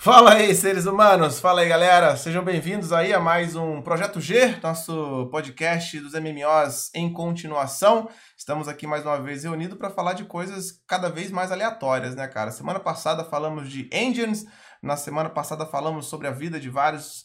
Fala aí, seres humanos! Fala aí, galera! Sejam bem-vindos aí a mais um Projeto G, nosso podcast dos MMOs em continuação. Estamos aqui mais uma vez reunidos para falar de coisas cada vez mais aleatórias, né, cara? Semana passada falamos de engines, na semana passada falamos sobre a vida de vários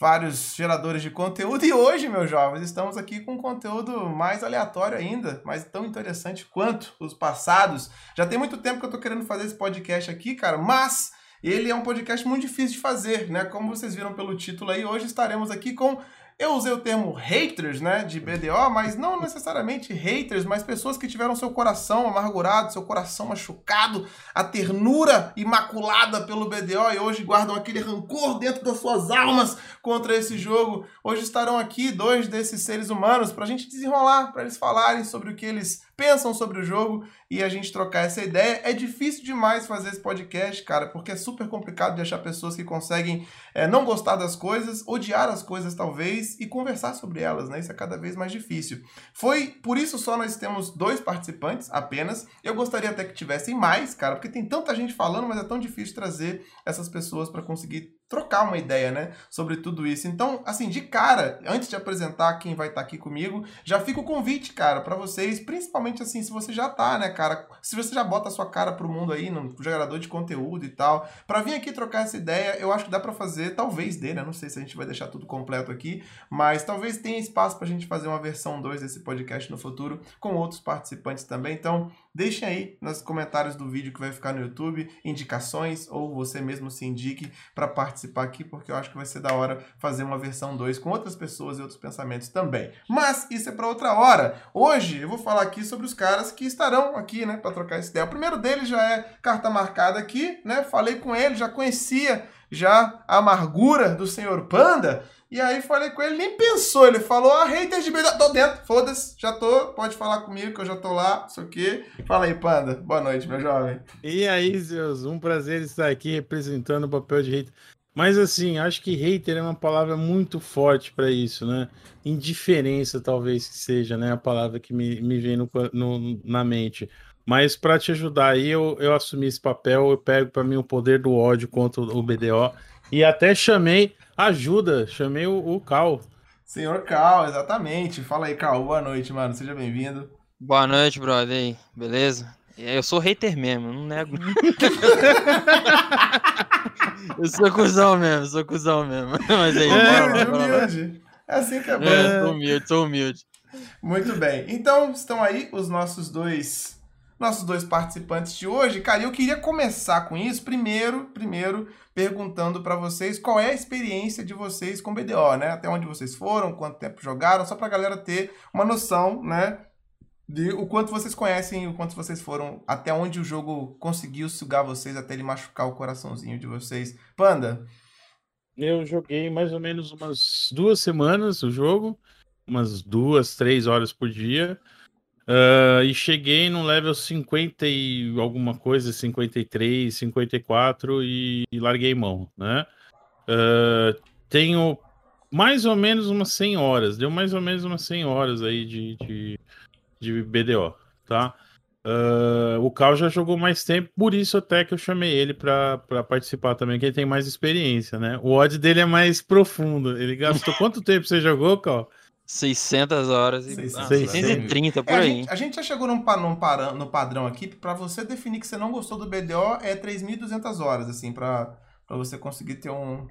vários geradores de conteúdo e hoje, meus jovens, estamos aqui com um conteúdo mais aleatório ainda, mas tão interessante quanto os passados. Já tem muito tempo que eu tô querendo fazer esse podcast aqui, cara, mas ele é um podcast muito difícil de fazer, né? Como vocês viram pelo título aí, hoje estaremos aqui com eu usei o termo haters, né, de BDO, mas não necessariamente haters, mas pessoas que tiveram seu coração amargurado, seu coração machucado, a ternura imaculada pelo BDO e hoje guardam aquele rancor dentro das suas almas contra esse jogo. Hoje estarão aqui dois desses seres humanos para a gente desenrolar, para eles falarem sobre o que eles pensam sobre o jogo e a gente trocar essa ideia. É difícil demais fazer esse podcast, cara, porque é super complicado de achar pessoas que conseguem é, não gostar das coisas, odiar as coisas talvez e conversar sobre elas, né? Isso é cada vez mais difícil. Foi por isso só nós temos dois participantes apenas. Eu gostaria até que tivessem mais, cara, porque tem tanta gente falando, mas é tão difícil trazer essas pessoas para conseguir trocar uma ideia, né, sobre tudo isso. Então, assim, de cara, antes de apresentar quem vai estar tá aqui comigo, já fica o convite, cara, para vocês, principalmente assim, se você já tá, né, cara, se você já bota a sua cara pro mundo aí, no gerador de conteúdo e tal, para vir aqui trocar essa ideia, eu acho que dá para fazer, talvez dê, né, não sei se a gente vai deixar tudo completo aqui, mas talvez tenha espaço pra gente fazer uma versão 2 desse podcast no futuro com outros participantes também. Então, deixem aí nos comentários do vídeo que vai ficar no YouTube indicações ou você mesmo se indique para participar participar aqui, porque eu acho que vai ser da hora fazer uma versão 2 com outras pessoas e outros pensamentos também. Mas isso é para outra hora. Hoje eu vou falar aqui sobre os caras que estarão aqui, né, para trocar essa ideia. O primeiro deles já é carta marcada aqui, né? Falei com ele, já conhecia já a amargura do senhor Panda. E aí falei com ele, nem pensou, ele falou, ah, haters de BDO, tô dentro, foda-se, já tô, pode falar comigo que eu já tô lá, não sei o quê. Fala aí, Panda, boa noite, meu jovem. E aí, Zeus, um prazer estar aqui representando o papel de hater. Mas assim, acho que hater é uma palavra muito forte para isso, né? Indiferença, talvez que seja, né? A palavra que me, me vem no, no na mente. Mas para te ajudar aí, eu, eu assumi esse papel, eu pego para mim o poder do ódio contra o BDO. E até chamei ajuda, chamei o, o Cal. Senhor Cal, exatamente. Fala aí, Cal. Boa noite, mano. Seja bem-vindo. Boa noite, brother. Aí, beleza? Eu sou hater mesmo, não nego. eu sou cuzão mesmo, sou cuzão mesmo. Mas aí, é, humilde, humilde. É assim que é bom. É, sou humilde, sou humilde. Muito bem. Então, estão aí os nossos dois nossos dois participantes de hoje. Cara, eu queria começar com isso primeiro, primeiro perguntando para vocês qual é a experiência de vocês com BDO, né? Até onde vocês foram, quanto tempo jogaram, só para a galera ter uma noção, né, de o quanto vocês conhecem, o quanto vocês foram, até onde o jogo conseguiu sugar vocês até ele machucar o coraçãozinho de vocês. Panda? Eu joguei mais ou menos umas duas semanas o jogo, umas duas, três horas por dia. Uh, e cheguei no level 50 e alguma coisa, 53, 54 e, e larguei mão, né? Uh, tenho mais ou menos umas 100 horas, deu mais ou menos umas 100 horas aí de, de de BDO, tá? Uh, o Cal já jogou mais tempo, por isso até que eu chamei ele para participar também, que ele tem mais experiência, né? O odd dele é mais profundo. Ele gastou quanto tempo você jogou, Cal? 600 horas e 600, 630 por é, aí. A gente, a gente, já chegou num, num, no padrão aqui, para você definir que você não gostou do BDO é 3.200 horas, assim, para você conseguir ter um.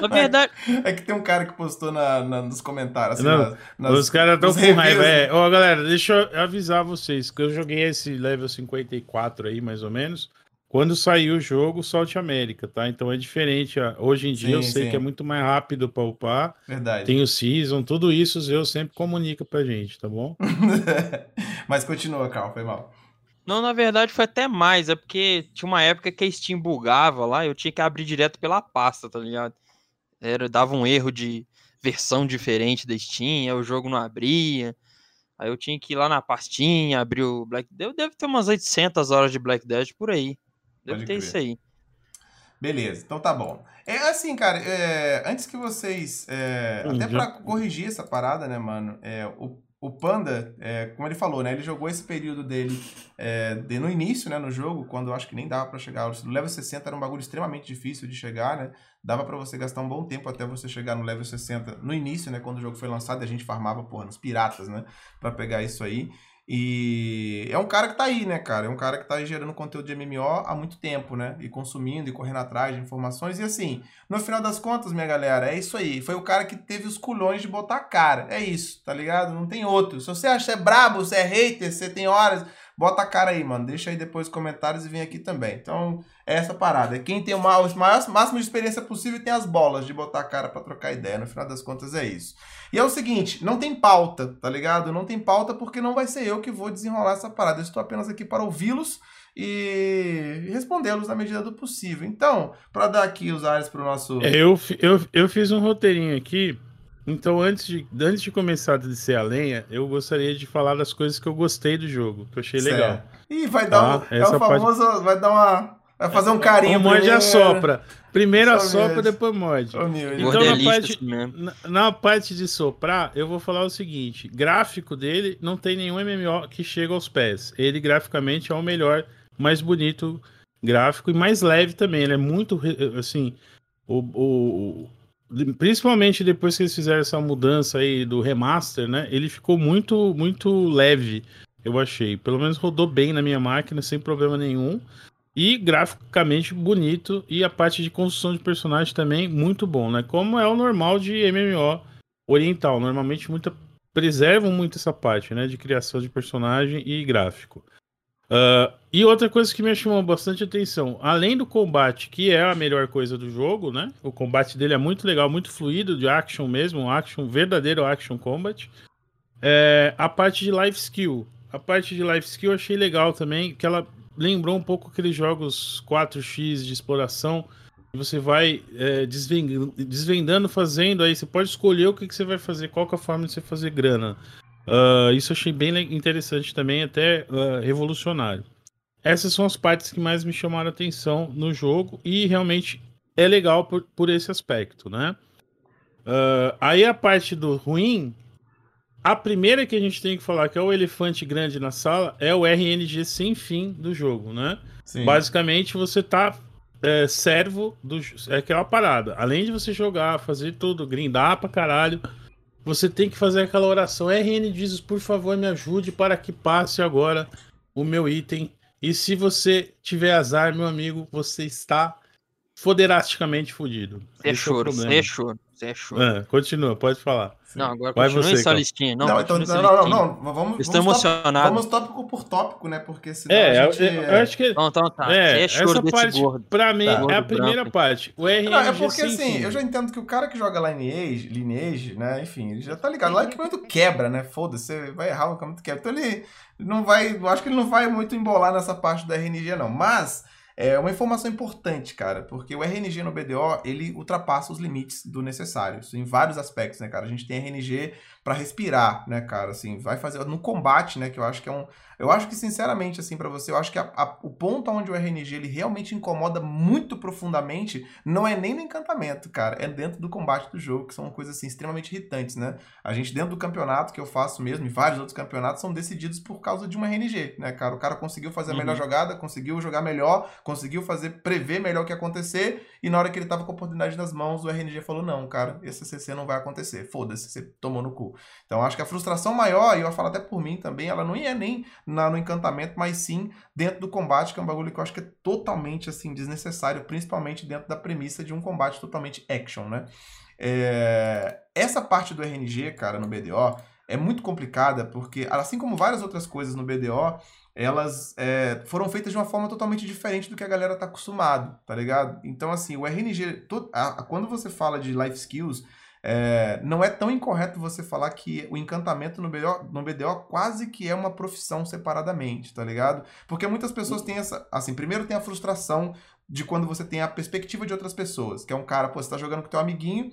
Na verdade. É, é, que tem um cara que postou na, na nos comentários. Assim, não, nas, os caras estão com raiva. É. Ó, galera, deixa eu avisar vocês que eu joguei esse level 54 aí, mais ou menos. Quando saiu o jogo, Solte América, tá? Então é diferente. Hoje em dia sim, eu sei sim. que é muito mais rápido para upar. Verdade. Tem o Season, tudo isso o Zeus sempre comunica pra gente, tá bom? Mas continua, Carl, foi mal. Não, na verdade foi até mais, é porque tinha uma época que a Steam bugava lá, eu tinha que abrir direto pela pasta, tá ligado? Era, dava um erro de versão diferente da Steam, aí o jogo não abria. Aí eu tinha que ir lá na pastinha, abrir o Black Death. Deve ter umas 800 horas de Black Death por aí. Deve Pode ter crer. isso aí. Beleza, então tá bom. É assim, cara, é, antes que vocês. É, hum, até pra corrigir essa parada, né, mano? É, o o Panda, é, como ele falou, né? Ele jogou esse período dele é, de, no início, né? No jogo, quando eu acho que nem dava para chegar. No level 60 era um bagulho extremamente difícil de chegar, né? Dava para você gastar um bom tempo até você chegar no level 60 no início, né? Quando o jogo foi lançado, a gente farmava, porra, nos piratas, né? Pra pegar isso aí. E é um cara que tá aí, né, cara? É um cara que tá gerando conteúdo de MMO há muito tempo, né? E consumindo e correndo atrás de informações. E assim, no final das contas, minha galera, é isso aí. Foi o cara que teve os culhões de botar a cara. É isso, tá ligado? Não tem outro. Se você acha é brabo, você é hater, você tem horas, bota a cara aí, mano. Deixa aí depois os comentários e vem aqui também. Então, é essa parada. Quem tem o maior, máximo de experiência possível tem as bolas de botar a cara para trocar ideia. No final das contas, é isso. E é o seguinte, não tem pauta, tá ligado? Não tem pauta porque não vai ser eu que vou desenrolar essa parada. Eu estou apenas aqui para ouvi-los e respondê-los na medida do possível. Então, para dar aqui os ares para o nosso. É, eu, eu, eu fiz um roteirinho aqui. Então, antes de, antes de começar a descer a lenha, eu gostaria de falar das coisas que eu gostei do jogo, que eu achei certo. legal. E vai dar tá? um, é o famoso, parte... vai dar uma Vai fazer um carinho. O morde assopra. Primeiro assopra, depois morde. Então, na parte, na, na, parte de soprar, eu vou falar o seguinte: gráfico dele não tem nenhum MMO que chega aos pés. Ele, graficamente, é o melhor, mais bonito gráfico e mais leve também. Ele é muito, assim, o, o, principalmente depois que eles fizeram essa mudança aí do remaster, né? Ele ficou muito, muito leve, eu achei. Pelo menos rodou bem na minha máquina, sem problema nenhum. E graficamente bonito. E a parte de construção de personagem também muito bom, né? Como é o normal de MMO oriental. Normalmente muita, preservam muito essa parte, né? De criação de personagem e gráfico. Uh, e outra coisa que me chamou bastante atenção, além do combate, que é a melhor coisa do jogo, né? O combate dele é muito legal, muito fluido, de action mesmo, um action, verdadeiro action combat. É, a parte de life skill. A parte de life skill eu achei legal também, que ela lembrou um pouco aqueles jogos 4x de exploração. Você vai é, desvendando, desvendando, fazendo, aí você pode escolher o que, que você vai fazer, qual é a forma de você fazer grana. Uh, isso eu achei bem interessante também, até uh, revolucionário. Essas são as partes que mais me chamaram a atenção no jogo e realmente é legal por, por esse aspecto, né? Uh, aí a parte do ruim a primeira que a gente tem que falar, que é o elefante grande na sala, é o RNG sem fim do jogo, né? Sim. Basicamente, você tá é, servo do. É aquela parada. Além de você jogar, fazer tudo, grindar pra caralho, você tem que fazer aquela oração. RN Jesus, por favor, me ajude para que passe agora o meu item. E se você tiver azar, meu amigo, você está foderasticamente fudido. É choro, é choro. É choro. Ah, continua, pode falar. Não, agora Vai continue você, essa listinha. Não, não, então, não, não, não, não, vamos, Estou emocionado. vamos tópico por tópico, né? Porque senão é, a gente... Eu, eu acho que... Não, então tá. É, é essa parte, gordo. pra mim, tá. é a primeira branco. parte. O RNG não, é porque, assim, eu já entendo que o cara que joga Lineage, Lineage, né? Enfim, ele já tá ligado. Lá é equipamento quebra, né? Foda-se, você vai errar o equipamento quebra. Então ele não vai... Eu acho que ele não vai muito embolar nessa parte do RNG, não. Mas... É uma informação importante, cara, porque o RNG no BDO, ele ultrapassa os limites do necessário, em vários aspectos, né, cara? A gente tem RNG para respirar, né, cara? Assim, vai fazer no combate, né, que eu acho que é um eu acho que sinceramente assim para você, eu acho que a, a, o ponto onde o RNG ele realmente incomoda muito profundamente não é nem no encantamento, cara, é dentro do combate do jogo, que são coisas assim extremamente irritantes, né? A gente dentro do campeonato que eu faço mesmo, e vários outros campeonatos são decididos por causa de uma RNG, né, cara? O cara conseguiu fazer a melhor uhum. jogada, conseguiu jogar melhor, conseguiu fazer prever melhor o que ia acontecer, e na hora que ele tava com a oportunidade nas mãos, o RNG falou: "Não, cara, esse CC não vai acontecer. Foda-se, você tomou no cu". Então acho que a frustração maior, e eu falo até por mim também, ela não ia nem na, no encantamento, mas sim dentro do combate, que é um bagulho que eu acho que é totalmente assim desnecessário, principalmente dentro da premissa de um combate totalmente action, né? É... Essa parte do RNG, cara, no BDO, é muito complicada, porque assim como várias outras coisas no BDO, elas é, foram feitas de uma forma totalmente diferente do que a galera tá acostumado, tá ligado? Então, assim, o RNG, to... a, quando você fala de life skills, é, não é tão incorreto você falar que o encantamento no BDO, no BDO quase que é uma profissão separadamente, tá ligado? Porque muitas pessoas têm essa. Assim, primeiro tem a frustração de quando você tem a perspectiva de outras pessoas, que é um cara, pô, você tá jogando com teu amiguinho,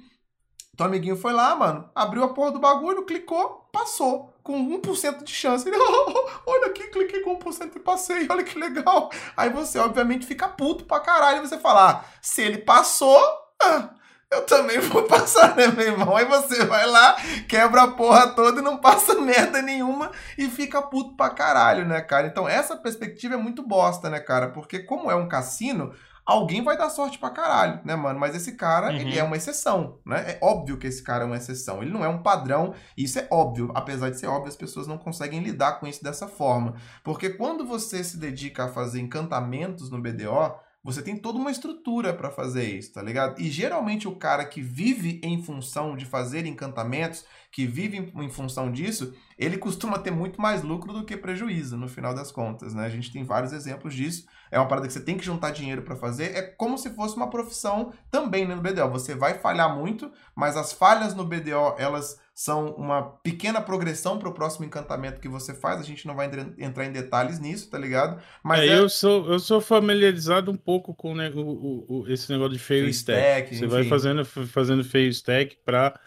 teu amiguinho foi lá, mano, abriu a porra do bagulho, clicou, passou. Com 1% de chance. Ele, oh, olha aqui, cliquei com 1% e passei, olha que legal. Aí você, obviamente, fica puto pra caralho e você fala, ah, se ele passou, ah, eu também vou passar, né, meu irmão? Aí você vai lá, quebra a porra toda e não passa merda nenhuma e fica puto pra caralho, né, cara? Então essa perspectiva é muito bosta, né, cara? Porque como é um cassino, alguém vai dar sorte pra caralho, né, mano? Mas esse cara, uhum. ele é uma exceção, né? É óbvio que esse cara é uma exceção. Ele não é um padrão, isso é óbvio. Apesar de ser óbvio, as pessoas não conseguem lidar com isso dessa forma. Porque quando você se dedica a fazer encantamentos no BDO, você tem toda uma estrutura para fazer isso, tá ligado? E geralmente o cara que vive em função de fazer encantamentos, que vive em, função disso, ele costuma ter muito mais lucro do que prejuízo, no final das contas, né? A gente tem vários exemplos disso. É uma parada que você tem que juntar dinheiro para fazer. É como se fosse uma profissão também né, no BDO. Você vai falhar muito, mas as falhas no BDO, elas são uma pequena progressão para o próximo encantamento que você faz. A gente não vai entrar em detalhes nisso, tá ligado? Mas é, é... Eu, sou, eu sou familiarizado um pouco com né, o, o, o, esse negócio de fail stack. stack. Você enfim. vai fazendo, fazendo fail stack para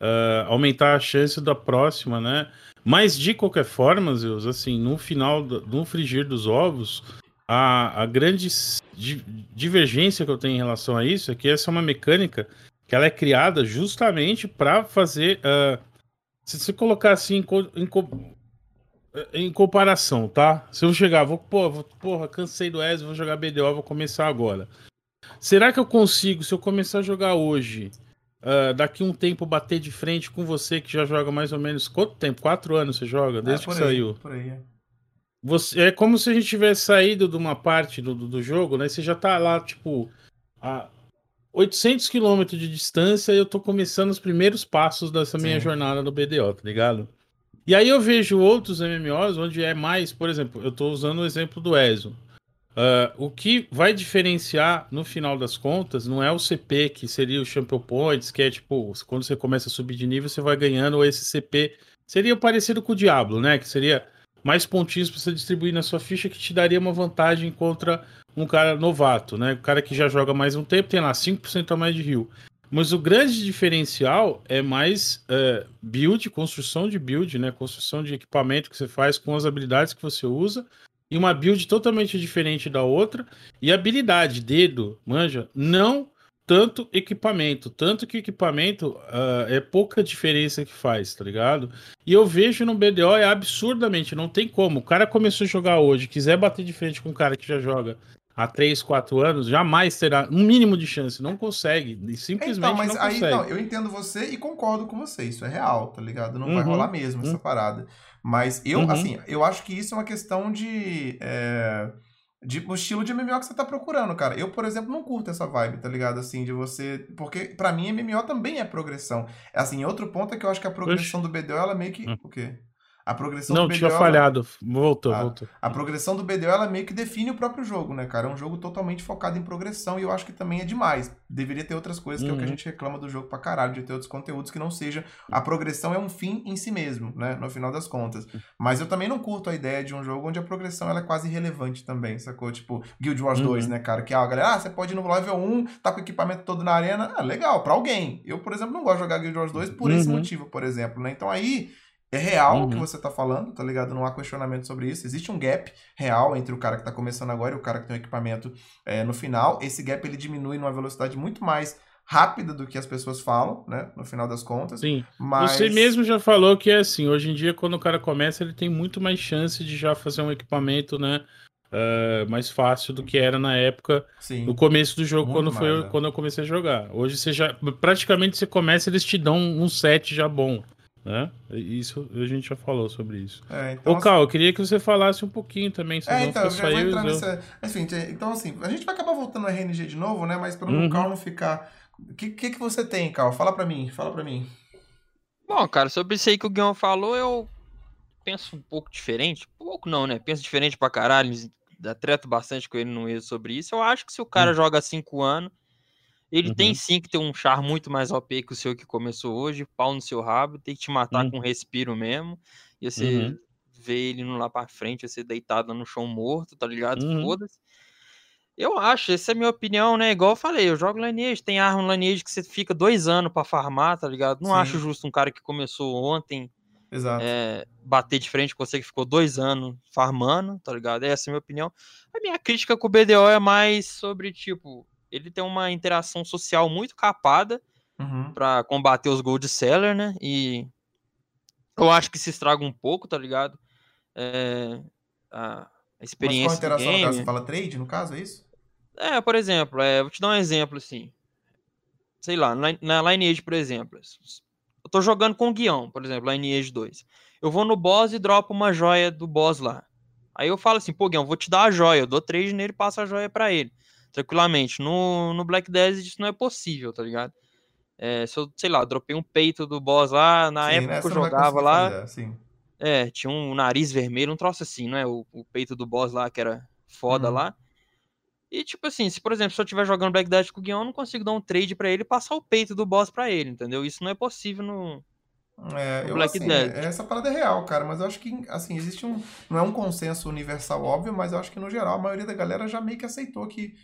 uh, ah, aumentar a chance da próxima, né? Mas de qualquer forma, Zeus, assim, no final, do, no frigir dos ovos, a, a grande di, divergência que eu tenho em relação a isso é que essa é uma mecânica que ela é criada justamente para fazer. Uh, se você colocar assim em, em, em, comparação, tá? Se eu chegar, vou, pô, vou, porra, cansei do ES, vou jogar BDO, vou começar agora. Será que eu consigo, se eu começar a jogar hoje, uh, daqui um tempo bater de frente com você que já joga mais ou menos quanto tempo? Quatro anos você joga, desde é, que aí, saiu? Por aí. Você, é como se a gente tivesse saído de uma parte do, do, do jogo, né? Você já tá lá, tipo, a, 800 quilômetros de distância e eu tô começando os primeiros passos dessa minha Sim. jornada no BDO, tá ligado? E aí eu vejo outros MMOs onde é mais, por exemplo, eu tô usando o exemplo do ESO. Uh, o que vai diferenciar no final das contas não é o CP, que seria o Champion Points, que é tipo, quando você começa a subir de nível, você vai ganhando, ou esse CP seria parecido com o Diablo, né? Que seria mais pontinhos para você distribuir na sua ficha, que te daria uma vantagem contra um cara novato, né? O cara que já joga mais um tempo tem lá 5% a mais de rio. Mas o grande diferencial é mais é, build, construção de build, né? Construção de equipamento que você faz com as habilidades que você usa. E uma build totalmente diferente da outra. E habilidade, dedo, manja, não tanto equipamento. Tanto que equipamento uh, é pouca diferença que faz, tá ligado? E eu vejo no BDO é absurdamente, não tem como. O cara começou a jogar hoje, quiser bater de frente com um cara que já joga há 3, 4 anos, jamais terá um mínimo de chance. Não consegue. Simplesmente então, mas não aí, Não, eu entendo você e concordo com você. Isso é real, tá ligado? Não uhum, vai rolar mesmo uhum. essa parada. Mas eu, uhum. assim, eu acho que isso é uma questão de. É, de o estilo de MMO que você tá procurando, cara. Eu, por exemplo, não curto essa vibe, tá ligado? Assim, de você. Porque, para mim, MMO também é progressão. Assim, outro ponto é que eu acho que a progressão Oxi. do BDO, ela meio que. Hum. O quê? A progressão não, do BDO. Não, tinha falhado. Voltou, a, voltou. A progressão do BDO, ela meio que define o próprio jogo, né, cara? É um jogo totalmente focado em progressão e eu acho que também é demais. Deveria ter outras coisas, que uhum. é o que a uhum. gente reclama do jogo pra caralho, de ter outros conteúdos que não seja. A progressão é um fim em si mesmo, né? No final das contas. Mas eu também não curto a ideia de um jogo onde a progressão ela é quase irrelevante também, sacou? Tipo, Guild Wars uhum. 2, né, cara? Que a galera, ah, você pode ir no level 1, tá com o equipamento todo na arena. Ah, legal, pra alguém. Eu, por exemplo, não gosto de jogar Guild Wars 2 por uhum. esse motivo, por exemplo, né? Então aí é real uhum. o que uhum. você tá falando, tá ligado? Não há questionamento sobre isso. Existe um gap real entre o cara que tá começando agora e o cara que tem o equipamento é, no final. Esse gap ele diminui numa velocidade muito mais rápida do que as pessoas falam, né? No final das contas. Sim. Mas... Você mesmo já falou que é assim, hoje em dia, quando o cara começa, ele tem muito mais chance de já fazer um equipamento, né? Uh, mais fácil do que era na época Sim. no começo do jogo quando foi é. quando eu comecei a jogar. Hoje você já praticamente você começa eles te dão um set já bom. Né? Isso a gente já falou sobre isso. É, então, Ô, Cal, assim... eu queria que você falasse um pouquinho também. É, então, eu já vou entrar nessa. Enfim, então, assim, a gente vai acabar voltando no RNG de novo, né? Mas para uhum. o Cal não ficar. O que, que, que você tem, Cal? Fala para mim, fala para mim. Bom, cara, sobre isso aí que o Guilherme falou, eu penso um pouco diferente. Pouco não, né? Penso diferente pra caralho. Treto bastante com ele no erro sobre isso. Eu acho que se o cara uhum. joga 5 anos ele uhum. tem sim que ter um char muito mais OP que o seu que começou hoje, pau no seu rabo, tem que te matar uhum. com respiro mesmo. E você uhum. vê ele indo lá pra frente, você deitado no chão morto, tá ligado? Uhum. Foda-se. Eu acho, essa é a minha opinião, né? Igual eu falei, eu jogo Lineage, tem arma Lineage que você fica dois anos para farmar, tá ligado? Não Sim. acho justo um cara que começou ontem é, bater de frente com você que ficou dois anos farmando, tá ligado? Essa é a minha opinião. A minha crítica com o BDO é mais sobre, tipo, ele tem uma interação social muito capada Uhum. pra combater os gold seller, né? E eu acho que se estraga um pouco, tá ligado? É, a a Mas experiência qual a interação no caso? game. Você fala trade, no caso, é isso? É, por exemplo, é, vou te dar um exemplo assim. Sei lá, na, na Lineage, por exemplo. Eu tô jogando com o guião, por exemplo, Lineage 2. Eu vou no boss e dropo uma joia do boss lá. Aí eu falo assim, pô, Guião, vou te dar a joia. Eu dou trade nele e passo a joia pra ele. Tranquilamente. No, no Black Desert isso não é possível, tá ligado? É, se eu, sei lá, dropei um peito do boss lá, na Sim, época que eu jogava lá, fazer, sim. é, tinha um nariz vermelho, um troço assim, não é? O, o peito do boss lá, que era foda Uhum. lá. E, tipo assim, se, por exemplo, se eu estiver jogando Black Desert com o Guion, eu não consigo dar um trade pra ele e passar o peito do boss pra ele, entendeu? Isso não é possível no... É, eu, Black assim, Desert. é- essa parada é real, cara, mas eu acho que, assim, existe um. Não é um consenso universal óbvio, mas eu acho que, no geral, a maioria da galera já meio que aceitou que.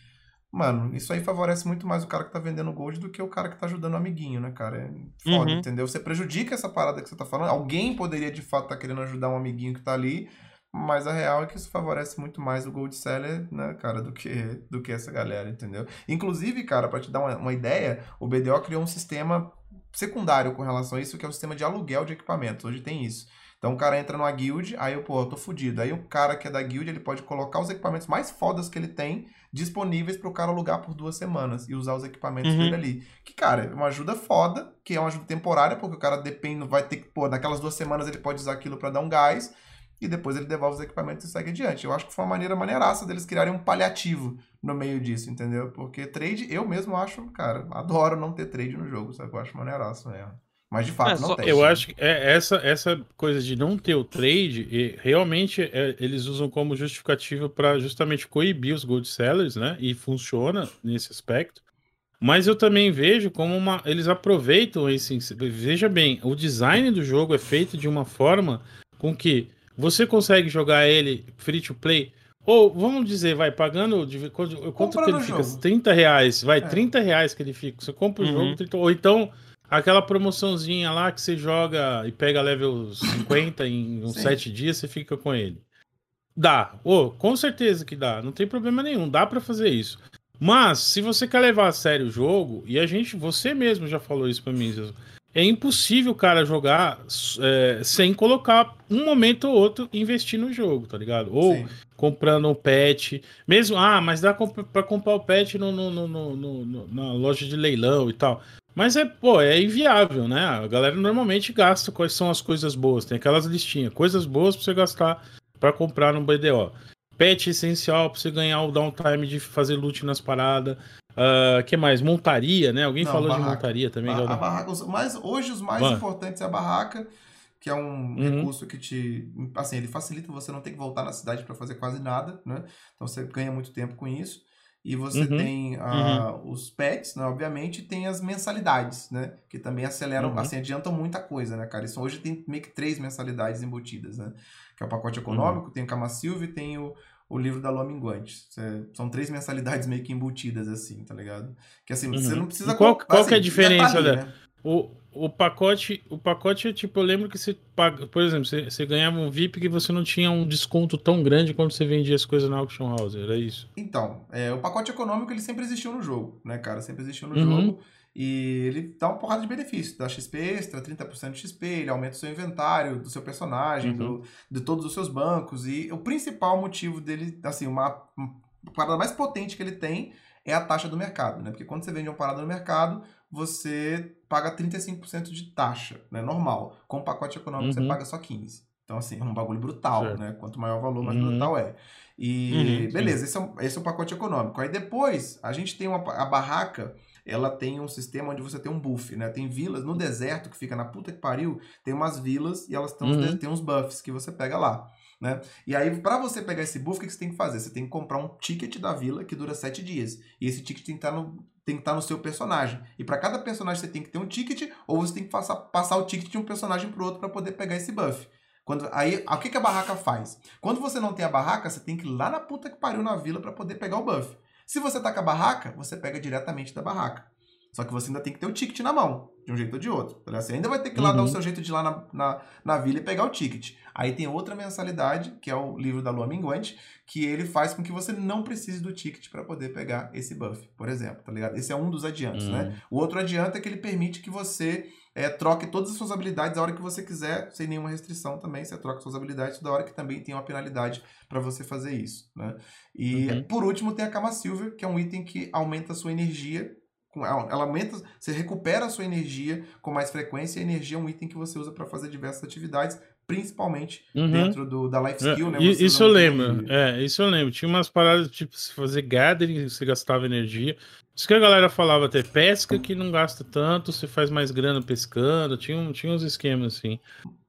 Mano, isso aí favorece muito mais o cara que tá vendendo gold do que o cara que tá ajudando o amiguinho, né, cara? É foda, Uhum. entendeu? Você prejudica essa parada que você tá falando. Alguém poderia, de fato, estar querendo ajudar um amiguinho que tá ali, mas a real é que isso favorece muito mais o gold seller, né, cara, do que, do que essa galera, entendeu? Inclusive, cara, pra te dar uma, uma ideia, o BDO criou um sistema secundário com relação a isso, que é o sistema de aluguel de equipamentos. Hoje tem isso. Então o cara entra numa guild, aí eu, pô, eu tô fudido. Aí o cara que é da guild, ele pode colocar os equipamentos mais fodas que ele tem disponíveis pro cara alugar por duas semanas e usar os equipamentos Uhum. dele ali. Que, cara, é uma ajuda foda, que é uma ajuda temporária, porque o cara depende, vai ter que, pô, naquelas duas semanas ele pode usar aquilo pra dar um gás e depois ele devolve os equipamentos e segue adiante. Eu acho que foi uma maneira maneiraça deles criarem um paliativo no meio disso, entendeu? Porque trade, eu mesmo acho, cara, adoro não ter trade no jogo, sabe? Eu acho maneiraço mesmo. Mas de fato É, não só- tem. Eu acho que é essa, essa coisa de não ter o trade, e realmente é, eles usam como justificativa para justamente coibir os gold sellers, né? E funciona nesse aspecto. Mas eu também vejo como uma. Eles aproveitam esse. Veja bem, o design do jogo é feito de uma forma com que você consegue jogar ele free to play. Ou, vamos dizer, vai pagando. de- Quanto, quanto que ele fica? jogo. 30 reais. Vai, É. 30 reais que ele fica. Você compra o Uhum. jogo, 30, ou então aquela promoçãozinha lá que você joga e pega level 50 em uns Sim. 7 dias, você fica com ele. Dá. Ô, com certeza que dá. Não tem problema nenhum. Dá pra fazer isso. Mas, se você quer levar a sério o jogo, e a gente, você mesmo já falou isso pra mim, é impossível o cara jogar é, sem colocar um momento ou outro investir no jogo, tá ligado? Ou Sim. comprando um patch. Mesmo, ah, mas dá pra comprar o no- no- no- no- no- na loja de leilão e tal. Mas é, pô, é inviável, né? A galera normalmente gasta quais são as coisas boas. Tem aquelas listinhas, coisas boas pra você gastar pra comprar no BDO. Patch essencial pra você ganhar o downtime de fazer loot nas paradas. Ah, que mais? Montaria, né? Alguém Não, falou de barraca. montaria também. Ba- já- a barraca, os mais, hoje os mais Vai. importantes é a barraca, que é um Uhum. recurso que te. Assim, ele facilita você não ter que voltar na cidade para fazer quase nada, né? Então você ganha muito tempo com isso. E você Uhum. tem ah, os pets, né? Obviamente, e tem as mensalidades, né? Que também aceleram, Uhum. assim, adiantam muita coisa, né, cara? Isso hoje tem meio que três mensalidades embutidas, né? Que é o pacote econômico, tem o Cama Silva e tem o, o livro da Lua Minguante. São três mensalidades meio que embutidas, assim, tá ligado? Que assim, você Uhum. não precisa... E qual- qual assim, que é a já diferença ali, né? O, o pacote, o pacote, tipo, eu lembro que você paga, por exemplo, você, você ganhava um VIP que você não tinha um desconto tão grande quando você vendia as coisas na auction house, era isso. Então, é, o pacote econômico ele sempre existiu no jogo, né, cara? Sempre existiu no Uhum. jogo. E ele dá uma porrada de benefícios. Dá XP extra, 30% de XP, ele aumenta o seu inventário, do seu personagem, Uhum. do, de todos os seus bancos. E o principal motivo dele, assim, uma, uma parada mais potente que ele tem é a taxa do mercado, né? Porque quando você vende uma parada no mercado, você paga 35% de taxa, né? Normal. Com o pacote econômico você Uhum. paga só 15%. Então, assim, é um bagulho brutal, Certo. né? Quanto maior o valor, mais Uhum. brutal é. E Uhum, beleza, esse é, um, esse é o pacote econômico. Aí depois, a gente tem uma, a barraca, ela tem um sistema onde você tem um buff, né? Tem vilas no deserto que fica na puta que pariu, tem umas vilas e elas tão, Uhum. tem uns buffs que você pega lá. Né? E aí, pra você pegar esse buff, o que você tem que fazer? Você tem que comprar um ticket da vila que dura 7 dias. E esse ticket tem que estar no, tem que estar no seu personagem. E pra cada personagem você tem que ter um ticket, ou você tem que passar, passar o ticket de um personagem pro outro pra poder pegar esse buff. Quando, aí, o que, que a barraca faz? Quando você não tem a barraca, você tem que ir lá na puta que pariu na vila pra poder pegar o buff. Se você tá com a barraca, você pega diretamente da barraca. Só que você ainda tem que ter o ticket na mão, de um jeito ou de outro. Tá você ainda vai ter que ir lá uhum. dar o uhum. seu jeito de ir lá na, na, na vila e pegar o ticket. Aí tem outra mensalidade, que é o livro da Lua Minguante, que ele faz com que você não precise do ticket para poder pegar esse buff, por exemplo, tá ligado? Esse é um dos adiantos, né? uhum. né? O outro adianto é que ele permite que você é, troque todas as suas habilidades a hora que você quiser, sem nenhuma restrição também. Você troca suas habilidades toda hora que também tem uma penalidade para você fazer isso, né? E uhum. por último tem a Kama Silver, que é um item que aumenta a sua energia ela aumenta, você recupera a sua energia com mais frequência. E a energia é um item que você usa para fazer diversas atividades, principalmente uhum. dentro do, da life skill, né? Você isso eu lembro. É, isso eu lembro. Tinha umas paradas, tipo, se fazer gathering, você gastava energia. Isso que a galera falava até pesca que não gasta tanto, você faz mais grana pescando, tinha, um, tinha uns esquemas assim.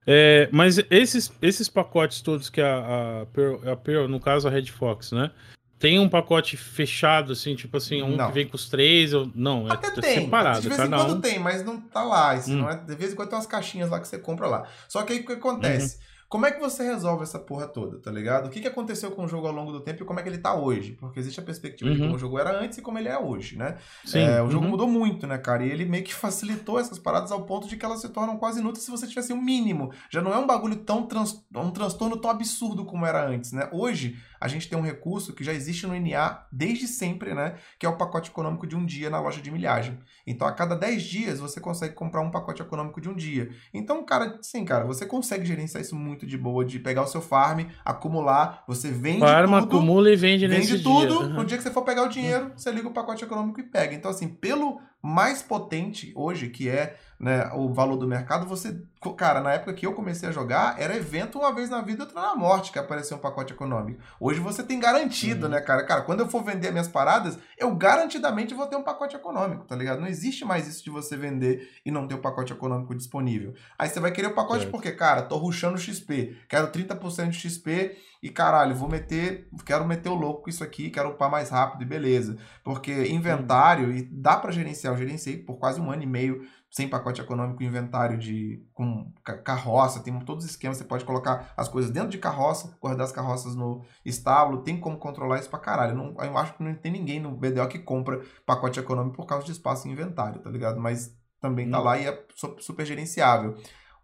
É, mas esses, esses pacotes todos que a, a, Pearl, a Pearl, no caso a Red Fox, né? Tem um pacote fechado, assim, tipo assim, um não. que vem com os três, ou... não, é Até é tem. separado. De vez em quando um... tem, mas não tá lá. Assim, hum. não é... De vez em quando tem umas caixinhas lá que você compra lá. Só que aí o que acontece? Uhum. Como é que você resolve essa porra toda, tá ligado? O que, que aconteceu com o jogo ao longo do tempo e como é que ele tá hoje? Porque existe a perspectiva uhum. de como o jogo era antes e como ele é hoje, né? Sim. É, o jogo uhum. mudou muito, né, cara? E ele meio que facilitou essas paradas ao ponto de que elas se tornam quase inúteis se você tivesse o um mínimo. Já não é um bagulho tão trans... um transtorno tão absurdo como era antes, né? Hoje, a gente tem um recurso que já existe no NA desde sempre, né? Que é o pacote econômico de um dia na loja de milhagem. Então, a cada 10 dias, você consegue comprar um pacote econômico de um dia. Então, cara, sim, cara, você consegue gerenciar isso muito de boa, de pegar o seu farm, acumular, você vende Farma, tudo. acumula e vende, vende nesse tudo. Dia. Uhum. No dia que você for pegar o dinheiro, você liga o pacote econômico e pega. Então, assim, pelo mais potente hoje, que é né, o valor do mercado, você. Cara, na época que eu comecei a jogar, era evento uma vez na vida, outra na morte, que apareceu um pacote econômico. Hoje você tem garantido, uhum. né, cara? Cara, quando eu for vender minhas paradas, eu garantidamente vou ter um pacote econômico, tá ligado? Não existe mais isso de você vender e não ter o um pacote econômico disponível. Aí você vai querer o pacote é. porque, cara, tô ruxando XP, quero 30% de XP e caralho, vou meter, quero meter o louco com isso aqui, quero upar mais rápido e beleza. Porque inventário, e dá para gerenciar, eu gerenciei por quase um ano e meio sem pacote econômico, inventário de com carroça, tem todos os esquemas, você pode colocar as coisas dentro de carroça, guardar as carroças no estábulo, tem como controlar isso pra caralho. Não, eu acho que não tem ninguém no BDO que compra pacote econômico por causa de espaço em inventário, tá ligado? Mas também tá hum. lá e é super gerenciável.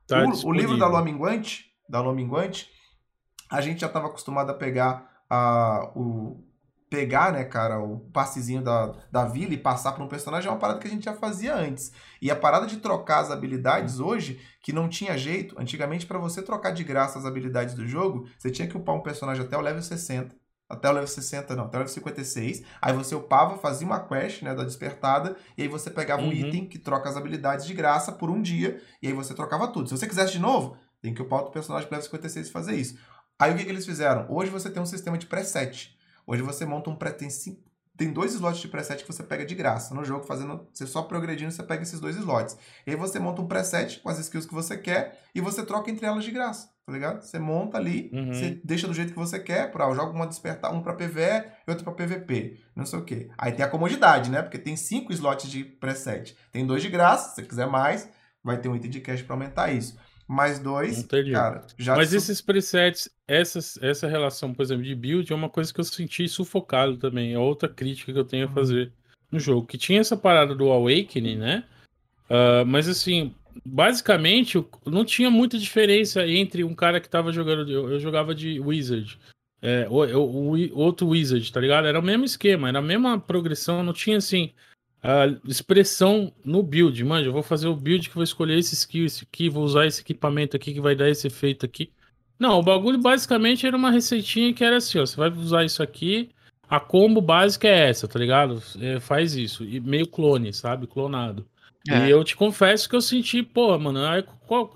Tá o, o, livro da Lua Minguante, da Lua Minguante, a gente já estava acostumado a pegar a, o, pegar, né, cara, o passezinho da, da vila e passar para um personagem é uma parada que a gente já fazia antes. E a parada de trocar as habilidades hoje, que não tinha jeito, antigamente para você trocar de graça as habilidades do jogo, você tinha que upar um personagem até o level 60. Até o level 60, não, até o level 56. Aí você upava, fazia uma quest, né, da despertada, e aí você pegava uhum. um item que troca as habilidades de graça por um dia, e aí você trocava tudo. Se você quisesse de novo, tem que upar outro personagem pro level 56 e fazer isso. Aí o que, que eles fizeram? Hoje você tem um sistema de preset. Hoje você monta um pré tem, tem dois slots de preset que você pega de graça no jogo, fazendo você só progredindo, você pega esses dois slots. E aí você monta um preset com as skills que você quer e você troca entre elas de graça, tá ligado? Você monta ali, uhum. você deixa do jeito que você quer, para eu jogo uma despertar, um para PVE e outro para PVP, não sei o quê. Aí tem a comodidade, né? Porque tem cinco slots de preset. Tem dois de graça, se você quiser mais, vai ter um item de cash para aumentar isso mais dois, Entendi. cara. Mas esses presets, essas, essa relação, por exemplo, de build é uma coisa que eu senti sufocado também. É outra crítica que eu tenho a uhum. fazer no jogo. Que tinha essa parada do Awakening, né? Uh, mas assim, basicamente, não tinha muita diferença entre um cara que tava jogando. Eu, eu jogava de Wizard. É, o, o, o, outro Wizard, tá ligado? Era o mesmo esquema, era a mesma progressão, não tinha assim a expressão no build. Manja, eu vou fazer o build que vou escolher esse skill, esse aqui, vou usar esse equipamento aqui que vai dar esse efeito aqui. Não, o bagulho basicamente era uma receitinha que era assim, ó, você vai usar isso aqui, a combo básica é essa, tá ligado? É, faz isso, e meio clone, sabe? Clonado. É. E eu te confesso que eu senti, pô, mano,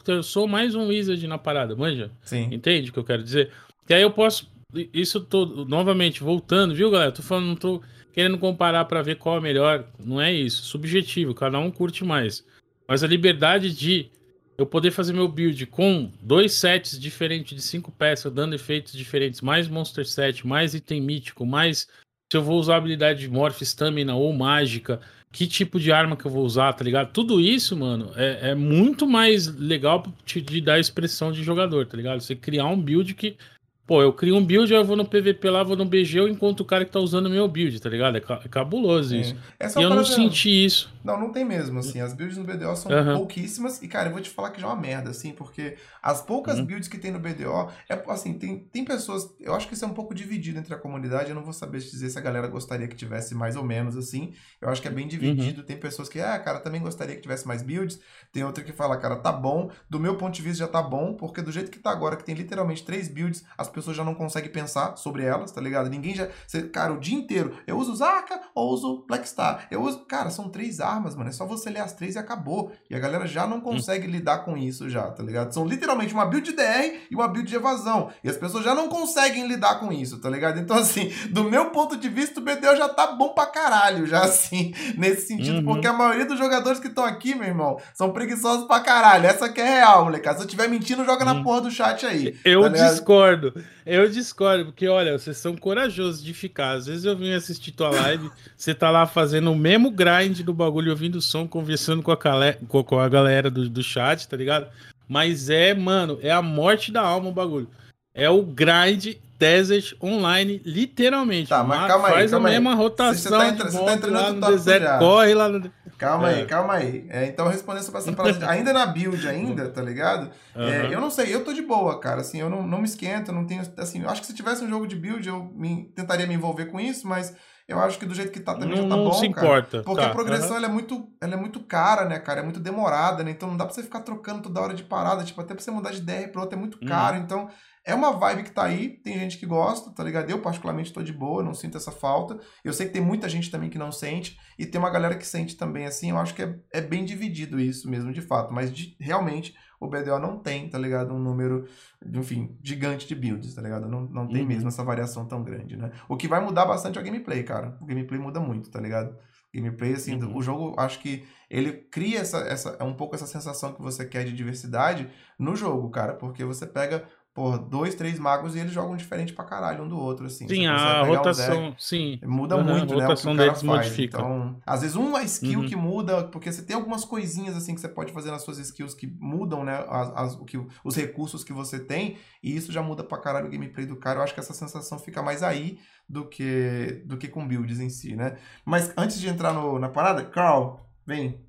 eu sou mais um wizard na parada, manja? Sim. Entende o que eu quero dizer? E aí eu posso, isso todo, novamente, voltando, viu, galera? Tô falando, não tô querendo comparar para ver qual é melhor. Não é isso. Subjetivo, cada um curte mais. Mas a liberdade de eu poder fazer meu build com dois sets diferentes de cinco peças, dando efeitos diferentes, mais monster set, mais item mítico, mais se eu vou usar habilidade de morph, stamina ou mágica, que tipo de arma que eu vou usar, tá ligado? Tudo isso, mano, é, é muito mais legal de dar expressão de jogador, tá ligado? Você criar um build que Pô, eu crio um build, eu vou no PVP lá, vou no BG, eu encontro o cara que tá usando o meu build, tá ligado? É, é cabuloso é. isso. e eu não senti isso. Não, não tem mesmo, assim. As builds no BDO são uhum. pouquíssimas. E, cara, eu vou te falar que já é uma merda, assim, porque as poucas uhum. builds que tem no BDO, é assim, tem, tem pessoas. Eu acho que isso é um pouco dividido entre a comunidade. Eu não vou saber dizer se a galera gostaria que tivesse mais ou menos, assim. Eu acho que é bem dividido. Uhum. Tem pessoas que, ah, cara, também gostaria que tivesse mais builds. Tem outra que fala, cara, tá bom. Do meu ponto de vista já tá bom, porque do jeito que tá agora, que tem literalmente três builds, as pessoas já não conseguem pensar sobre elas, tá ligado? Ninguém já. Você, cara, o dia inteiro, eu uso Zarka ou uso Blackstar. Eu uso. Cara, são três armas, mano. É só você ler as três e acabou. E a galera já não consegue hum. lidar com isso já, tá ligado? São literalmente uma build de DR e uma build de evasão. E as pessoas já não conseguem lidar com isso, tá ligado? Então, assim, do meu ponto de vista, o BDO já tá bom pra caralho, já assim, nesse sentido, uhum. porque a maioria dos jogadores que estão aqui, meu irmão, são preguiçosos pra caralho. Essa que é real, molecada. Se eu tiver mentindo, joga na uhum. porra do chat aí. Eu tá discordo. Eu discordo, porque olha, vocês são corajosos de ficar. Às vezes eu vim assistir tua live, você tá lá fazendo o mesmo grind do bagulho, ouvindo o som, conversando com a, com a galera do, do chat, tá ligado? Mas é, mano, é a morte da alma o bagulho. É o grind Desert Online, literalmente. Tá, mas calma aí, Faz a mesma aí. rotação você tá, entra, você tá entrando lá no deserto, já. corre lá no... Calma é. aí, calma aí. É, então, respondendo essa parada, ainda na build ainda, tá ligado? Uhum. É, eu não sei, eu tô de boa, cara, assim, eu não, não me esquento, não tenho, assim, eu acho que se tivesse um jogo de build, eu me, tentaria me envolver com isso, mas eu acho que do jeito que tá também não, já tá não bom, se cara. Importa. Porque tá. a progressão, uhum. ela, é muito, ela é muito cara, né, cara? É muito demorada, né? Então não dá pra você ficar trocando toda hora de parada. Tipo, até pra você mudar de DR pra outra é muito caro. Uhum. Então é uma vibe que tá aí, tem gente que gosta, tá ligado? Eu, particularmente, tô de boa, não sinto essa falta. Eu sei que tem muita gente também que não sente, e tem uma galera que sente também, assim. Eu acho que é, é bem dividido isso mesmo, de fato. Mas de, realmente o BDO não tem, tá ligado? Um número, enfim, gigante de builds, tá ligado? Não, não tem uhum. mesmo essa variação tão grande, né? O que vai mudar bastante é o gameplay, cara. O gameplay muda muito, tá ligado? gameplay, assim, uhum. o jogo, acho que ele cria essa, essa, é um pouco essa sensação que você quer de diversidade no jogo, cara, porque você pega por dois, três magos e eles jogam diferente pra caralho um do outro, assim. Sim, a rotação, sim. Muda uhum, muito, né? A rotação né, deles faz. modifica. Então, às vezes uma skill uhum. que muda, porque você tem algumas coisinhas, assim, que você pode fazer nas suas skills que mudam, né? As, as, o que, os recursos que você tem, e isso já muda pra caralho o gameplay do cara. Eu acho que essa sensação fica mais aí do que, do que com builds em si, né? Mas antes de entrar no, na parada, Carl, vem.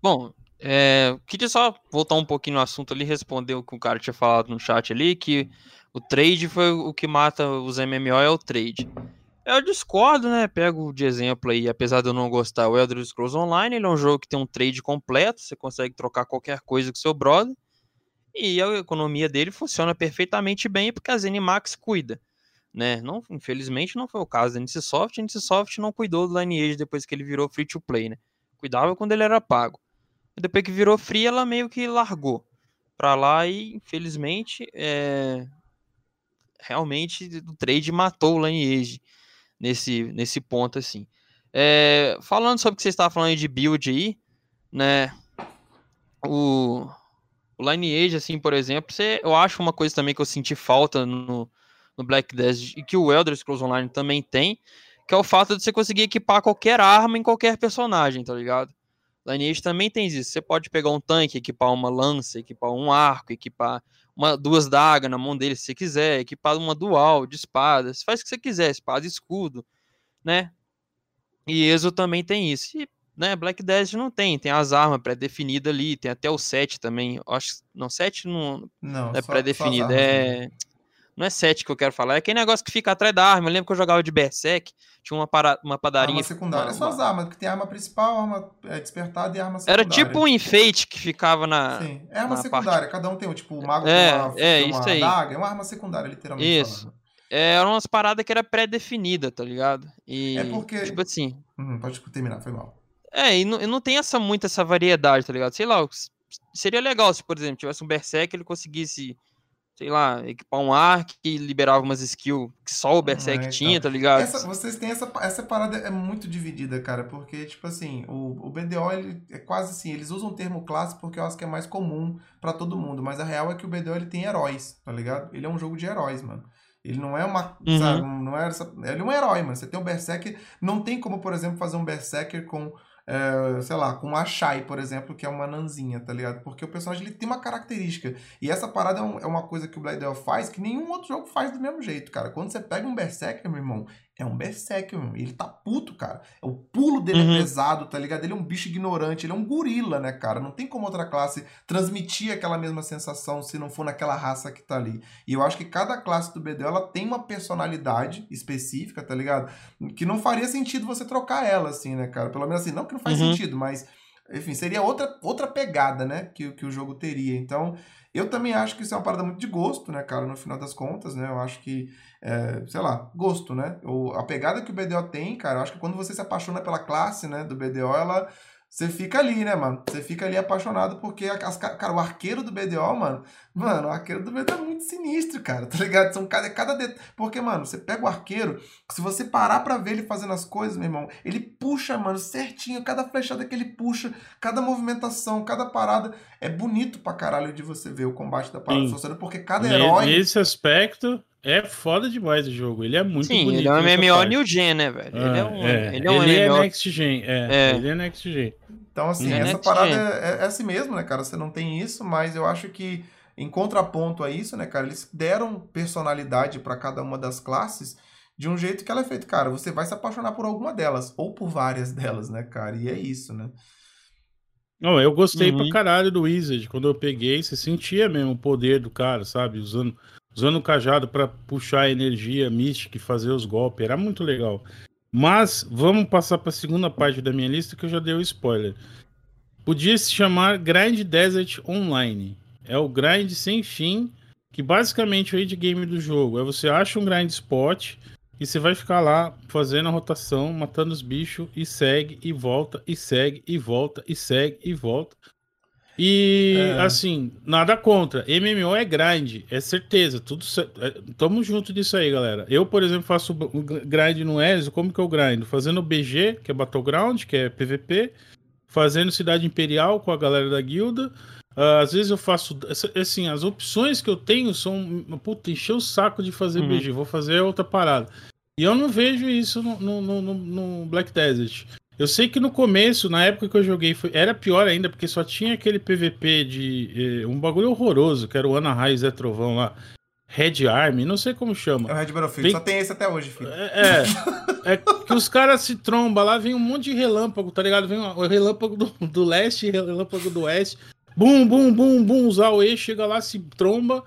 Bom, é, queria só voltar um pouquinho no assunto ali, responder o que o cara tinha falado no chat ali, que o trade foi o que mata os MMO, é o trade. Eu discordo, né? Pego de exemplo aí, apesar de eu não gostar, o Elder Scrolls Online, ele é um jogo que tem um trade completo, você consegue trocar qualquer coisa com seu brother, e a economia dele funciona perfeitamente bem porque a ZeniMax cuida. Né? Não, infelizmente não foi o caso da NCSoft, a NCSoft não cuidou do Lineage depois que ele virou free to play, né? Cuidava quando ele era pago. Depois que virou free, ela meio que largou pra lá e, infelizmente, é... realmente o trade matou o Lineage nesse, nesse ponto, assim. É... Falando sobre o que você estava falando de build aí, né? O, o Lineage, assim, por exemplo, você... eu acho uma coisa também que eu senti falta no, no Black Desert e que o Elder Scrolls Online também tem, que é o fato de você conseguir equipar qualquer arma em qualquer personagem, tá ligado? Lineage também tem isso. Você pode pegar um tanque, equipar uma lança, equipar um arco, equipar uma, duas dagas na mão dele se você quiser, equipar uma dual de espada. Você faz o que você quiser, espada e escudo, né? E ESO também tem isso. E, né, Black Desert não tem, tem as armas pré-definidas ali, tem até o 7 também. Acho não, 7 não, não, é pré-definido, é não é 7 que eu quero falar, é aquele negócio que fica atrás da arma. Eu lembro que eu jogava de Berserk, tinha uma, para, uma padaria. Arma secundária. Uma, é só as armas, porque tem arma principal, arma é, despertada e arma secundária. Era tipo um enfeite que ficava na. Sim, é arma secundária. Parte... Cada um tem, tipo, o mago é, tem uma, é, tem uma isso aí. daga, é uma arma secundária, literalmente. Isso. Falando. É, eram umas paradas que era pré-definida, tá ligado? E, é porque. Tipo assim. Hum, pode terminar, foi mal. É, e não, e não tem essa, muita essa variedade, tá ligado? Sei lá, seria legal se, por exemplo, tivesse um Berserk ele conseguisse sei lá, equipar um arc que liberava umas skills que só o Berserk é, tinha, tá ligado? Essa, vocês têm essa, essa parada é muito dividida, cara, porque, tipo assim, o, o BDO, ele é quase assim, eles usam o termo classe porque eu acho que é mais comum para todo mundo, mas a real é que o BDO, ele tem heróis, tá ligado? Ele é um jogo de heróis, mano. Ele não é uma, uhum. sabe, não é ele é um herói, mano. Você tem um Berserker, não tem como, por exemplo, fazer um Berserker com é, sei lá, com a Shai, por exemplo, que é uma nanzinha, tá ligado? Porque o personagem ele tem uma característica. E essa parada é, um, é uma coisa que o Bladel faz que nenhum outro jogo faz do mesmo jeito, cara. Quando você pega um Berserker, meu irmão, é um berserk, meu. Ele tá puto, cara. O pulo dele é uhum. é pesado, tá ligado? Ele é um bicho ignorante, ele é um gorila, né, cara? Não tem como outra classe transmitir aquela mesma sensação se não for naquela raça que tá ali. E eu acho que cada classe do BDO, ela tem uma personalidade específica, tá ligado? Que não faria sentido você trocar ela, assim, né, cara? Pelo menos assim, não que não faz uhum. sentido, mas enfim, seria outra, outra pegada, né, que, que o jogo teria. Então, eu também acho que isso é uma parada muito de gosto, né, cara, no final das contas, né, eu acho que, é, sei lá, gosto, né, o, a pegada que o BDO tem, cara, eu acho que quando você se apaixona pela classe, né, do BDO, ela você fica ali, né, mano? Você fica ali apaixonado porque, as, cara, o arqueiro do BDO, mano, mano, o arqueiro do BDO é muito sinistro, cara, tá ligado? São cada, cada. Porque, mano, você pega o arqueiro, se você parar pra ver ele fazendo as coisas, meu irmão, ele puxa, mano, certinho, cada flechada que ele puxa, cada movimentação, cada parada, é bonito pra caralho de você ver o combate da parada funcionando, porque cada herói... Nesse aspecto, é foda demais o jogo. Ele é muito Sim, bonito. ele é um MMO New Gen, né, velho? Ah, ele é um, é. Ele é, um ele MMO... é Next Gen. É, é, Ele é Next Gen. Então, assim, é essa parada é, é, assim mesmo, né, cara? Você não tem isso, mas eu acho que, em contraponto a isso, né, cara, eles deram personalidade para cada uma das classes de um jeito que ela é feita. Cara, você vai se apaixonar por alguma delas, ou por várias delas, né, cara? E é isso, né? Não, eu gostei uhum. pra caralho do Wizard. Quando eu peguei, você sentia mesmo o poder do cara, sabe? Usando usando o cajado para puxar a energia mística e fazer os golpes. Era muito legal. Mas vamos passar para a segunda parte da minha lista que eu já dei o spoiler. Podia se chamar Grind Desert Online. É o grind sem fim, que basicamente é o endgame do jogo. É você acha um grind spot e você vai ficar lá fazendo a rotação, matando os bichos e segue e volta e segue e volta e segue e volta e é. assim, nada contra. MMO é grind, é certeza. Tudo é, Tamo junto disso aí, galera. Eu, por exemplo, faço grind no Ezio. Como que eu grind? Fazendo BG, que é Battleground, que é PVP. Fazendo Cidade Imperial com a galera da guilda. Uh, às vezes eu faço. Assim, as opções que eu tenho são. Puta, encher o saco de fazer uhum. BG. Vou fazer outra parada. E eu não vejo isso no, no, no, no Black Desert. Eu sei que no começo, na época que eu joguei, foi, era pior ainda, porque só tinha aquele PVP de. Eh, um bagulho horroroso, que era o Ana Raiz Zé Trovão lá. Red Army, não sei como chama. É o Red Battlefield, só tem esse até hoje, filho. É, é, é que os caras se trombam lá, vem um monte de relâmpago, tá ligado? Vem o relâmpago do, do leste, relâmpago do oeste. Bum, bum, bum, bum, usar o E, chega lá, se tromba.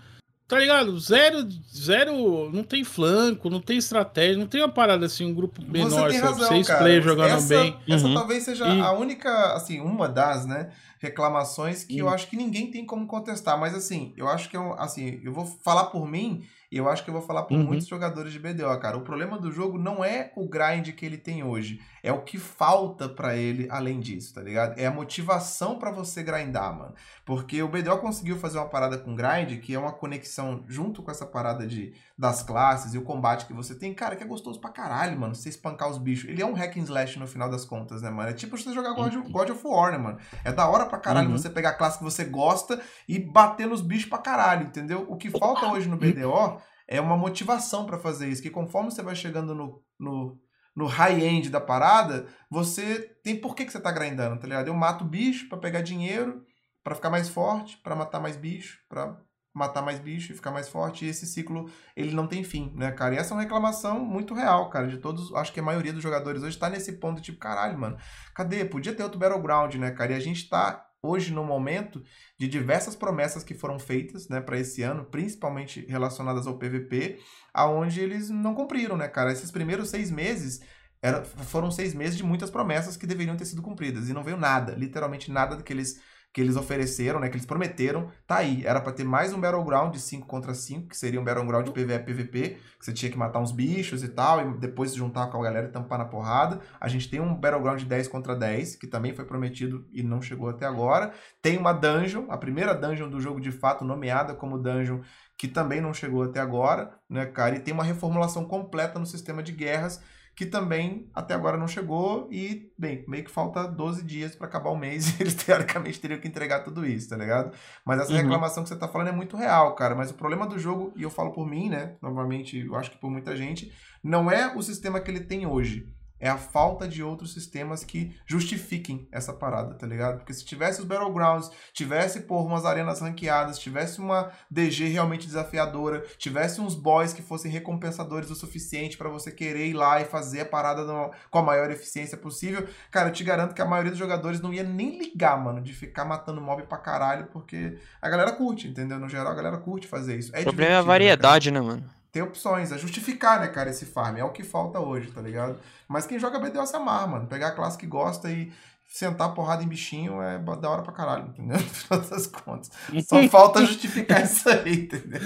Tá ligado? Zero, zero, não tem flanco, não tem estratégia, não tem uma parada assim, um grupo menor, Você tem razão, seis cara. players jogando essa, bem. Essa uhum. talvez seja e... a única, assim, uma das, né, reclamações que eu acho que ninguém tem como contestar, mas assim, eu acho que eu, assim, eu vou falar por mim e eu acho que eu vou falar por uhum. muitos jogadores de BDO, cara. O problema do jogo não é o grind que ele tem hoje. É o que falta para ele além disso, tá ligado? É a motivação para você grindar, mano. Porque o BDO conseguiu fazer uma parada com grind, que é uma conexão junto com essa parada de, das classes e o combate que você tem, cara, que é gostoso pra caralho, mano. Você espancar os bichos. Ele é um hack and slash no final das contas, né, mano? É tipo você jogar God, God of War, né, mano? É da hora pra caralho uhum. você pegar a classe que você gosta e bater nos bichos pra caralho, entendeu? O que falta hoje no BDO é uma motivação para fazer isso. Que conforme você vai chegando no, no, no high-end da parada, você tem por que, que você tá grindando, tá ligado? Eu mato bicho para pegar dinheiro, para ficar mais forte, para matar mais bicho, para matar mais bicho e ficar mais forte. E esse ciclo, ele não tem fim, né, cara? E essa é uma reclamação muito real, cara, de todos. Acho que a maioria dos jogadores hoje tá nesse ponto, tipo, caralho, mano, cadê? Podia ter outro Battleground, né, cara? E a gente tá hoje no momento de diversas promessas que foram feitas, né, para esse ano, principalmente relacionadas ao PVP, aonde eles não cumpriram, né, cara? Esses primeiros seis meses era, foram seis meses de muitas promessas que deveriam ter sido cumpridas e não veio nada, literalmente nada do que eles que eles ofereceram, né, que eles prometeram, tá aí. Era para ter mais um Battleground de 5 contra 5, que seria um Battleground de PvE PvP, que você tinha que matar uns bichos e tal, e depois se juntar com a galera e tampar na porrada. A gente tem um Battleground de 10 contra 10, que também foi prometido e não chegou até agora. Tem uma dungeon, a primeira dungeon do jogo de fato nomeada como dungeon, que também não chegou até agora, né, cara? E tem uma reformulação completa no sistema de guerras que também até agora não chegou e, bem, meio que falta 12 dias para acabar o mês e eles teoricamente teriam que entregar tudo isso, tá ligado? Mas essa uhum. reclamação que você tá falando é muito real, cara. Mas o problema do jogo, e eu falo por mim, né? Novamente, eu acho que por muita gente, não é o sistema que ele tem hoje. É a falta de outros sistemas que justifiquem essa parada, tá ligado? Porque se tivesse os Battlegrounds, tivesse, por umas arenas ranqueadas, tivesse uma DG realmente desafiadora, tivesse uns boys que fossem recompensadores o suficiente para você querer ir lá e fazer a parada no, com a maior eficiência possível, cara, eu te garanto que a maioria dos jogadores não ia nem ligar, mano, de ficar matando mob pra caralho, porque a galera curte, entendeu? No geral, a galera curte fazer isso. É o problema é a né, variedade, né, né mano? Ter opções, é justificar, né, cara, esse farm. É o que falta hoje, tá ligado? Mas quem joga BDO se amarra, mano. Pegar a classe que gosta e sentar porrada em bichinho é da hora pra caralho, entendeu? No final das contas. Só falta justificar isso aí, entendeu?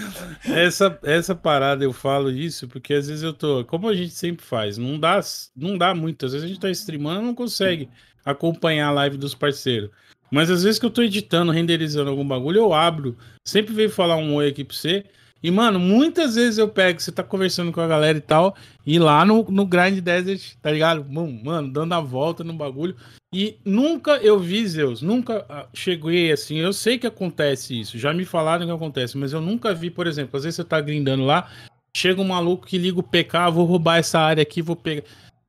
Essa, essa parada eu falo isso porque às vezes eu tô. Como a gente sempre faz, não dá, não dá muito. Às vezes a gente tá streamando não consegue acompanhar a live dos parceiros. Mas às vezes que eu tô editando, renderizando algum bagulho, eu abro. Sempre veio falar um oi aqui pra você. E, mano, muitas vezes eu pego, você tá conversando com a galera e tal, e lá no, no Grind Desert, tá ligado? Mano, dando a volta no bagulho. E nunca eu vi, Zeus, nunca ah, cheguei assim. Eu sei que acontece isso, já me falaram que acontece, mas eu nunca vi, por exemplo, às vezes você tá grindando lá, chega um maluco que liga o PK, vou roubar essa área aqui, vou pegar.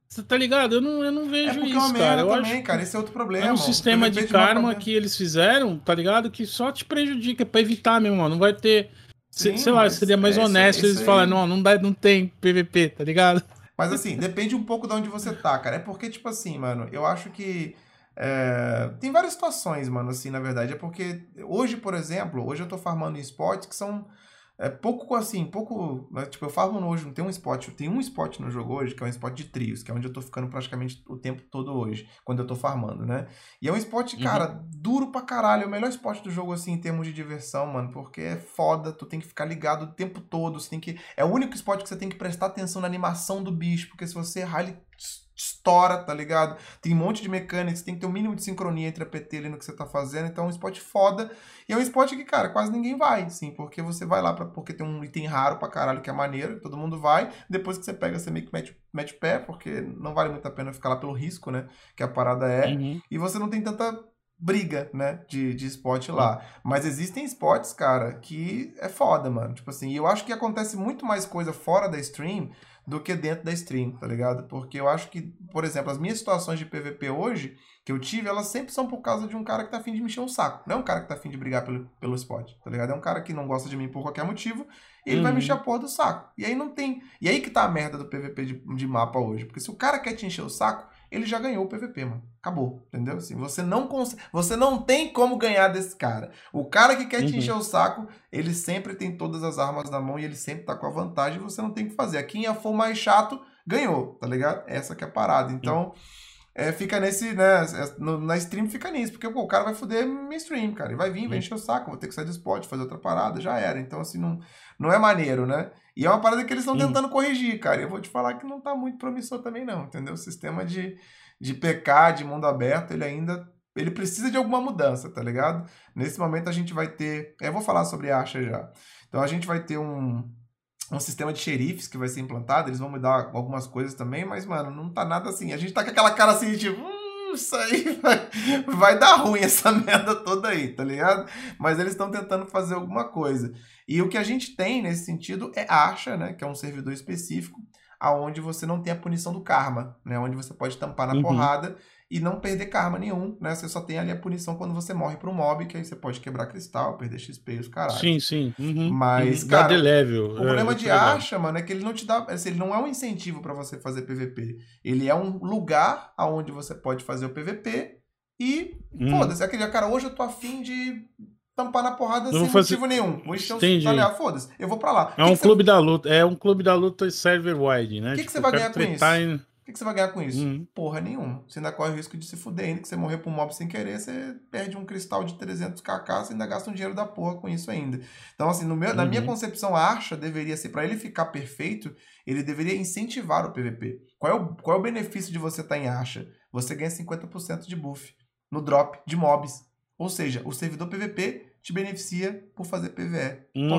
Você tá ligado? Eu não, eu não vejo é isso, cara. Eu também, acho... cara. Esse é outro problema. É um sistema de karma que eles fizeram, tá ligado? Que só te prejudica, é pra evitar mesmo, mano. Não vai ter Sim, sei lá, seria mais é, honesto eles falarem, não, não, dá, não tem PVP, tá ligado? Mas assim, depende um pouco de onde você tá, cara. É porque, tipo assim, mano, eu acho que. É... tem várias situações, mano, assim, na verdade. É porque hoje, por exemplo, hoje eu tô farmando em esportes que são é pouco assim, pouco. Né, tipo, eu falo hoje, não tem um spot. Tem um spot no jogo hoje, que é um spot de trios, que é onde eu tô ficando praticamente o tempo todo hoje, quando eu tô farmando, né? E é um spot, uhum. cara, duro pra caralho. É o melhor spot do jogo, assim, em termos de diversão, mano. Porque é foda, tu tem que ficar ligado o tempo todo. Você tem que. É o único spot que você tem que prestar atenção na animação do bicho, porque se você errar, ele estoura, tá ligado? Tem um monte de mecânicas, tem que ter um mínimo de sincronia entre a PT ali no que você tá fazendo, então é um spot foda. E é um spot que, cara, quase ninguém vai, sim, porque você vai lá pra, porque tem um item raro pra caralho que é maneiro, todo mundo vai, depois que você pega, você meio que mete, mete pé, porque não vale muito a pena ficar lá pelo risco, né, que a parada é, uhum. e você não tem tanta briga, né, de, de spot lá. Mas existem spots, cara, que é foda, mano. Tipo assim, e eu acho que acontece muito mais coisa fora da stream do que dentro da stream, tá ligado? Porque eu acho que, por exemplo, as minhas situações de PVP hoje, que eu tive, elas sempre são por causa de um cara que tá afim de me encher um saco. Não é um cara que tá afim de brigar pelo, pelo spot, tá ligado? É um cara que não gosta de mim por qualquer motivo e ele uhum. vai me encher a porra do saco. E aí não tem. E aí que tá a merda do PVP de, de mapa hoje. Porque se o cara quer te encher o saco, ele já ganhou o PVP, mano. Acabou, entendeu? Assim, você não consegue, você não tem como ganhar desse cara. O cara que quer uhum. te encher o saco, ele sempre tem todas as armas na mão e ele sempre tá com a vantagem, você não tem o que fazer. Quem for mais chato, ganhou, tá ligado? Essa que é a parada. Então, uhum. é, fica nesse, né, é, na stream fica nisso, porque pô, o cara vai foder minha stream, cara. Ele vai vir, vai uhum. encher o saco, vou ter que sair do spot, fazer outra parada, já era. Então, assim, não, não é maneiro, né? E é uma parada que eles estão tentando corrigir, cara. Eu vou te falar que não tá muito promissor também, não, entendeu? O sistema de, de PK, de mundo aberto, ele ainda ele precisa de alguma mudança, tá ligado? Nesse momento a gente vai ter. Eu vou falar sobre Asha já. Então a gente vai ter um, um sistema de xerifes que vai ser implantado, eles vão mudar algumas coisas também, mas, mano, não tá nada assim. A gente tá com aquela cara assim, tipo. Isso aí vai, vai dar ruim essa merda toda aí, tá ligado? Mas eles estão tentando fazer alguma coisa. E o que a gente tem nesse sentido é Asha, né? Que é um servidor específico aonde você não tem a punição do karma, né? Onde você pode tampar na uhum. porrada e não perder karma nenhum, né? Você só tem ali a punição quando você morre para um mob, que aí você pode quebrar cristal, perder XP e os caralho. Sim, sim. Uhum. Mas, uhum. cara, level. o problema é, de acha, mano, é que ele não te dá, assim, ele não é um incentivo para você fazer PVP. Ele é um lugar aonde você pode fazer o PVP e hum. foda-se, é aquele cara, hoje eu tô afim de tampar na porrada não sem fazer... motivo nenhum. Vou encher um foda-se, eu vou pra lá. É um clube você... da luta, é um clube da luta server wide, né? O que, tipo, que você vai ganhar com isso? Em... O que, que você vai ganhar com isso? Uhum. Porra nenhuma. Você ainda corre o risco de se fuder ainda, que você morrer pro mob sem querer, você perde um cristal de 300kk, você ainda gasta um dinheiro da porra com isso ainda. Então, assim, no meu, uhum. na minha uhum. concepção, a Archa deveria ser, para ele ficar perfeito, ele deveria incentivar o PVP. Qual é o, qual é o benefício de você estar tá em Archa? Você ganha 50% de buff no drop de mobs. Ou seja, o servidor PVP te beneficia por fazer PVE. Hum,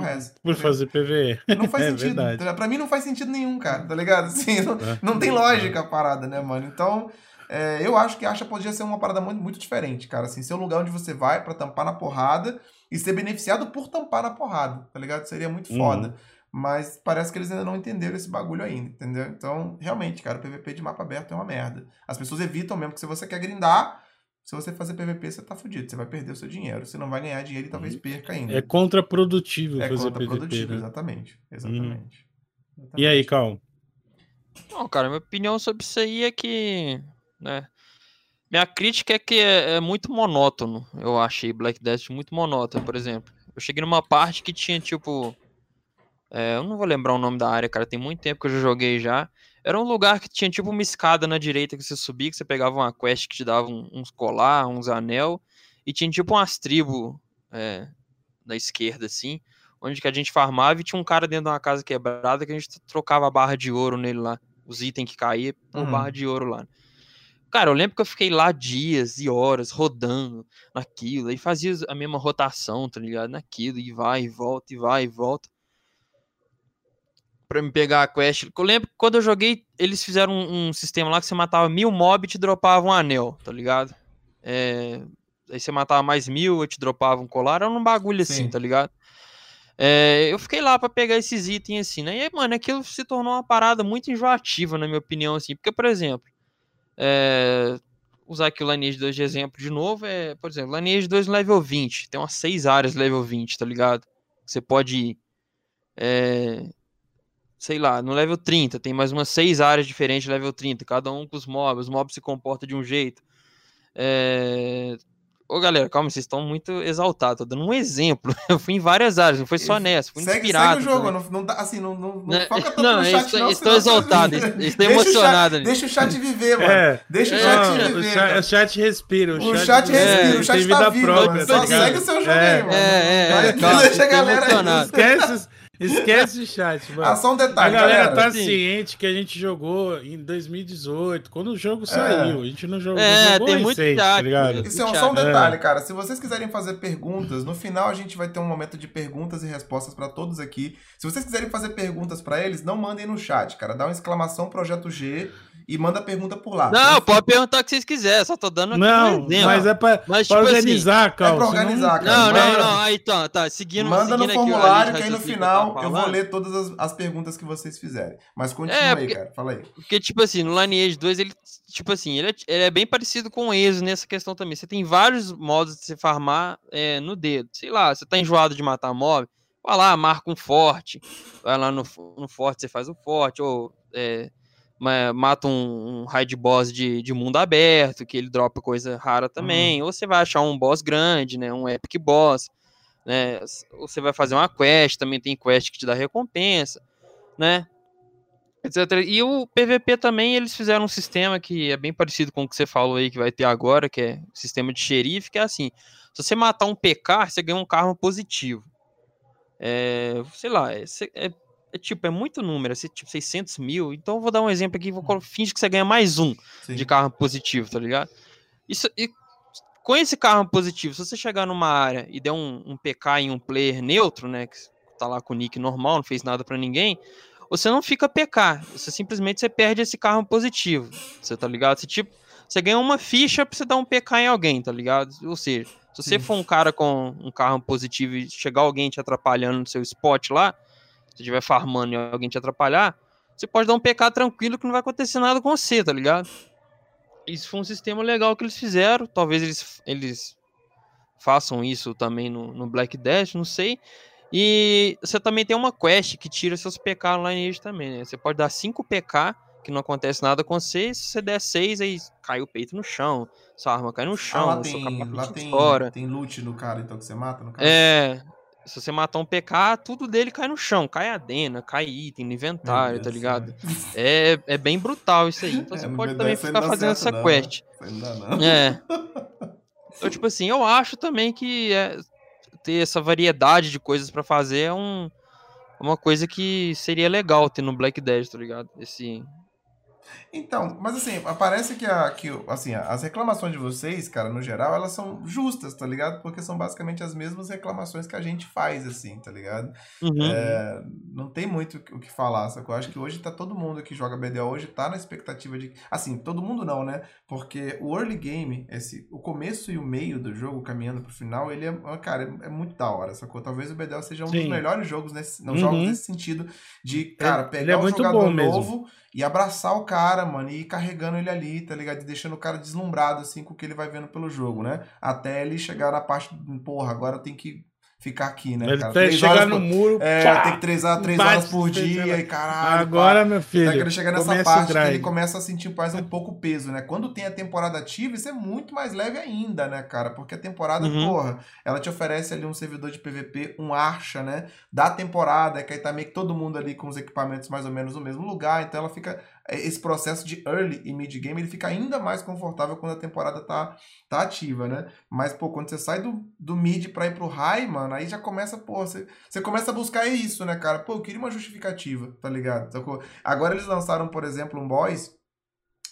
por tá fazer PVE. Não faz é sentido. Verdade. Pra mim não faz sentido nenhum, cara, tá ligado? Assim, não, é. não tem lógica a parada, né, mano? Então, é, eu acho que Acha podia ser uma parada muito, muito diferente, cara. Assim, ser um lugar onde você vai para tampar na porrada e ser beneficiado por tampar na porrada, tá ligado? Seria muito foda. Uhum. Mas parece que eles ainda não entenderam esse bagulho ainda, entendeu? Então, realmente, cara, o PVP de mapa aberto é uma merda. As pessoas evitam mesmo, que se você quer grindar, se você fazer PVP, você tá fudido. Você vai perder o seu dinheiro. Você não vai ganhar dinheiro e talvez perca ainda. É contraprodutivo É fazer contraprodutivo, PVP, né? exatamente. Exatamente. E aí, Cal? Não, cara, minha opinião sobre isso aí é que, né, minha crítica é que é, é muito monótono. Eu achei Black Death muito monótono, por exemplo. Eu cheguei numa parte que tinha, tipo, é, eu não vou lembrar o nome da área, cara, tem muito tempo que eu já joguei já. Era um lugar que tinha, tipo, uma escada na direita que você subia, que você pegava uma quest que te dava um- uns colar, uns anel, e tinha, tipo, umas tribos é, na esquerda, assim, onde que a gente farmava e tinha um cara dentro de uma casa quebrada que a gente trocava a barra de ouro nele lá. Os itens que caíam por Uhum. barra de ouro lá. Cara, eu lembro que eu fiquei lá dias e horas rodando naquilo, e fazia a mesma rotação, tá ligado? Naquilo, e vai e volta, e vai e volta. Pra me pegar a quest. Eu lembro que quando eu joguei, eles fizeram um, um sistema lá que você matava mil mob e te dropava um anel, tá ligado? É, Aí você matava mais mil, eu te dropava um colar, era um bagulho assim, Sim. tá ligado? É, eu fiquei lá pra pegar esses itens assim, né? E, aí, mano, aquilo se tornou uma parada muito enjoativa, na minha opinião, assim. Porque, por exemplo, é, usar aqui o Lineage 2 de exemplo de novo, é, por exemplo, Lineage 2 level 20, tem umas seis áreas level 20, tá ligado? Você pode ir, é, sei lá, no level 30, tem mais umas seis áreas diferentes level 30, cada um com os mobs, os mobs se comportam de um jeito. É... Ô galera, calma, vocês estão muito exaltados, tô dando um exemplo. Eu fui em várias áreas, não foi só nessa, fui segue, inspirado. segue o jogo, não, não dá, assim, não, não, não Né? foca tanto Não, no chat, estou- não. estou exaltado, estou Deixa o chat- emocionado ali. Deixa o chat viver, mano. É, Deixa o É, chat não, viver. o, chat, o chat respira. O, O chat respira, é, o chat tem tá vida vivo, própria, tá segue o seu jogo É. aí, mano. É, é, Vai, é, calma, deixa a galera emocionado. Esquece, esquece o chat, mano. Ah, só um A detalhe, galera galera. tá Sim. ciente que a gente jogou em 2018, quando o jogo saiu. A gente não jogou, É, jogou tem muito recente, chat, tá ligado? Isso é um, só um É. detalhe, cara. Se vocês quiserem fazer perguntas, no final a gente vai ter um momento de perguntas e respostas pra todos aqui. Se vocês quiserem fazer perguntas pra eles, não mandem no chat, cara. Dá uma exclamação Projeto G e manda a pergunta por lá. Não, pode perguntar o que vocês quiserem, só tô dando aqui um Não, exemplo. mas é pra, Mas, pra tipo assim, organizar, é Cal. pra senão- organizar, cara. Não, não, Manda- não, aí tá, tá, seguindo, Manda no seguindo aqui a formulário que aí no final eu vou ler todas as, as perguntas que vocês fizerem. Mas continua É, aí, porque- cara. Fala aí. Porque, tipo assim, no Lineage 2, ele, tipo assim, ele é, ele é bem parecido com o ESO nessa questão também. Você tem vários modos de você farmar é, no dedo. Sei lá, você tá enjoado de matar mob, vai lá, marca um forte. Vai lá no, no forte, você faz o forte. Ou é, mata um, um raid boss de, de mundo aberto, que ele dropa coisa rara também. Ou você vai achar um boss grande, né? Um epic boss. Né? Ou você vai fazer uma quest, também tem quest que te dá recompensa, né? etc. E o PVP também, eles fizeram um sistema que é bem parecido com o que você falou aí, que vai ter agora, que é o sistema de xerife, que é assim, se você matar um PK, você ganha um karma positivo. É, sei lá, é, é- é tipo, é muito número, é tipo 600 mil, então eu vou dar um exemplo aqui, vou colo- finge que você ganha mais um Sim. de karma positivo, tá ligado? Isso, e com esse karma positivo, se você chegar numa área e der um, um PK em um player neutro, né, que tá lá com o nick normal, não fez nada pra ninguém, você não fica PK, você simplesmente você perde esse karma positivo, você tá ligado? Você, tipo, você ganha uma ficha pra você dar um PK em alguém, tá ligado? Ou seja, se você Sim. for um cara com um karma positivo e chegar alguém te atrapalhando no seu spot lá, se estiver farmando e alguém te atrapalhar, você pode dar um PK tranquilo que não vai acontecer nada com você, tá ligado? Isso foi um sistema legal que eles fizeram. Talvez eles, eles façam isso também no, no Black Dash, não sei. E você também tem uma quest que tira seus PK Lineage também, né? Você pode dar 5 PK, que não acontece nada com você. Se você der 6, aí cai o peito no chão, sua arma cai no Ah, chão, lá seu tem, lá tem, fora. tem loot no cara, então, que você mata no cara? É. Se você matar um PK, tudo dele cai no chão. Cai adena, cai item inventário, tá do ligado? céu. É, é bem brutal isso aí. Então É, você pode B10 também ficar fazendo certo essa não, quest. Não dá, não. É. Então, tipo assim, eu acho também que é, ter essa variedade de coisas pra fazer é um, uma coisa que seria legal ter no Black Dead, tá ligado? Esse, Então, mas assim, parece que, a, que assim, as reclamações de vocês, cara, no geral, elas são justas, tá ligado? Porque são basicamente as mesmas reclamações que a gente faz, assim, tá ligado? Uhum. É, não tem muito o que falar, sacou? Eu acho que hoje tá todo mundo que joga BDO hoje tá na expectativa de. Assim, todo mundo não, né? Porque o early game, esse, o começo e o meio do jogo caminhando pro final, ele é, cara, é, é muito da hora, sacou? Talvez o BDO seja um Sim. dos melhores jogos nesse, não, uhum. jogos nesse sentido de, cara, é, pegar é um jogador novo. Mesmo e abraçar o cara, mano, e ir carregando ele ali, tá ligado? E deixando o cara deslumbrado, assim, com o que ele vai vendo pelo jogo, né? Até ele chegar na parte, porra, agora tem que ficar aqui, né, Ele cara? Três chegar horas no por... muro, é, pá, tem que treinar três horas por dia e caralho. Agora, pá. meu filho. Tá chegar nessa parte que ele começa a sentir mais um pouco peso, né? Quando tem a temporada ativa, isso é muito mais leve ainda, né, cara? Porque a temporada, uhum. porra, ela te oferece ali um servidor de PVP, um archa, né? Da temporada, que aí tá meio que todo mundo ali com os equipamentos mais ou menos no mesmo lugar, então ela fica esse processo de early e mid game ele fica ainda mais confortável quando a temporada tá, tá ativa, né? Mas, pô, quando você sai do, do mid pra ir pro high, mano, aí já começa, pô, você, você começa a buscar isso, né, cara? Pô, eu queria uma justificativa, tá ligado? Agora eles lançaram, por exemplo, um boys.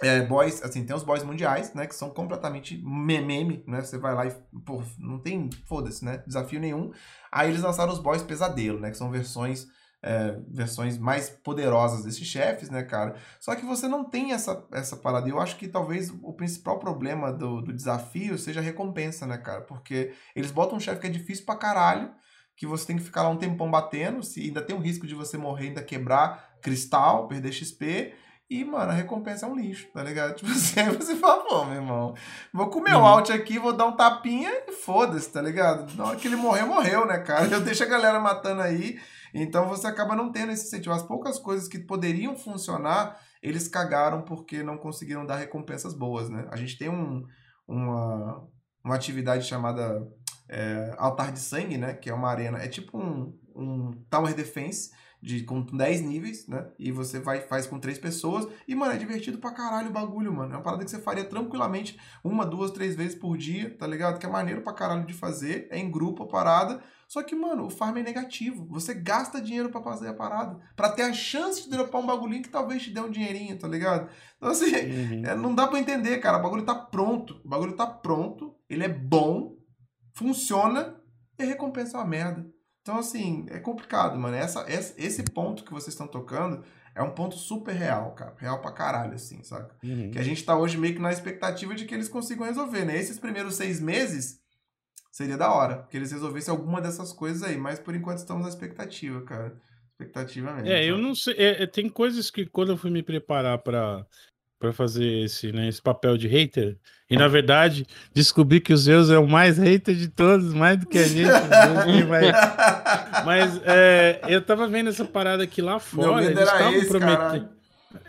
É, boys, assim, tem os boys mundiais, né, que são completamente meme, né, você vai lá e, pô, não tem, foda-se, né, desafio nenhum. Aí eles lançaram os boys pesadelo, né, que são versões é, versões mais poderosas desses chefes, né, cara? Só que você não tem essa, essa parada. E eu acho que talvez o principal problema do, do desafio seja a recompensa, né, cara? Porque eles botam um chefe que é difícil pra caralho, que você tem que ficar lá um tempão batendo, se ainda tem o risco de você morrer, ainda quebrar cristal, perder XP. E, mano, a recompensa é um lixo, tá ligado? Tipo assim, você fala, pô, meu irmão, vou comer o uhum. alt aqui, vou dar um tapinha e foda-se, tá ligado? Na hora que ele morreu, morreu, né, cara? Eu deixo a galera matando aí então você acaba não tendo esse incentivo. As poucas coisas que poderiam funcionar, eles cagaram porque não conseguiram dar recompensas boas, né? A gente tem um, uma, uma atividade chamada é, Altar de Sangue, né? Que é uma arena, é tipo um, um Tower Defense, de, com 10 níveis, né? E você vai faz com três pessoas. E, mano, é divertido pra caralho o bagulho, mano. É uma parada que você faria tranquilamente uma, duas, três vezes por dia, tá ligado? Que é maneiro pra caralho de fazer. É em grupo a parada. Só que, mano, o farm é negativo. Você gasta dinheiro para fazer a parada. para ter a chance de dropar um bagulhinho que talvez te dê um dinheirinho, tá ligado? Então, assim, uhum. é, não dá para entender, cara. O bagulho tá pronto. O bagulho tá pronto. Ele é bom. Funciona. E recompensa é uma merda. Então, assim, é complicado, mano. Essa, esse ponto que vocês estão tocando é um ponto super real, cara. Real pra caralho, assim, saca? Uhum. Que a gente tá hoje meio que na expectativa de que eles consigam resolver, né? Esses primeiros seis meses seria da hora que eles resolvessem alguma dessas coisas aí, mas por enquanto estamos na expectativa, cara. Expectativa mesmo. É, eu não sei. É, é, tem coisas que quando eu fui me preparar para para fazer esse, né, esse papel de hater, e na verdade descobri que o Zeus é o mais hater de todos, mais do que a gente. mas mas é, eu tava vendo essa parada aqui lá fora, eles estavam prometendo.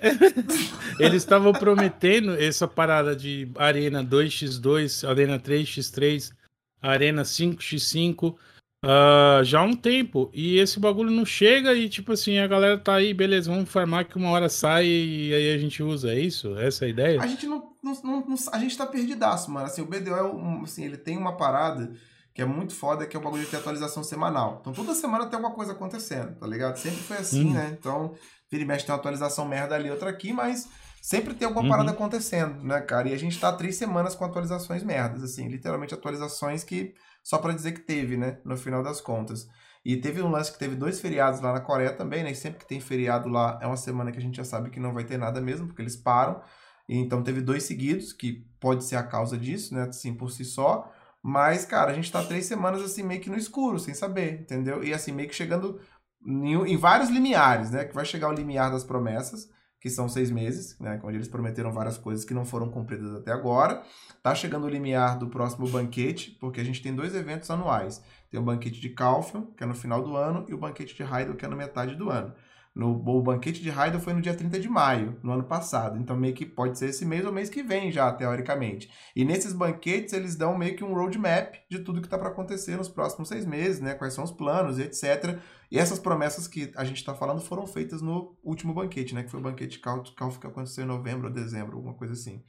eles estavam prometendo essa parada de Arena 2x2, Arena 3x3 Arena 5x5 uh, já há um tempo. E esse bagulho não chega e, tipo assim, a galera tá aí, beleza, vamos farmar que uma hora sai e aí a gente usa. É isso? Essa é a ideia? A gente não, não, não, a gente tá perdidaço, mano. Assim, o BDO é um, assim, ele tem uma parada que é muito foda, que é o bagulho de ter atualização semanal. Então toda semana tem alguma coisa acontecendo, tá ligado? Sempre foi assim, né? Então, vira e mexe tem uma atualização merda ali, outra aqui, mas sempre tem alguma parada uhum. acontecendo, né, cara? E a gente tá três semanas com atualizações merdas, assim, literalmente atualizações que só para dizer que teve, né, no final das contas. E teve um lance que teve dois feriados lá na Coreia também, né? E sempre que tem feriado lá é uma semana que a gente já sabe que não vai ter nada mesmo, porque eles param. E então teve dois seguidos, que pode ser a causa disso, né? Assim, por si só. Mas, cara, a gente tá três semanas assim, meio que no escuro, sem saber, entendeu? E assim, meio que chegando em, em vários limiares, né? Que vai chegar o limiar das promessas que são seis meses, né, onde eles prometeram várias coisas que não foram cumpridas até agora. Tá chegando o limiar do próximo banquete, porque a gente tem dois eventos anuais. Tem o banquete de Calfion, que é no final do ano, e o banquete de Heidel, que é na metade do ano. No, o banquete de Heidel foi no dia 30 de maio, no ano passado. Então, meio que pode ser esse mês ou mês que vem já, teoricamente. E nesses banquetes, eles dão meio que um roadmap de tudo que está para acontecer nos próximos seis meses, né? Quais são os planos, etc. E essas promessas que a gente está falando foram feitas no último banquete, né? Que foi o banquete Calf que aconteceu em novembro ou dezembro, alguma coisa assim.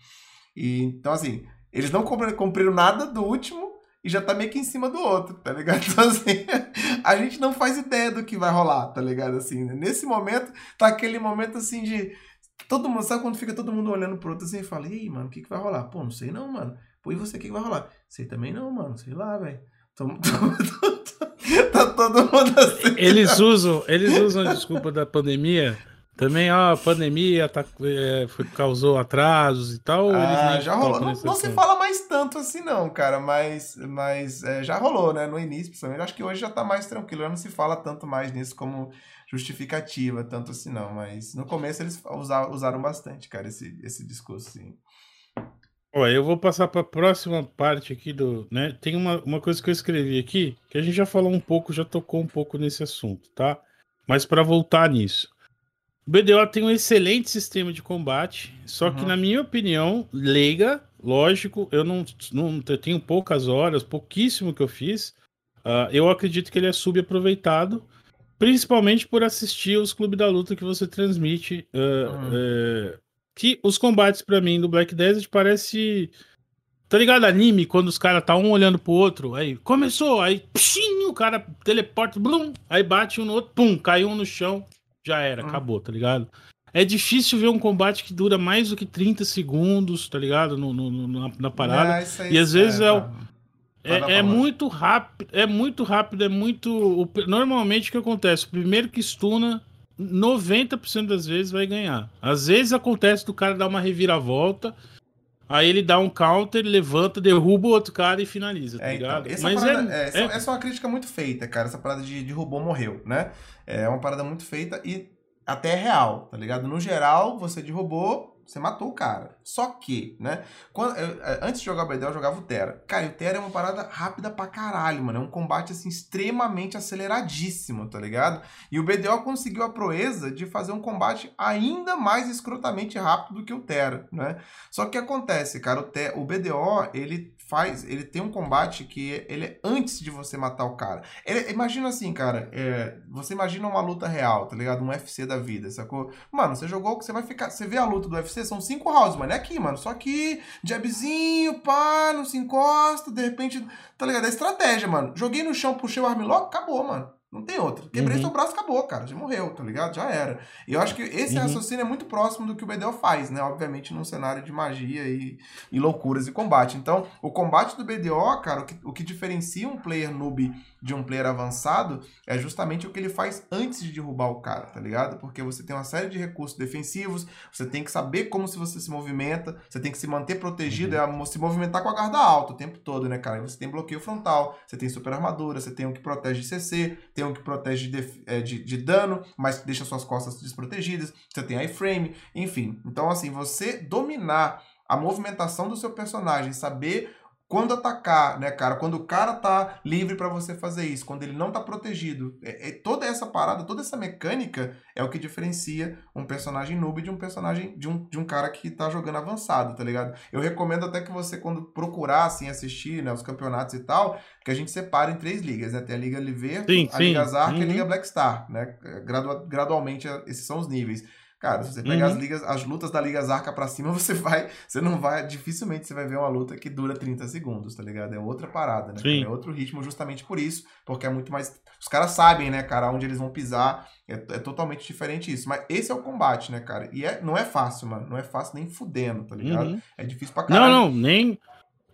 E, então, assim, eles não cumpriram nada do último, e já tá meio que em cima do outro, tá ligado? Então, assim, a gente não faz ideia do que vai rolar, tá ligado? Assim, nesse momento, tá aquele momento assim de. todo mundo, sabe quando fica todo mundo olhando pro outro assim e fala, ei, mano, o que, que vai rolar? Pô, não sei não, mano. Pô, e você, o que, que vai rolar? Sei também não, mano, sei lá, velho. tá todo mundo assim. Eles usam, eles usam a desculpa da pandemia. Também, ó, a pandemia tá, é, foi, causou atrasos e tal. Ah, já rolou. Não, não se fala mais tanto assim, não, cara, mas, mas é, já rolou, né? No início, principalmente. Acho que hoje já tá mais tranquilo. Já não se fala tanto mais nisso como justificativa, tanto assim, não. Mas no começo eles usaram, usaram bastante, cara, esse, esse discurso. Olha, eu vou passar para a próxima parte aqui do. Né? Tem uma, uma coisa que eu escrevi aqui, que a gente já falou um pouco, já tocou um pouco nesse assunto, tá? Mas para voltar nisso. O BDO tem um excelente sistema de combate, só uhum. que, na minha opinião, leiga, lógico, eu não, não eu tenho poucas horas, pouquíssimo que eu fiz. Uh, eu acredito que ele é subaproveitado, principalmente por assistir os clubes da luta que você transmite. Uh, uhum. uh, que os combates para mim do Black Desert parece Tá ligado? Anime, quando os caras tá um olhando pro outro, aí começou, aí pshim, o cara teleporta, blum, aí bate um no outro, pum, caiu um no chão, já era, hum. acabou, tá ligado? É difícil ver um combate que dura mais do que 30 segundos, tá ligado? No, no na, na, parada. É, e às vezes é, é, é, é muito rápido, é muito rápido, é muito. O, normalmente o que acontece? O primeiro que stuna 90% das vezes vai ganhar. Às vezes acontece do cara dar uma reviravolta, aí ele dá um counter, levanta, derruba o outro cara e finaliza, tá é, então, ligado? Então, Mas parada, é, é, essa, é... é uma crítica muito feita, cara. Essa parada de derrubou, morreu, né? É uma parada muito feita e até é real, tá ligado? No geral, você derrubou, você matou o cara. Só que, né? Quando, eu, antes de jogar o BDL, eu jogava o Terra. Cara, e o Terra é uma parada rápida pra caralho, mano. É um combate, assim, extremamente aceleradíssimo, tá ligado? E o BDO conseguiu a proeza de fazer um combate ainda mais escrotamente rápido do que o Terra, né? Só que o que acontece, cara? O, o BDO, ele faz, ele tem um combate que ele é antes de você matar o cara. Ele, imagina assim, cara, é, você imagina uma luta real, tá ligado? Um UFC da vida, sacou? Mano, você jogou, você vai ficar, você vê a luta do UFC, são cinco rounds, mano, é aqui, mano, só que jabzinho, pá, não se encosta, de repente, tá ligado? É estratégia, mano. Joguei no chão, puxei o armlock, acabou, mano. Não tem outra. Quebrei uhum. seu braço, acabou, cara. Já morreu, tá ligado? Já era. E eu acho que esse uhum. raciocínio é muito próximo do que o BDO faz, né? Obviamente num cenário de magia e, e loucuras e combate. Então, o combate do BDO, cara, o que, o que diferencia um player noob de um player avançado é justamente o que ele faz antes de derrubar o cara, tá ligado? Porque você tem uma série de recursos defensivos, você tem que saber como se você se movimenta, você tem que se manter protegido, uhum. é se movimentar com a guarda alta o tempo todo, né, cara? Você tem bloqueio frontal, você tem super armadura, você tem o que protege CC, tem o que protege de, é, de, de dano, mas deixa suas costas desprotegidas, você tem iframe, enfim. Então, assim, você dominar a movimentação do seu personagem, saber quando atacar, né, cara? Quando o cara tá livre para você fazer isso, quando ele não tá protegido. É, é, toda essa parada, toda essa mecânica é o que diferencia um personagem noob de um personagem, de um, de um cara que tá jogando avançado, tá ligado? Eu recomendo até que você, quando procurar, assim, assistir, né, os campeonatos e tal, que a gente separe em três ligas, né? Tem a Liga Liver, a Liga Zark uhum. e a Liga Black Star, né? Gradua gradualmente, esses são os níveis. Cara, se você pegar uhum. as ligas, as lutas da Liga Zarca pra cima, você vai. Você não vai. Dificilmente você vai ver uma luta que dura 30 segundos, tá ligado? É outra parada, né? Sim. É outro ritmo justamente por isso. Porque é muito mais. Os caras sabem, né, cara, onde eles vão pisar. É, é totalmente diferente isso. Mas esse é o combate, né, cara? E é, não é fácil, mano. Não é fácil nem fudendo, tá ligado? Uhum. É difícil pra caralho. Não, não, nem.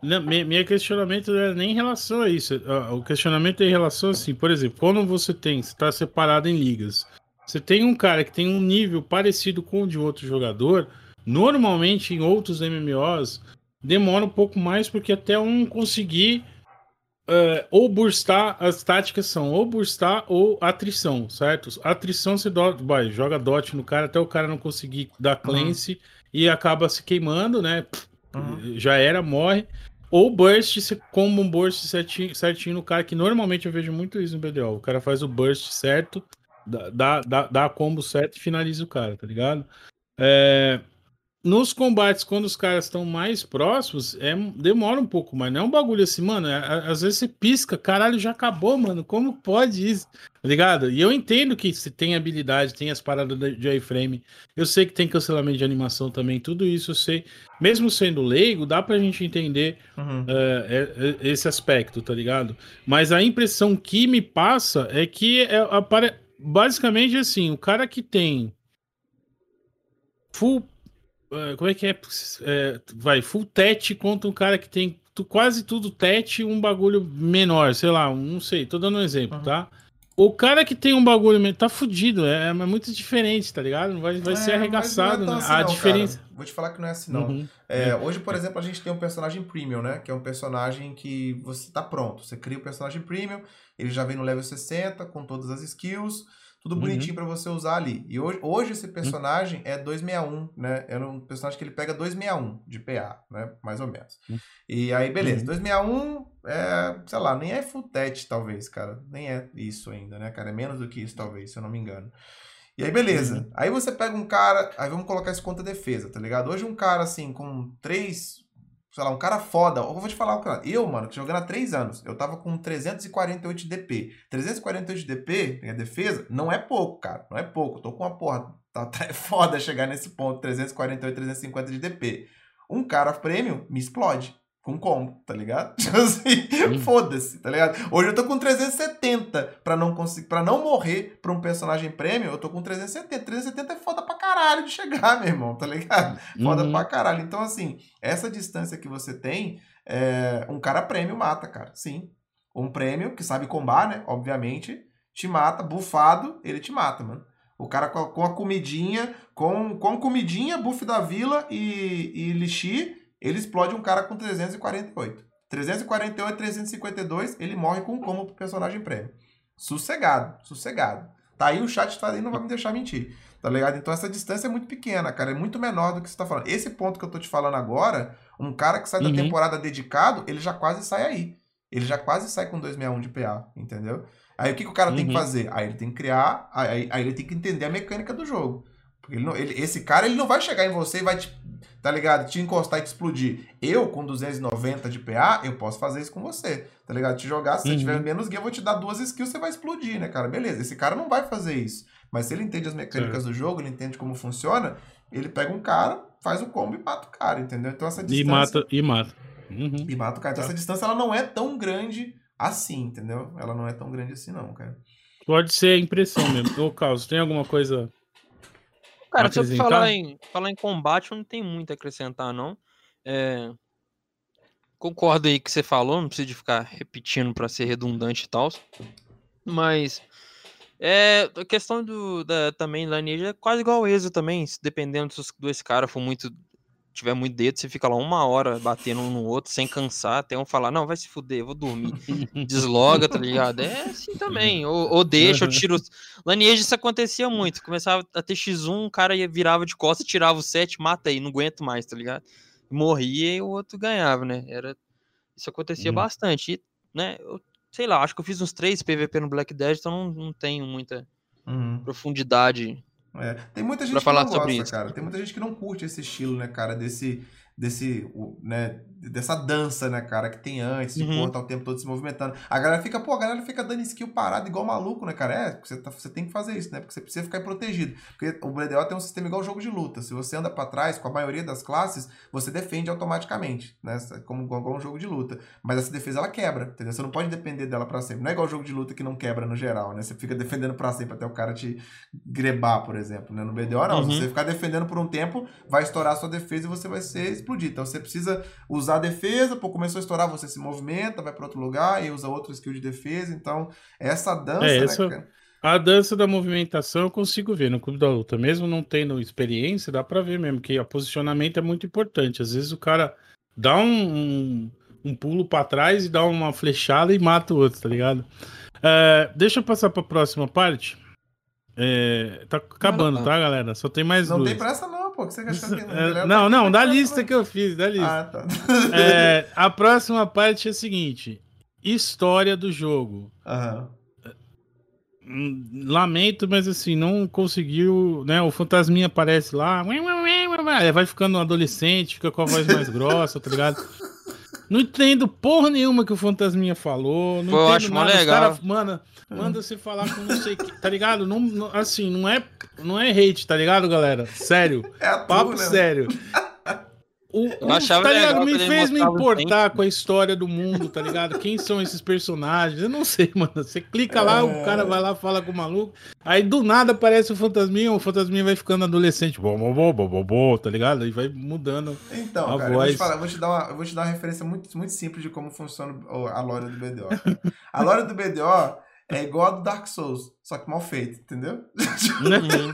Meu questionamento não é nem em relação a isso. O questionamento é em relação assim, por exemplo, quando você tem, está separado em ligas, você tem um cara que tem um nível parecido com o de outro jogador, normalmente em outros MMOs demora um pouco mais porque até um conseguir uh, ou burstar, as táticas são ou burstar ou atrição, certo? Atrição você dot, vai, joga dot no cara até o cara não conseguir dar cleanse uhum. e acaba se queimando, né? Uhum. Já era, morre. Ou burst, você comba um burst certinho, certinho no cara, que normalmente eu vejo muito isso no BDO. O cara faz o burst certo Dá, dá, dá combo certo e finaliza o cara, tá ligado? É, nos combates, quando os caras estão mais próximos, é, demora um pouco mais. Não é um bagulho assim, mano. É, às vezes você pisca, caralho, já acabou, mano. Como pode isso? Tá ligado? E eu entendo que se tem habilidade, tem as paradas de iframe. Eu sei que tem cancelamento de animação também. Tudo isso eu sei. Mesmo sendo leigo, dá pra gente entender uhum. uh, esse aspecto, tá ligado? Mas a impressão que me passa é que é, apare basicamente assim, o cara que tem full. eh, como é que é? É, Vai, full tete contra um cara que tem tu- quase tudo tete e um bagulho menor, sei lá, um- não sei, tô dando um exemplo, Uhum. tá? O cara que tem um bagulho menor tá fudido, é, é muito diferente, tá ligado? Vai, vai É, ser arregaçado, não é né? assim A não, diferença. cara. Vou te falar que não é assim, não. Uhum. É, hoje, por exemplo, a gente tem um personagem premium, né? Que é um personagem que você tá pronto. Você cria o personagem premium, ele já vem no level 60, com todas as skills, tudo Uhum. bonitinho pra você usar ali. E hoje, hoje esse personagem é 261, né? É um personagem que ele pega 261 de PA, né? Mais ou menos. Uhum. E aí, beleza. Uhum. 261 é, sei lá, nem é full tet, talvez, cara. Nem é isso ainda, né, cara? É menos do que isso, talvez, se eu não me engano. E aí, beleza. Uhum. Aí você pega um cara. Aí vamos colocar isso contra defesa, tá ligado? Hoje um cara assim, com três. Sei lá, um cara foda. Eu vou te falar o cara. Eu, mano, que jogando há três anos, eu tava com 348 de DP. 348 de DP, minha defesa, não é pouco, cara. Não é pouco. Eu tô com uma porra. Tá, tá é foda chegar nesse ponto. 348, 350 de DP. Um cara premium me explode. Com combo, tá ligado? Tipo assim, foda-se, tá ligado? Hoje eu tô com 370 pra não conseguir, para não morrer pra um personagem premium, eu tô com 370. 370 é foda pra caralho de chegar, meu irmão, tá ligado? Foda Uhum. pra caralho. Então, assim, essa distância que você tem, é, um cara prêmio mata, cara. Sim. Um prêmio que sabe combar, né? Obviamente, te mata, bufado, ele te mata, mano. O cara com a, com a comidinha, com, com comidinha, buff da vila e, e lixi, ele explode um cara com 348. 348, 352, ele morre com um combo pro personagem prêmio. Sossegado, sossegado. Tá aí o chat tá aí, não vai me deixar mentir. Tá ligado? Então essa distância é muito pequena, cara. É muito menor do que você tá falando. Esse ponto que eu tô te falando agora, um cara que sai da Uhum. temporada dedicado, ele já quase sai aí. Ele já quase sai com 261 de PA, entendeu? Aí o que, que o cara tem que Uhum. fazer? Aí ele tem que criar, aí, aí ele tem que entender a mecânica do jogo. Porque ele não- ele- esse cara ele não vai chegar em você e vai te, tá ligado? Te encostar e te explodir. Eu, com 290 de PA, eu posso fazer isso com você, tá ligado? Te jogar, se você Uhum. tiver menos guia, eu vou te dar duas skills, você vai explodir, né, cara? Beleza, esse cara não vai fazer isso. Mas se ele entende as mecânicas do jogo, ele entende como funciona, ele pega um cara, faz o combo e mata o cara, entendeu? Então essa E distância... mata, e mata. Uhum. E mata o cara. Então Tá. essa distância, ela não é tão grande assim, entendeu? Ela não é tão grande assim não, cara. Pode ser a impressão mesmo. Ô, Carlos, tem alguma coisa. Cara, se eu falar em, falar em combate, eu não tenho muito a acrescentar, não. É, Concordo aí que você falou, não precisa ficar repetindo pra ser redundante e tal. Mas é, a questão do, da, também da Lineage é quase igual ao ESO também. Dependendo se os dois caras for muito. Tiver muito dedo, você fica lá uma hora batendo um no outro sem cansar, até um falar, não, vai se fuder, vou dormir. Desloga, tá ligado? É assim também. Ou, ou deixa, eu tiro. Lineage isso acontecia muito. Começava a ter X1, o cara ia, virava de costas, tirava o 7, mata aí, não aguento mais, tá ligado? Morria e o outro ganhava, né? Era... Isso acontecia Uhum. bastante. E, né? Eu, sei lá, acho que eu fiz uns 3 PVP no Black Dead, então não, não tenho muita Uhum. profundidade. É. Tem muita gente Pra que falar não sobre gosta, isso. cara. Tem muita gente que não curte esse estilo, né, cara? Desse, desse, né, dessa dança, né, cara, que tem antes, de Uhum. porra, tá o tempo todo se movimentando. A galera fica, pô, a galera fica dando skill parado igual maluco, né, cara? É, você, tá- você tem que fazer isso, né? Porque você precisa ficar protegido. Porque o BDO tem um sistema igual jogo de luta. Se você anda pra trás, com a maioria das classes, você defende automaticamente, né? Como igual, um jogo de luta. Mas essa defesa, ela quebra, entendeu? Você não pode depender dela pra sempre. Não é igual jogo de luta que não quebra no geral, né? Você fica defendendo pra sempre até o cara te grebar, por exemplo, né? No BDO, não. Uhum. Se você ficar defendendo por um tempo, vai estourar a sua defesa e você vai ser explodido. Então você precisa usar a defesa, pô, começou a estourar, você se movimenta, vai para outro lugar e usa outro skill de defesa. Então, essa dança, É, né, essa- cara? A dança da movimentação eu consigo ver no Clube da Luta. Mesmo não tendo experiência, dá pra ver mesmo que o posicionamento é muito importante. Às vezes o cara dá um, um, um pulo pra trás e dá uma flechada e mata o outro, tá ligado? É, deixa eu passar pra próxima parte. É, tá acabando, lá. tá, galera? Só tem mais Não duas. tem pressa não, pô. que você achou que É, não, não, da lista que eu fiz, da lista. Ah, tá. É, a próxima parte é a seguinte: história do jogo. Aham. Hum, Lamento, mas assim, não conseguiu, né? O fantasminha aparece lá, vai ficando um adolescente, fica com a voz mais grossa, tá ligado? Não entendo porra nenhuma que o fantasminha falou. Não Pô, eu entendo acho nada. Legal. cara, manda, manda você falar com não sei que, tá ligado? Não, não- assim, não é, não é hate, tá ligado, galera? Sério. É a tua, Papo né? sério. O, o, tá ligado? Me fez me importar com a história do mundo, tá ligado? Quem são esses personagens? Eu não sei, mano. Você clica lá, o cara vai lá, fala com o maluco. Aí do nada aparece o fantasminha, o fantasminha vai ficando adolescente. Bom, bom, bom, bom, bom, tá ligado? E vai mudando. Então, a cara, voz. Eu, vou te falar, eu, vou te dar uma, eu vou te dar uma referência muito, muito simples de como funciona a lore do BDO. Cara. A lore do BDO é igual a do Dark Souls, só que mal feito, entendeu? Uhum.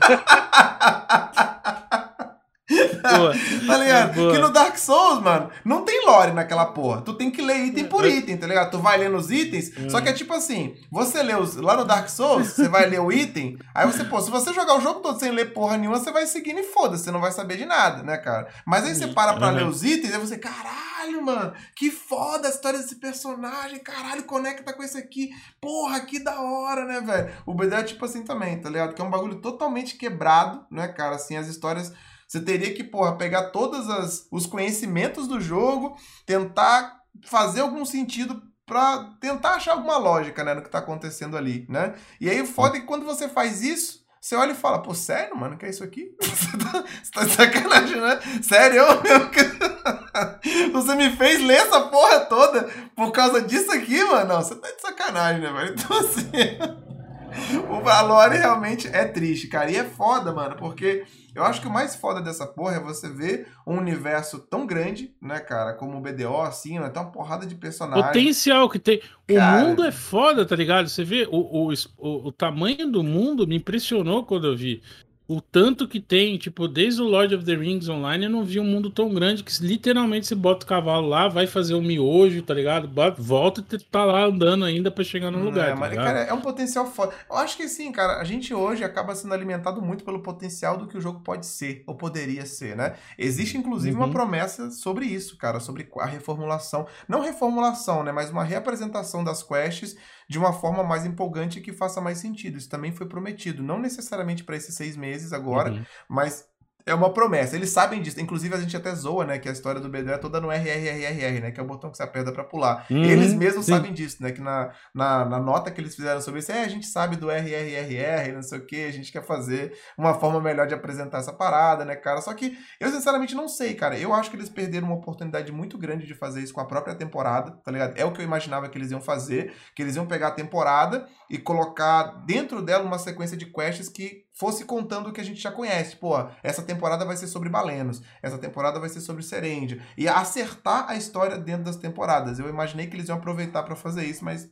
Boa. tá ligado? Boa. Que no Dark Souls, mano, não tem lore naquela porra. Tu tem que ler item por item, tá ligado? Tu vai lendo os itens, hum. só que é tipo assim, você lê os. Lá no Dark Souls, você vai ler o item, aí você, pô, se você jogar o jogo todo sem ler porra nenhuma, você vai seguindo e foda-se, você não vai saber de nada, né, cara? Mas aí você para pra uhum. ler os itens, aí você, caralho, mano, que foda a história desse personagem, caralho, conecta com esse aqui, porra, que da hora, né, velho? O BD é tipo assim também, tá ligado? Que é um bagulho totalmente quebrado, né, cara? Assim, as histórias você teria que, porra, pegar todos os conhecimentos do jogo, tentar fazer algum sentido para tentar achar alguma lógica, né, no que tá acontecendo ali, né? E aí o foda é que quando você faz isso, você olha e fala, pô, sério, mano, que é isso aqui? Você tá, você tá de sacanagem, né? Sério, eu. Você me fez ler essa porra toda por causa disso aqui, mano? Não, você tá de sacanagem, né, velho? Então, assim, o valor realmente é triste, cara. E é foda, mano, porque eu acho que o mais foda dessa porra é você ver um universo tão grande, né, cara, como o BDO, assim, né? Tem uma porrada de personagens. Potencial que tem. Cara... O mundo é foda, tá ligado? Você vê o, o, o, o tamanho do mundo me impressionou quando eu vi o tanto que tem, tipo, desde o Lord of the Rings Online, eu não vi um mundo tão grande que literalmente você bota o cavalo lá, vai fazer o um miojo, tá ligado? Volta e tá lá andando ainda para chegar no lugar. É, tá mas, cara, é um potencial foda. Eu acho que sim, cara, a gente hoje acaba sendo alimentado muito pelo potencial do que o jogo pode ser, ou poderia ser, né? Existe, inclusive, uhum. uma promessa sobre isso, cara, sobre a reformulação. Não reformulação, né? Mas uma reapresentação das quests de uma forma mais empolgante que faça mais sentido. Isso também foi prometido, não necessariamente para esses seis meses agora, uhum. mas é uma promessa. Eles sabem disso. Inclusive, a gente até zoa, né? Que a história do BD é toda no RRRR, né? Que é o botão que você aperta pra pular. Uhum, eles mesmos sim. sabem disso, né? Que na, na, na, nota que eles fizeram sobre isso, é, a gente sabe do RRRR, não sei o que, a gente quer fazer uma forma melhor de apresentar essa parada, né, cara? Só que eu, sinceramente, não sei, cara. Eu acho que eles perderam uma oportunidade muito grande de fazer isso com a própria temporada, tá ligado? É o que eu imaginava que eles iam fazer, que eles iam pegar a temporada e colocar dentro dela uma sequência de quests que fosse contando o que a gente já conhece. Pô, essa temporada vai ser sobre Balenos, essa temporada vai ser sobre Serendia. E acertar a história dentro das temporadas. Eu imaginei que eles iam aproveitar para fazer isso, mas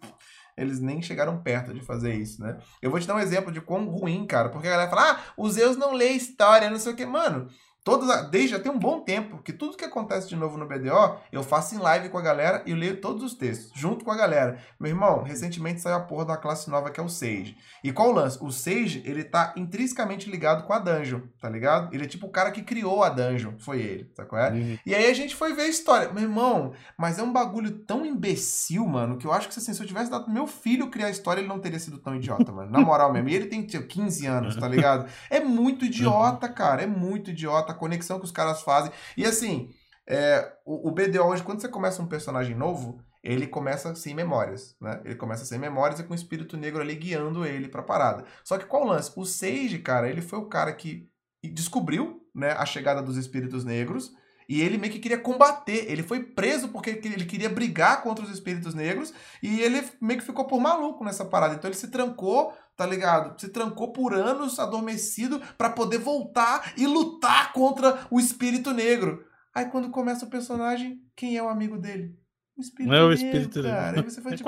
eles nem chegaram perto de fazer isso, né? Eu vou te dar um exemplo de quão ruim, cara, porque a galera fala, ah, os Zeus não lê história, não sei o que. Mano, Todas, desde já tem um bom tempo que tudo que acontece de novo no BDO, eu faço em live com a galera e eu leio todos os textos, junto com a galera. Meu irmão, recentemente saiu a porra da classe nova que é o Sage. E qual o lance? O Sage, ele tá intrinsecamente ligado com a Dungeon, tá ligado? Ele é tipo o cara que criou a Dungeon, foi ele, tá qual é? Uhum. E aí a gente foi ver a história. Meu irmão, mas é um bagulho tão imbecil, mano, que eu acho que assim, se eu tivesse dado meu filho criar a história, ele não teria sido tão idiota, mano. Na moral mesmo. E ele tem 15 anos, tá ligado? É muito idiota, cara. É muito idiota conexão que os caras fazem. E assim, é, o, o BDO hoje, quando você começa um personagem novo, ele começa sem memórias, né? Ele começa sem memórias e com o espírito negro ali guiando ele pra parada. Só que qual o lance? O Sage, cara, ele foi o cara que descobriu, né, a chegada dos espíritos negros e ele meio que queria combater. Ele foi preso porque ele queria brigar contra os espíritos negros e ele meio que ficou por maluco nessa parada. Então ele se trancou tá ligado? Se trancou por anos adormecido para poder voltar e lutar contra o espírito negro. Aí quando começa o personagem, quem é o amigo dele? O espírito Não é o espírito negro, cara. Aí você foi tipo,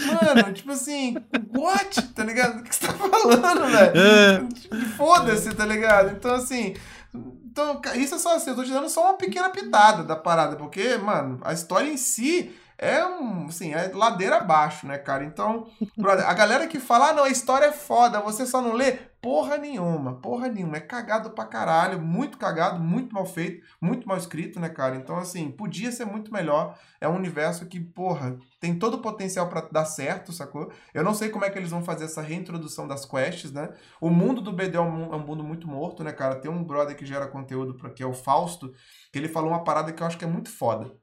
Mano, tipo assim, what? Tá ligado? O que você tá falando, velho? É. Foda-se, tá ligado? Então, assim, então, isso é só assim, eu tô te dando só uma pequena pitada da parada, porque, mano, a história em si é um, assim, é ladeira abaixo, né, cara? Então, brother, a galera que fala, ah, não, a história é foda, você só não lê, porra nenhuma, porra nenhuma, é cagado pra caralho, muito cagado, muito mal feito, muito mal escrito, né, cara? Então, assim, podia ser muito melhor, é um universo que, porra, tem todo o potencial para dar certo, sacou? Eu não sei como é que eles vão fazer essa reintrodução das quests, né? O mundo do BD é um, é um mundo muito morto, né, cara? Tem um brother que gera conteúdo, que é o Fausto, que ele falou uma parada que eu acho que é muito foda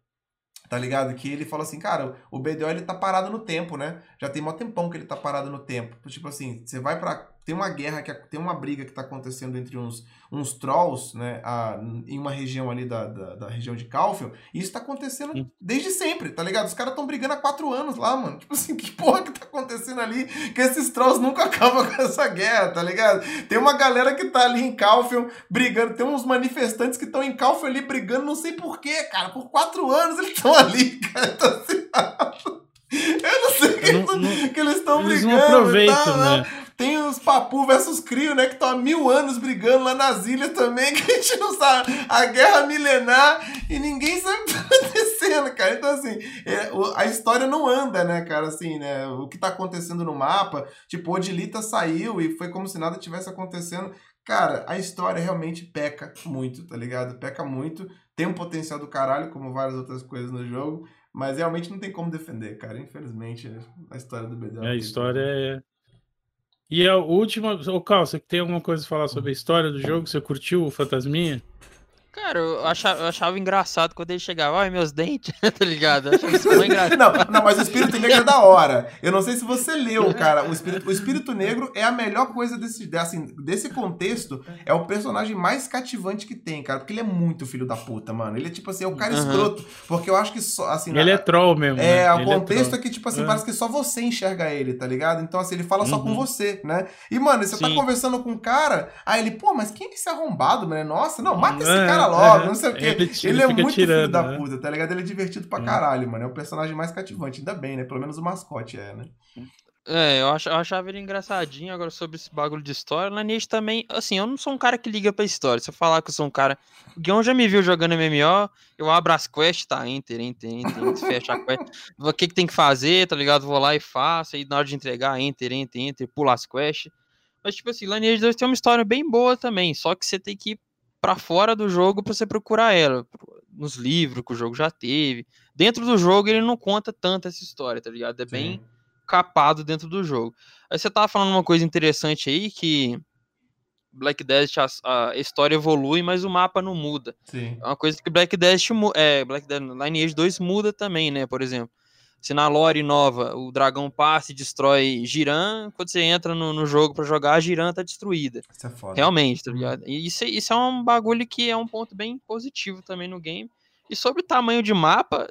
Tá ligado? Que ele falou assim, cara, o BDO ele tá parado no tempo, né? Já tem mó tempão que ele tá parado no tempo. Tipo assim, você vai pra tem uma guerra, que tem uma briga que tá acontecendo entre uns, uns trolls, né? A, em uma região ali da, da, da região de Calfion. E isso tá acontecendo Sim. desde sempre, tá ligado? Os caras estão brigando há quatro anos lá, mano. Tipo assim, que porra que tá acontecendo ali? Que esses trolls nunca acabam com essa guerra, tá ligado? Tem uma galera que tá ali em Calfion brigando. Tem uns manifestantes que estão em Calfion ali brigando, não sei porquê, cara. Por quatro anos eles estão ali, cara. Então, assim, eu não sei que, não, não, que eles estão brigando. Não aproveitam, tá, né? Tem os Papu versus Crio, né? Que estão há mil anos brigando lá nas ilhas também, que a gente não sabe. A guerra milenar e ninguém sabe o que tá acontecendo, cara. Então, assim, é, a história não anda, né, cara? Assim, né? O que tá acontecendo no mapa. Tipo, Odilita saiu e foi como se nada tivesse acontecendo. Cara, a história realmente peca muito, tá ligado? Peca muito. Tem um potencial do caralho, como várias outras coisas no jogo. Mas realmente não tem como defender, cara. Infelizmente, a história do BDL. A história é. E a última. Ô, Cal, você tem alguma coisa a falar sobre a história do jogo? Você curtiu o Fantasminha? Cara, eu achava, eu achava, engraçado quando ele chegava, ai, meus dentes, tá ligado? Eu achava isso engraçado. não, não, mas o Espírito Negro é da hora. Eu não sei se você leu, cara. O Espírito, o Espírito Negro é a melhor coisa desse, assim, desse contexto. É o personagem mais cativante que tem, cara. Porque ele é muito filho da puta, mano. Ele é tipo assim, é o cara uhum. escroto. Porque eu acho que só, assim... Ele na, é troll mesmo. É, né? o é contexto é, é, que, tipo assim, uhum. parece que só você enxerga ele, tá ligado? Então, assim, ele fala uhum. só com uhum. você, né? E, mano, você tá Sim. tá conversando com um cara, aí ele, pô, mas quem é esse arrombado, mano? Nossa, não, mata esse cara logo, não sei o quê. Ele, ele é muito tirando, filho da né? puta, tá ligado? Ele é divertido pra hum. caralho, mano. É o personagem mais cativante, ainda bem, né? Pelo menos o mascote é, né? É, eu, eu achava ele engraçadinho agora sobre esse bagulho de história. Lineage também, assim, eu não sou um cara que liga pra história. Se eu falar que eu sou um cara. O Guion já me viu jogando MMO, eu abro as quests, tá? Enter, enter, enter, enter fecha a quest. O que, que tem que fazer, tá ligado? Vou lá e faço. Aí na hora de entregar, enter, enter, enter, pula as quests. Mas, tipo assim, Lineage 2 tem uma história bem boa também. Só que você tem que para fora do jogo para você procurar ela. Nos livros que o jogo já teve. Dentro do jogo ele não conta tanto essa história, tá ligado? É Sim. bem capado dentro do jogo. Aí você tava falando uma coisa interessante aí que Black Desert a, a história evolui, mas o mapa não muda. Sim. É uma coisa que Black Desert é, Black Desert Lineage 2 muda também, né? Por exemplo, se na lore nova o dragão passa e destrói Giran, quando você entra no, no jogo para jogar, a Giran tá destruída. Isso é foda. Realmente, tá ligado? E isso, isso é um bagulho que é um ponto bem positivo também no game. E sobre o tamanho de mapa,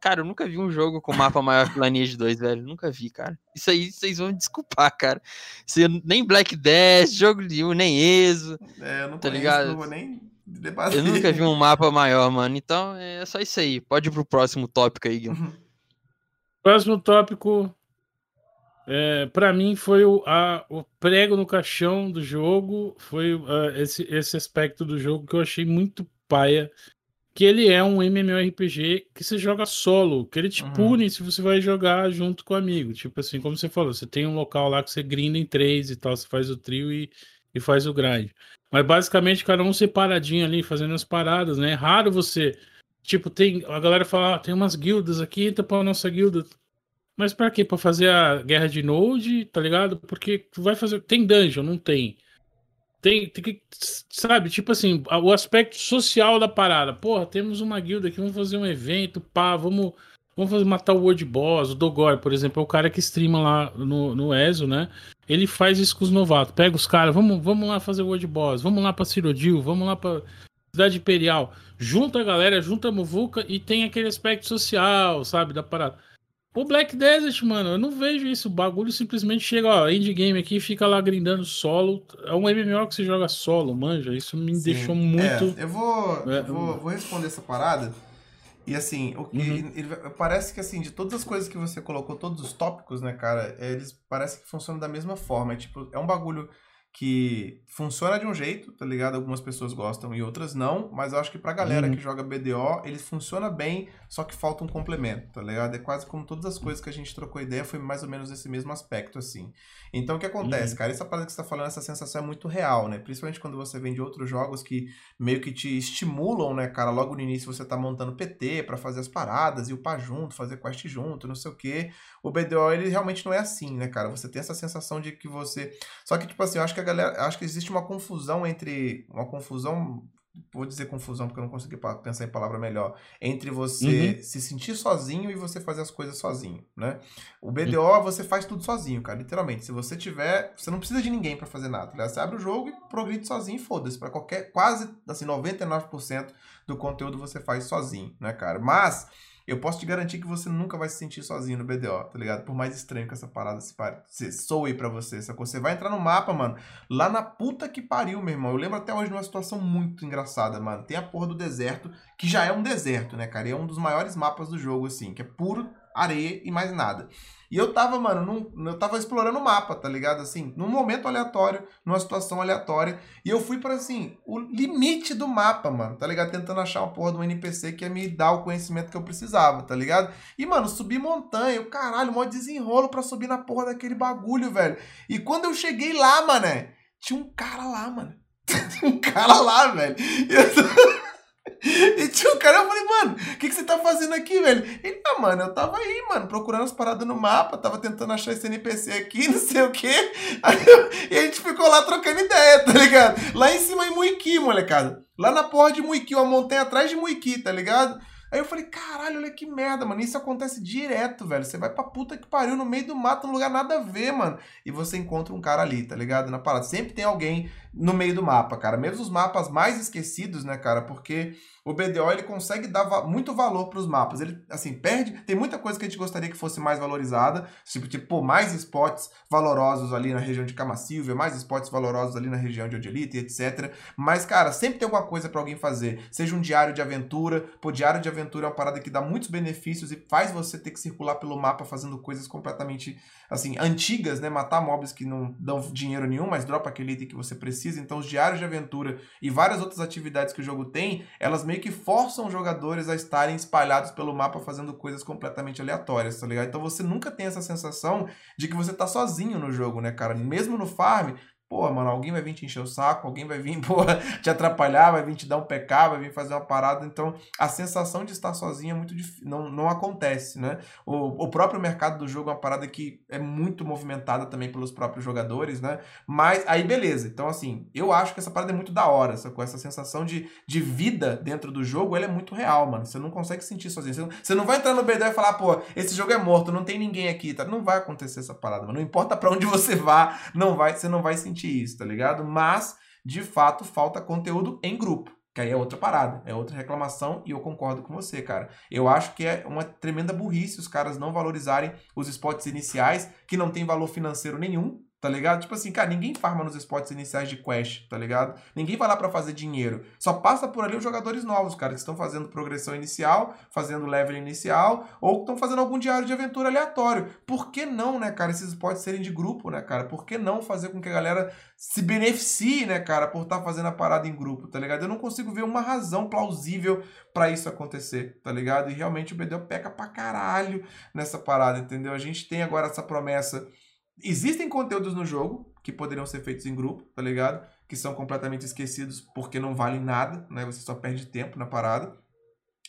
cara, eu nunca vi um jogo com mapa maior que Lineage 2, velho. Nunca vi, cara. Isso aí vocês vão me desculpar, cara. Você, nem Black Dash, jogo nenhum, nem ESO. É, eu não tá conheço, ligado? não vou nem debater. Eu nunca vi um mapa maior, mano. Então é só isso aí. Pode ir pro próximo tópico aí, Guilherme. Próximo tópico, é, para mim, foi o, a, o prego no caixão do jogo. Foi uh, esse, esse aspecto do jogo que eu achei muito paia. Que ele é um MMORPG que você joga solo, que ele te uhum. pune se você vai jogar junto com o amigo. Tipo assim, como você falou, você tem um local lá que você grinda em três e tal, você faz o trio e, e faz o grind. Mas basicamente, cada um separadinho ali, fazendo as paradas, né? É raro você Tipo, tem. A galera fala, ah, tem umas guildas aqui, entra pra nossa guilda. Mas pra quê? Pra fazer a guerra de Node, tá ligado? Porque tu vai fazer. Tem dungeon, não tem. Tem, tem que. Sabe, tipo assim, o aspecto social da parada. Porra, temos uma guilda aqui, vamos fazer um evento, pá, vamos. Vamos fazer, matar o World Boss, o Dogor, por exemplo, é o cara que streama lá no, no ESO, né? Ele faz isso com os novatos. Pega os caras, vamos, vamos lá fazer o World Boss, vamos lá pra Cirodil, vamos lá pra Cidade Imperial. Junta a galera, junta a Muvuca e tem aquele aspecto social, sabe, da parada. O Black Desert, mano, eu não vejo isso. O bagulho simplesmente chega, ó, endgame aqui fica lá grindando solo. É um MMO que você joga solo, manja. Isso me Sim. deixou muito. É, eu vou, é, eu vou, vou responder essa parada. E assim, o que uhum. ele, parece que assim, de todas as coisas que você colocou, todos os tópicos, né, cara, eles parecem que funcionam da mesma forma. É tipo, é um bagulho que funciona de um jeito, tá ligado? Algumas pessoas gostam e outras não, mas eu acho que pra galera uhum. que joga BDO, ele funciona bem, só que falta um complemento, tá ligado? É quase como todas as coisas que a gente trocou ideia, foi mais ou menos esse mesmo aspecto, assim. Então, o que acontece, uhum. cara? Essa parada que você tá falando, essa sensação é muito real, né? Principalmente quando você vem de outros jogos que meio que te estimulam, né, cara? Logo no início você tá montando PT para fazer as paradas e upar junto, fazer quest junto, não sei o quê. O BDO, ele realmente não é assim, né, cara? Você tem essa sensação de que você... Só que, tipo assim, eu acho que a galera... Acho que existe uma confusão entre... Uma confusão vou dizer confusão porque eu não consegui pensar em palavra melhor, entre você uhum. se sentir sozinho e você fazer as coisas sozinho, né? O BDO uhum. você faz tudo sozinho, cara, literalmente. Se você tiver, você não precisa de ninguém para fazer nada. Tá você abre o jogo e progride sozinho e foda-se, para qualquer quase assim 99% do conteúdo você faz sozinho, né, cara? Mas eu posso te garantir que você nunca vai se sentir sozinho no BDO, tá ligado? Por mais estranho que essa parada se, pare... se soe pra você, sacou? Você vai entrar no mapa, mano, lá na puta que pariu, meu irmão. Eu lembro até hoje de uma situação muito engraçada, mano. Tem a porra do deserto, que já é um deserto, né, cara? E é um dos maiores mapas do jogo, assim, que é puro areia e mais nada. E eu tava, mano, num, eu tava explorando o mapa, tá ligado? Assim, num momento aleatório, numa situação aleatória. E eu fui para assim, o limite do mapa, mano, tá ligado? Tentando achar uma porra do NPC que ia me dar o conhecimento que eu precisava, tá ligado? E, mano, subi montanha, eu, caralho, mó desenrolo pra subir na porra daquele bagulho, velho. E quando eu cheguei lá, mané, tinha um cara lá, mano. um cara lá, velho. E eu... E tinha um cara, eu falei, mano, o que, que você tá fazendo aqui, velho? Ele, ah, mano, eu tava aí, mano, procurando as paradas no mapa, tava tentando achar esse NPC aqui, não sei o quê. E a gente ficou lá trocando ideia, tá ligado? Lá em cima em Muiqui, molecada. Lá na porra de Muiqui, uma montanha atrás de Muiqui, tá ligado? Aí eu falei, caralho, olha que merda, mano. Isso acontece direto, velho. Você vai pra puta que pariu no meio do mato, num lugar nada a ver, mano. E você encontra um cara ali, tá ligado? Na parada. Sempre tem alguém no meio do mapa, cara. Mesmo os mapas mais esquecidos, né, cara? Porque o BDO ele consegue dar va muito valor para os mapas. Ele, assim, perde. Tem muita coisa que a gente gostaria que fosse mais valorizada. Tipo, tipo mais spots valorosos ali na região de Camasilva, mais spots valorosos ali na região de Odelita, etc. Mas, cara, sempre tem alguma coisa para alguém fazer. Seja um diário de aventura. Pô, diário de aventura é uma parada que dá muitos benefícios e faz você ter que circular pelo mapa fazendo coisas completamente, assim, antigas, né? Matar mobs que não dão dinheiro nenhum, mas dropa aquele item que você precisa. Então, os diários de aventura e várias outras atividades que o jogo tem, elas meio que forçam os jogadores a estarem espalhados pelo mapa fazendo coisas completamente aleatórias, tá ligado? Então você nunca tem essa sensação de que você tá sozinho no jogo, né, cara? Mesmo no farm, Pô, mano, alguém vai vir te encher o saco, alguém vai vir, pô, te atrapalhar, vai vir te dar um pecado, vai vir fazer uma parada. Então, a sensação de estar sozinho é muito difícil, não, não acontece, né? O, o próprio mercado do jogo é uma parada que é muito movimentada também pelos próprios jogadores, né? Mas, aí beleza. Então, assim, eu acho que essa parada é muito da hora, com essa sensação de, de vida dentro do jogo, ela é muito real, mano. Você não consegue sentir sozinho. Você não, você não vai entrar no BD e falar, pô, esse jogo é morto, não tem ninguém aqui, tá? Não vai acontecer essa parada, mano. Não importa para onde você vá, não vai, você não vai sentir isso, tá ligado? Mas, de fato, falta conteúdo em grupo. Que aí é outra parada, é outra reclamação e eu concordo com você, cara. Eu acho que é uma tremenda burrice os caras não valorizarem os spots iniciais, que não tem valor financeiro nenhum, Tá ligado? Tipo assim, cara, ninguém farma nos spots iniciais de Quest, tá ligado? Ninguém vai lá para fazer dinheiro. Só passa por ali os jogadores novos, cara, que estão fazendo progressão inicial, fazendo level inicial, ou estão fazendo algum diário de aventura aleatório. Por que não, né, cara, esses spots serem de grupo, né, cara? Por que não fazer com que a galera se beneficie, né, cara, por estar tá fazendo a parada em grupo, tá ligado? Eu não consigo ver uma razão plausível para isso acontecer, tá ligado? E realmente o BDO peca pra caralho nessa parada, entendeu? A gente tem agora essa promessa Existem conteúdos no jogo que poderiam ser feitos em grupo, tá ligado? Que são completamente esquecidos porque não valem nada, né? Você só perde tempo na parada.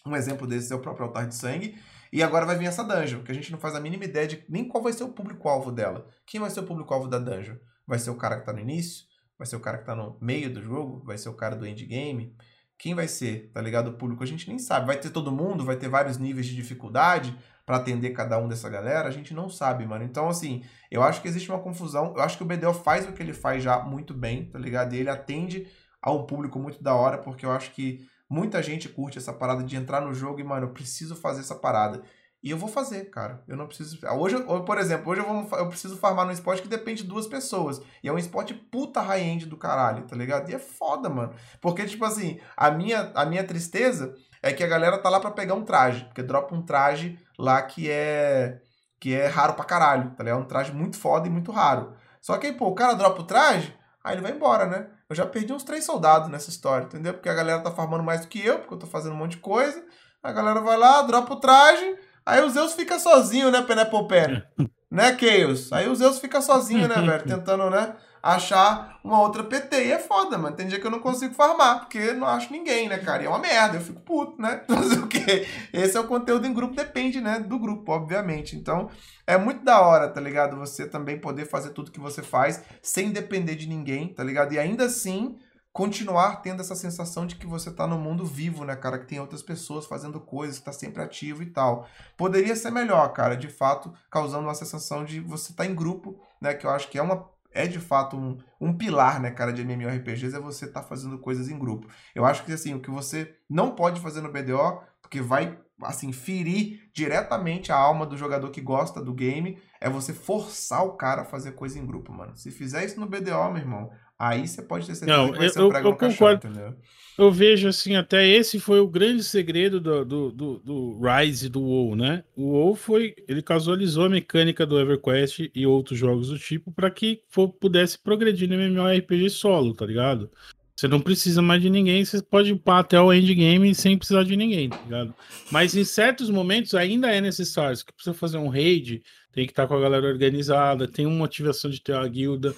Um exemplo desses é o próprio Altar de Sangue. E agora vai vir essa dungeon, que a gente não faz a mínima ideia de nem qual vai ser o público-alvo dela. Quem vai ser o público-alvo da dungeon? Vai ser o cara que tá no início? Vai ser o cara que tá no meio do jogo? Vai ser o cara do endgame? Quem vai ser, tá ligado? O público a gente nem sabe. Vai ter todo mundo? Vai ter vários níveis de dificuldade? Para atender cada um dessa galera, a gente não sabe, mano. Então, assim, eu acho que existe uma confusão. Eu acho que o BDO faz o que ele faz já muito bem, tá ligado? E ele atende a um público muito da hora, porque eu acho que muita gente curte essa parada de entrar no jogo e, mano, eu preciso fazer essa parada. E eu vou fazer, cara. Eu não preciso. Hoje, por exemplo, hoje eu, vou, eu preciso farmar num spot que depende de duas pessoas. E é um spot puta high-end do caralho, tá ligado? E é foda, mano. Porque, tipo assim, a minha, a minha tristeza é que a galera tá lá para pegar um traje. Porque dropa um traje lá que é que é raro pra caralho, tá ligado? É um traje muito foda e muito raro. Só que aí, pô, o cara dropa o traje, aí ele vai embora, né? Eu já perdi uns três soldados nessa história, entendeu? Porque a galera tá farmando mais do que eu, porque eu tô fazendo um monte de coisa. A galera vai lá, dropa o traje, aí o Zeus fica sozinho, né, Penelope né, Chaos? Aí o Zeus fica sozinho, né, velho? Tentando, né? Achar uma outra PT. E é foda, mano. Tem dia que eu não consigo farmar, porque não acho ninguém, né, cara? E é uma merda, eu fico puto, né? Fazer o quê? Esse é o conteúdo em grupo, depende, né, do grupo, obviamente. Então, é muito da hora, tá ligado? Você também poder fazer tudo que você faz sem depender de ninguém, tá ligado? E ainda assim continuar tendo essa sensação de que você tá no mundo vivo, né, cara? Que tem outras pessoas fazendo coisas, que tá sempre ativo e tal. Poderia ser melhor, cara, de fato, causando uma sensação de você tá em grupo, né? Que eu acho que é uma. É de fato um, um pilar, né, cara, de MMORPGs, é você tá fazendo coisas em grupo. Eu acho que, assim, o que você não pode fazer no BDO, porque vai, assim, ferir diretamente a alma do jogador que gosta do game, é você forçar o cara a fazer coisa em grupo, mano. Se fizer isso no BDO, meu irmão, Aí você pode ter certeza Não, que vai eu, ser eu, um eu caixão, concordo. entendeu? Eu vejo assim, até esse foi o grande segredo do, do, do, do Rise do WoW, né? O WoW foi, ele casualizou a mecânica do EverQuest e outros jogos do tipo para que for, pudesse progredir no MMORPG solo, tá ligado? Você não precisa mais de ninguém, você pode upar até o endgame sem precisar de ninguém, tá ligado? Mas em certos momentos ainda é necessário. Se precisa fazer um raid, tem que estar com a galera organizada, tem uma motivação de ter uma guilda.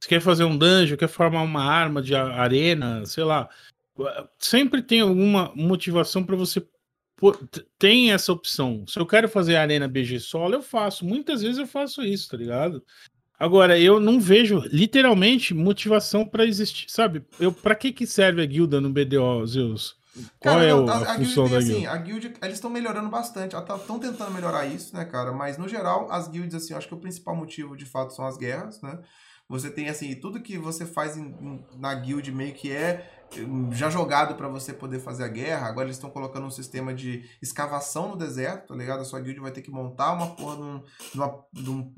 Você quer fazer um dungeon, quer formar uma arma de arena, sei lá. Sempre tem alguma motivação para você. Tem essa opção. Se eu quero fazer arena BG solo, eu faço. Muitas vezes eu faço isso, tá ligado? Agora, eu não vejo literalmente motivação para existir, sabe? Eu, para que que serve a guilda no BDO, Zeus? Qual Cara, é não, o- a, a, a guild função tem da assim, guilda? a guild, eles estão melhorando bastante, estão tentando melhorar isso, né, cara? Mas no geral, as guilds, assim, eu acho que o principal motivo de fato são as guerras, né? Você tem assim, tudo que você faz em- na guild meio que é já jogado pra você poder fazer a guerra. Agora eles estão colocando um sistema de escavação no deserto, tá ligado? A sua guild vai ter que montar uma porra de, um- de uma, de um-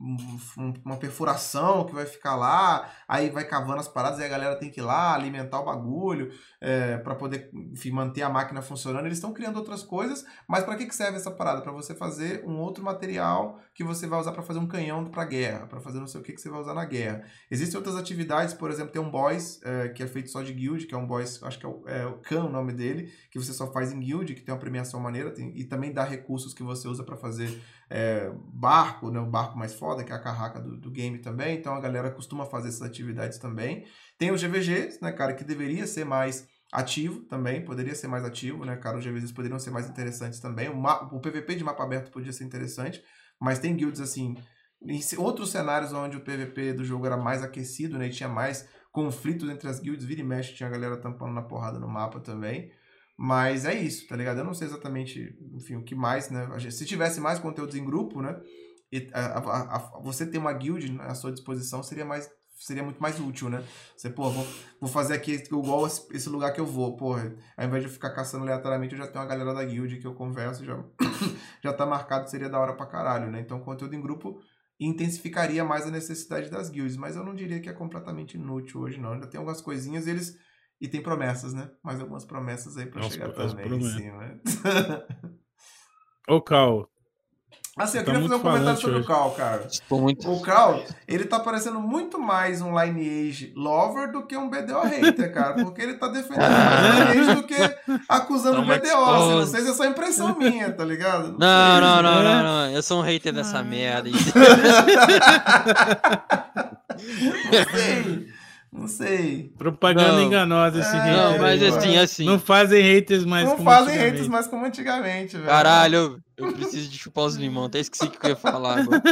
um- uma perfuração que vai ficar lá, aí vai cavando as paradas e a galera tem que ir lá alimentar o bagulho é, para poder enfim, manter a máquina funcionando. Eles estão criando outras coisas, mas para que, que serve essa parada? Para você fazer um outro material que você vai usar para fazer um canhão para guerra, para fazer não sei o que que você vai usar na guerra. Existem outras atividades, por exemplo, tem um boss é, que é feito só de guild, que é um boss, acho que é o, é o Khan o nome dele, que você só faz em guild, que tem uma premiação maneira, tem- e também dá recursos que você usa para fazer é, barco, né, o barco mais foda, que é a carraca do, do game também. Então a galera costuma fazer essas atividades também. Tem os GVGs, né, cara, que deveria ser mais ativo também, poderia ser mais ativo, né, cara, os GVGs poderiam ser mais interessantes também. O, o PVP de mapa aberto podia ser interessante, mas tem guilds assim, em outros cenários onde o PVP do jogo era mais aquecido, né, e tinha mais conflitos entre as guilds, vira e mexe, tinha a galera tampando na porrada no mapa também. Mas é isso, tá ligado? Eu não sei exatamente, enfim, o que mais, né? Se tivesse mais conteúdos em grupo, né? e a- a- a- você ter uma guild à sua disposição seria mais seria muito mais útil, né? Você, pô, vou, vou fazer aqui igual esse, esse lugar que eu vou, porra. Ao invés de eu ficar caçando aleatoriamente, eu já tenho uma galera da guild que eu converso, já, já tá marcado, seria da hora pra caralho, né? Então, conteúdo em grupo intensificaria mais a necessidade das guilds, mas eu não diria que é completamente inútil hoje, não. Ainda tem algumas coisinhas e eles. E tem promessas, né? Mais algumas promessas aí pra As- chegar também, sim, né? Ô, Cal, Assim, eu Tá queria fazer um comentário sobre o hoje. Cal, cara. Estou muito. O Cal, ele tá parecendo muito mais um Lineage lover do que um BDO hater, cara. Porque ele tá defendendo mais o Lineage do que acusando o Toma BDO. Assim, não sei se é só impressão minha, tá ligado? Não, não, não, né? não, não. Eu sou um hater dessa merda. aí. Não sei. Não sei. propaganda Não. enganosa esse É, hater. Não, aí, mas mano. assim, assim. Não fazem haters mais não como fazem antigamente. haters mais como antigamente, velho. Caralho, eu, preciso de chupar os limão. Até esqueci o que eu ia falar agora.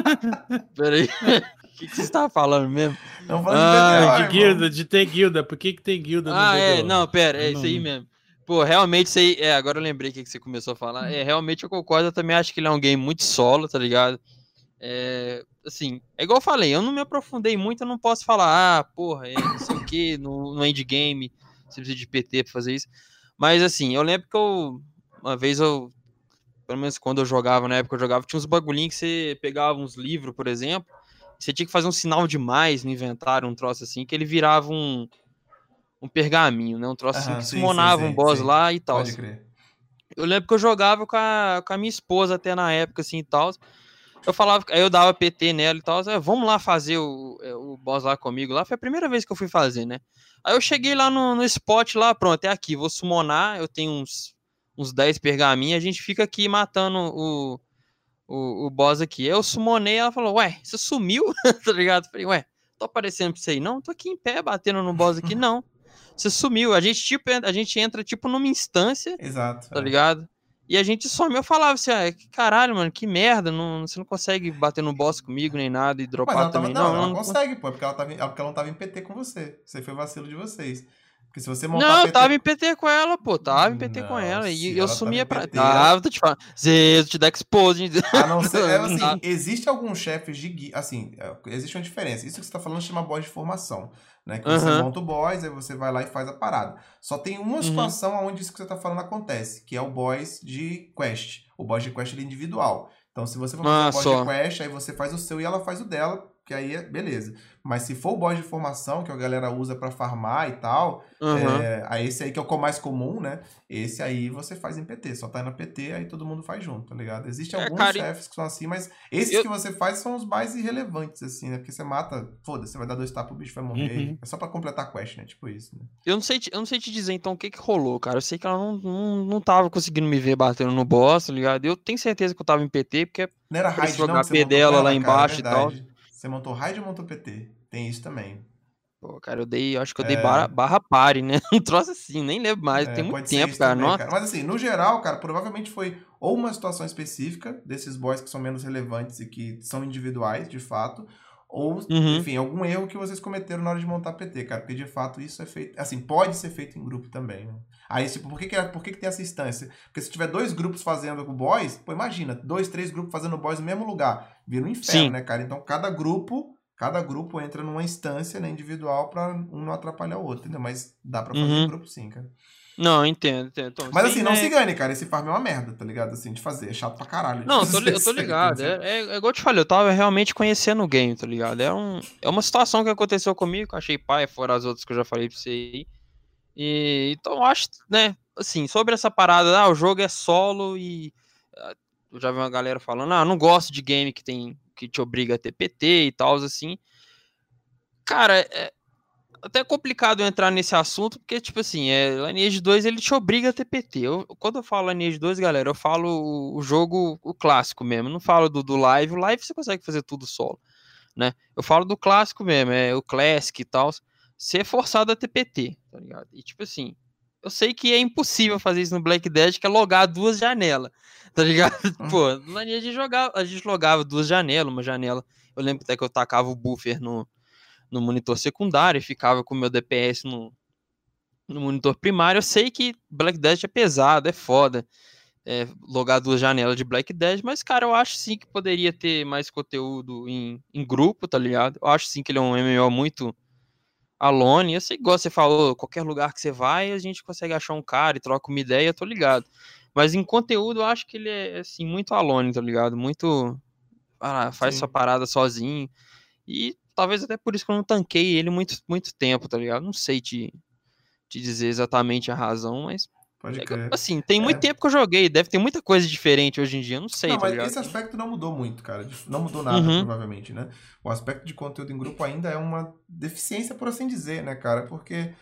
Peraí. O que, que você estava falando mesmo? Não falando Ah, de guilda, de ter guilda. Por que, que tem guilda no Ah, é. Não, pera, é Não, isso aí mesmo. Pô, realmente isso aí. É, agora eu lembrei o que que você começou a falar. É, realmente eu concordo. Eu também acho que ele é um game muito solo, tá ligado? É, assim, é igual eu falei, eu não me aprofundei muito, eu não posso falar, ah, porra, é, não sei o que, no, no endgame, você precisa de PT pra fazer isso. Mas assim, eu lembro que eu. Uma vez eu. Pelo menos quando eu jogava, na época eu jogava, tinha uns bagulhinhos que você pegava uns livros, por exemplo. Você tinha que fazer um sinal de mais no inventário, um troço assim, que ele virava um, um pergaminho, né? Um troço assim que sim, summonava sim, um boss sim. lá e tal. Pode crer. Eu lembro que eu jogava com a, com a minha esposa até na época, assim e tal. Eu falava, aí eu dava PT nela e tal. "É, Vamos lá fazer o, é, o boss lá comigo. Lá foi a primeira vez que eu fui fazer, né? Aí eu cheguei lá no, no spot lá, pronto, é aqui, vou summonar. Eu tenho uns, uns 10 pergaminhos, a gente fica aqui matando o, o, o boss aqui. Aí eu summonei, ela falou, ué, você sumiu? tá ligado? Falei, ué, tô aparecendo pra você aí? Não, tô aqui em pé batendo no boss aqui, não. Você sumiu. A gente, tipo, a gente entra, tipo, numa instância Exato. tá é. ligado? E a gente some. Eu falava assim, ah, que caralho, mano, que merda, não, você não consegue bater no boss comigo nem nada e dropar ela tava, também. não, Não, ela não, consegue, pô, é porque ela, tava, é porque ela não tava em PT com você. Isso aí foi vacilo de vocês. Porque se você montar Não, PT... eu tava em PT com ela, pô. Tava em PT com ela. E ela eu tava sumia em pra. PT, Tava, tô te falando. Te dá expose. A não ser, é, assim, existe alguns chefes de guia, assim, é, existe uma diferença. Isso que você tá falando chama boss de formação, né? Que você Aham. monta o boss, aí você vai lá e faz a parada. Só tem uma Uhum. situação onde isso que você tá falando acontece, que é o boss de quest. O boss de quest ele é individual. Então, se você for fazer Ah, o boss só. de quest, aí você faz o seu e ela faz o dela, que aí é beleza. Mas se for o boss de formação, que a galera usa pra farmar e tal, Aham. é, aí esse aí que é o mais comum, né? Esse aí você faz em PT, só tá na PT, aí todo mundo faz junto, tá ligado? Existem É, alguns cara, e- chefes que são assim, mas esses Eu- que você faz são os mais irrelevantes, assim, né? Porque você mata, foda-se, você vai dar dois tapas, o bicho vai morrer. Uhum. É só pra completar a quest, né? Tipo isso, né? Eu não sei, te- eu não sei te dizer então o que que rolou, cara. Eu sei que ela não, não, não tava conseguindo me ver batendo no boss, tá ligado? Eu tenho certeza que eu tava em PT, porque Não era raid, não? você montou dela lá ela, embaixo e cara, é tal. Você montou raid ou montou PT? Tem isso também. Pô, cara, eu dei, eu acho que eu dei É. barra, barra pare, né? Um troço assim, nem lembro mais, É, tem muito tempo, cara. também, cara. Mas assim, no geral, cara, provavelmente foi ou uma situação específica desses boys que são menos relevantes e que são individuais, de fato, ou, Uhum. enfim, algum erro que vocês cometeram na hora de montar PT, cara, porque de fato isso é feito, assim, pode ser feito em grupo também, né? Aí, tipo, por que que, é- por que que tem essa instância? Porque se tiver dois grupos fazendo o boys, pô, imagina, dois, três grupos fazendo boys no mesmo lugar, vira um inferno, Sim. né, cara? Então, cada grupo... Cada grupo entra numa instância né, individual pra um não atrapalhar o outro, entendeu? Mas dá pra fazer Uhum. em grupo sim, cara. não, entendo, entendo. Então, Mas assim, aí, não né, se engane, cara. Esse farm é uma merda, tá ligado? Assim, de fazer. É chato pra caralho. Não, eu tô, eu tô aí, ligado. É, é, é igual eu te falei, eu tava realmente conhecendo o game, tá ligado? É, um, é uma situação que aconteceu comigo, que eu achei pai, fora as outras que eu já falei pra você aí. E, então eu acho, né, assim, sobre essa parada, ah, o jogo é solo e. Eu já vi uma galera falando, ah, não gosto de game que tem. que te obriga a ter PT e tal, assim. Cara, é até complicado eu entrar nesse assunto, porque, tipo assim, é, Lineage 2 ele te obriga a ter PT. Eu, quando eu falo Lineage 2, galera, eu falo o, jogo, o clássico mesmo. Não falo do, do live. O live você consegue fazer tudo solo, né? Eu falo do clássico mesmo, é o Classic e tal. Ser forçado a ter PT, tá ligado? E, tipo assim, eu sei que é impossível fazer isso no Black Dead, que é logar duas janelas, tá ligado? Pô, a gente, jogava, a gente logava duas janelas, uma janela. Eu lembro até que eu tacava o buffer no, no monitor secundário e ficava com o meu DPS no, no monitor primário. Eu sei que Black Dead é pesado, é foda. É, logar duas janelas de Black Dead, mas, cara, eu acho sim que poderia ter mais conteúdo em, em grupo, tá ligado? Eu acho sim que ele é um MMO muito alone. Eu sei, igual você falou, qualquer lugar que você vai, a gente consegue achar um cara e troca uma ideia, eu tô ligado. Mas em conteúdo, eu acho que ele é, assim, muito alone, tá ligado? Muito. Ah, faz Sim. sua parada sozinho. E talvez até por isso que eu não tanquei ele muito, muito tempo, tá ligado? Não sei te, te dizer exatamente a razão, mas. Pode crer. assim, tem muito É. tempo que eu joguei. Deve ter muita coisa diferente hoje em dia. eu Não sei, não, tá mas ligado? esse aspecto não mudou muito, cara. Não mudou nada, Uhum. provavelmente, né? O aspecto de conteúdo em grupo ainda é uma deficiência, por assim dizer, né, cara? Porque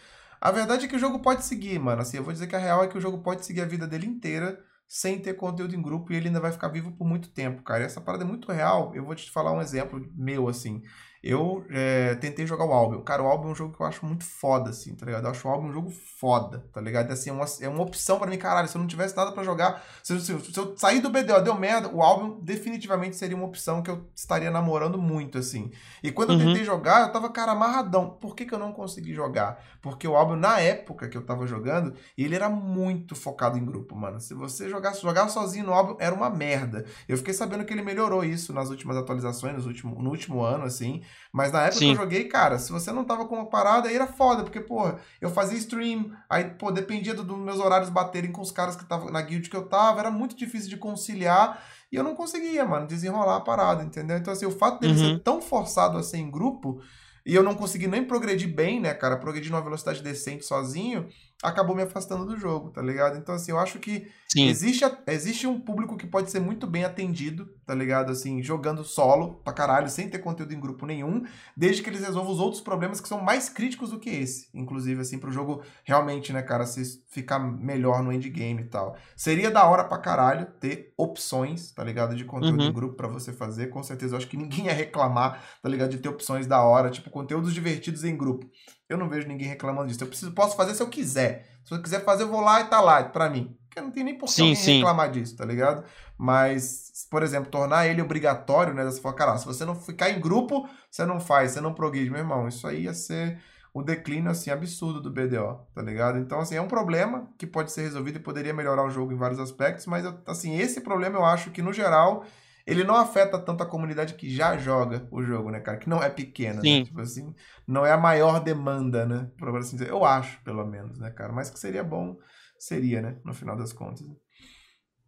a verdade é que o jogo pode seguir, mano. Assim, eu vou dizer que a real é que o jogo pode seguir a vida dele inteira sem ter conteúdo em grupo e ele ainda vai ficar vivo por muito tempo, cara. E essa parada é muito real. Eu vou te falar um exemplo meu, assim. Eu é, tentei jogar o Albion. Cara, o Albion é um jogo que eu acho muito foda, assim, tá ligado? Eu acho o Albion um jogo foda, tá ligado? Assim, é uma, é uma opção pra mim, caralho. Se eu não tivesse nada pra jogar, se, eu- se eu- se eu sair do BDO, deu merda, o Albion definitivamente seria uma opção que eu estaria namorando muito, assim. E quando eu Uhum. tentei jogar, eu tava, cara, amarradão. Por que, que eu não consegui jogar? Porque o Albion, na época que eu tava jogando, ele era muito focado em grupo, mano. Se você jogasse, jogar sozinho no Albion, era uma merda. Eu fiquei sabendo que ele melhorou isso nas últimas atualizações, nos último, no último ano, assim. Mas na época Sim. que eu joguei, cara, se você não tava com uma parada, aí era foda, porque, porra, eu fazia stream, aí, pô, dependia dos meus horários baterem com os caras que estavam na guild que eu tava, era muito difícil de conciliar, e eu não conseguia, mano, desenrolar a parada, entendeu? Então, assim, o fato dele Uhum. ser tão forçado a ser em grupo, e eu não consegui nem progredir bem, né, cara, progredir numa velocidade decente sozinho, acabou me afastando do jogo, tá ligado? Então, assim, eu acho que Sim. Existe, existe um público que pode ser muito bem atendido, tá ligado? Assim, jogando solo pra caralho, sem ter conteúdo em grupo nenhum, desde que eles resolvam os outros problemas que são mais críticos do que esse. Inclusive, assim, pro jogo realmente, né, cara, se ficar melhor no endgame e tal. Seria da hora pra caralho ter opções, tá ligado? De conteúdo Uhum. em grupo pra você fazer. Com certeza, eu acho que ninguém ia reclamar, tá ligado? De ter opções da hora, tipo, conteúdos divertidos em grupo. Eu não vejo ninguém reclamando disso. Eu preciso, posso fazer se eu quiser. Se eu quiser fazer, eu vou lá e tá lá, pra mim. Porque não tem nem por que reclamar disso, tá ligado? Mas, por exemplo, tornar ele obrigatório, né? Você fala, cara, se você não ficar em grupo, você não faz, você não progride, meu irmão. Isso aí ia ser o declínio, assim, absurdo do BDO, tá ligado? Então, assim, é um problema que pode ser resolvido e poderia melhorar o jogo em vários aspectos, mas, assim, esse problema eu acho que, no geral, ele não afeta tanto a comunidade que já joga o jogo, né, cara? Que não é pequena, Sim. né? Tipo assim, não é a maior demanda, né? Por assim dizer. Eu acho, pelo menos, né, cara? Mas que seria bom, seria, né? No final das contas.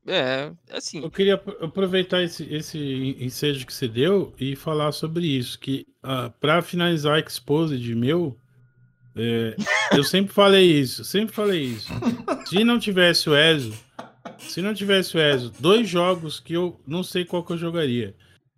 É, assim, Eu queria apro- aproveitar esse, esse ensejo que você deu e falar sobre isso. Que ah, para finalizar o Exposed meu, é, eu sempre falei isso, sempre falei isso. Se não tivesse o Ezio, se não tivesse o Ezio, dois jogos que eu não sei qual que eu jogaria.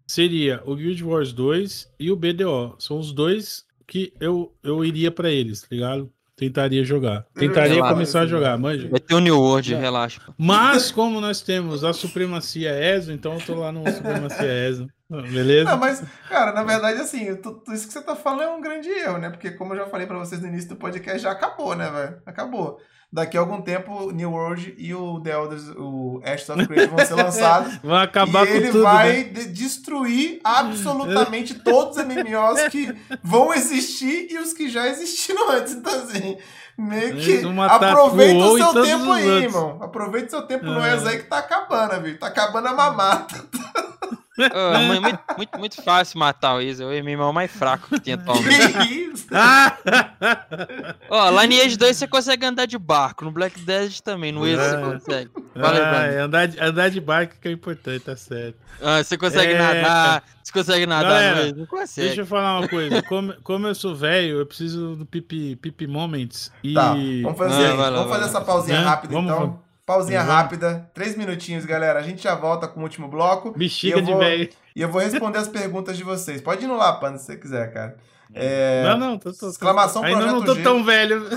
Seria o Guild Wars 2 e o BDO. São os dois que eu, eu iria para eles, tá ligado? Tentaria jogar. Tentaria Relaxa. começar a jogar, manja. vai ter o New World, Já. relaxa. Mas como nós temos a supremacia ESO, então eu tô lá no supremacia ESO. Beleza? Não, mas, cara, na verdade, assim, tu- tu- isso que você tá falando é um grande erro, né? Porque, como eu já falei pra vocês no início do podcast, já acabou, né, velho? Acabou. Daqui a algum tempo, New World e o The Elders, o Ashes of Creed vão ser lançados. Vai acabar e com ele tudo, vai né? de- destruir absolutamente todos os MMOs que vão existir e os que já existiram antes. Então, assim, meio que aproveita o seu tempo aí, irmão. Aproveita o seu tempo no É. ESO aí que tá acabando, viu? Tá acabando a mamata. Ah, mu- muito, muito, muito fácil matar o é o MMO mais fraco que tem atualmente. Que isso? Ah! Ó, Lineage 2 você consegue andar de barco, no Black Desert também, no Weasel você É. consegue. Valeu, Ah, é andar, de, andar de barco que é importante, tá certo. Ah, você consegue É. nadar, você consegue nadar Galera, no não consegue. Deixa eu falar uma coisa. Como, como eu sou velho, eu preciso do pipi, pipi moments. E. Tá, vamos fazer, Ah, vai lá, vamos vai fazer lá. essa pausinha Né? rápida, Vamos, então. vamos. Pausinha Vamos. rápida, três minutinhos, galera. A gente já volta com o último bloco. Bexiga de vou- velho. E eu vou responder as perguntas de vocês. Pode ir no lá, Panda, se você quiser, cara. É, Não, não, tô, tô, tô- exclamação Ainda não Projeto tô G. tão velho.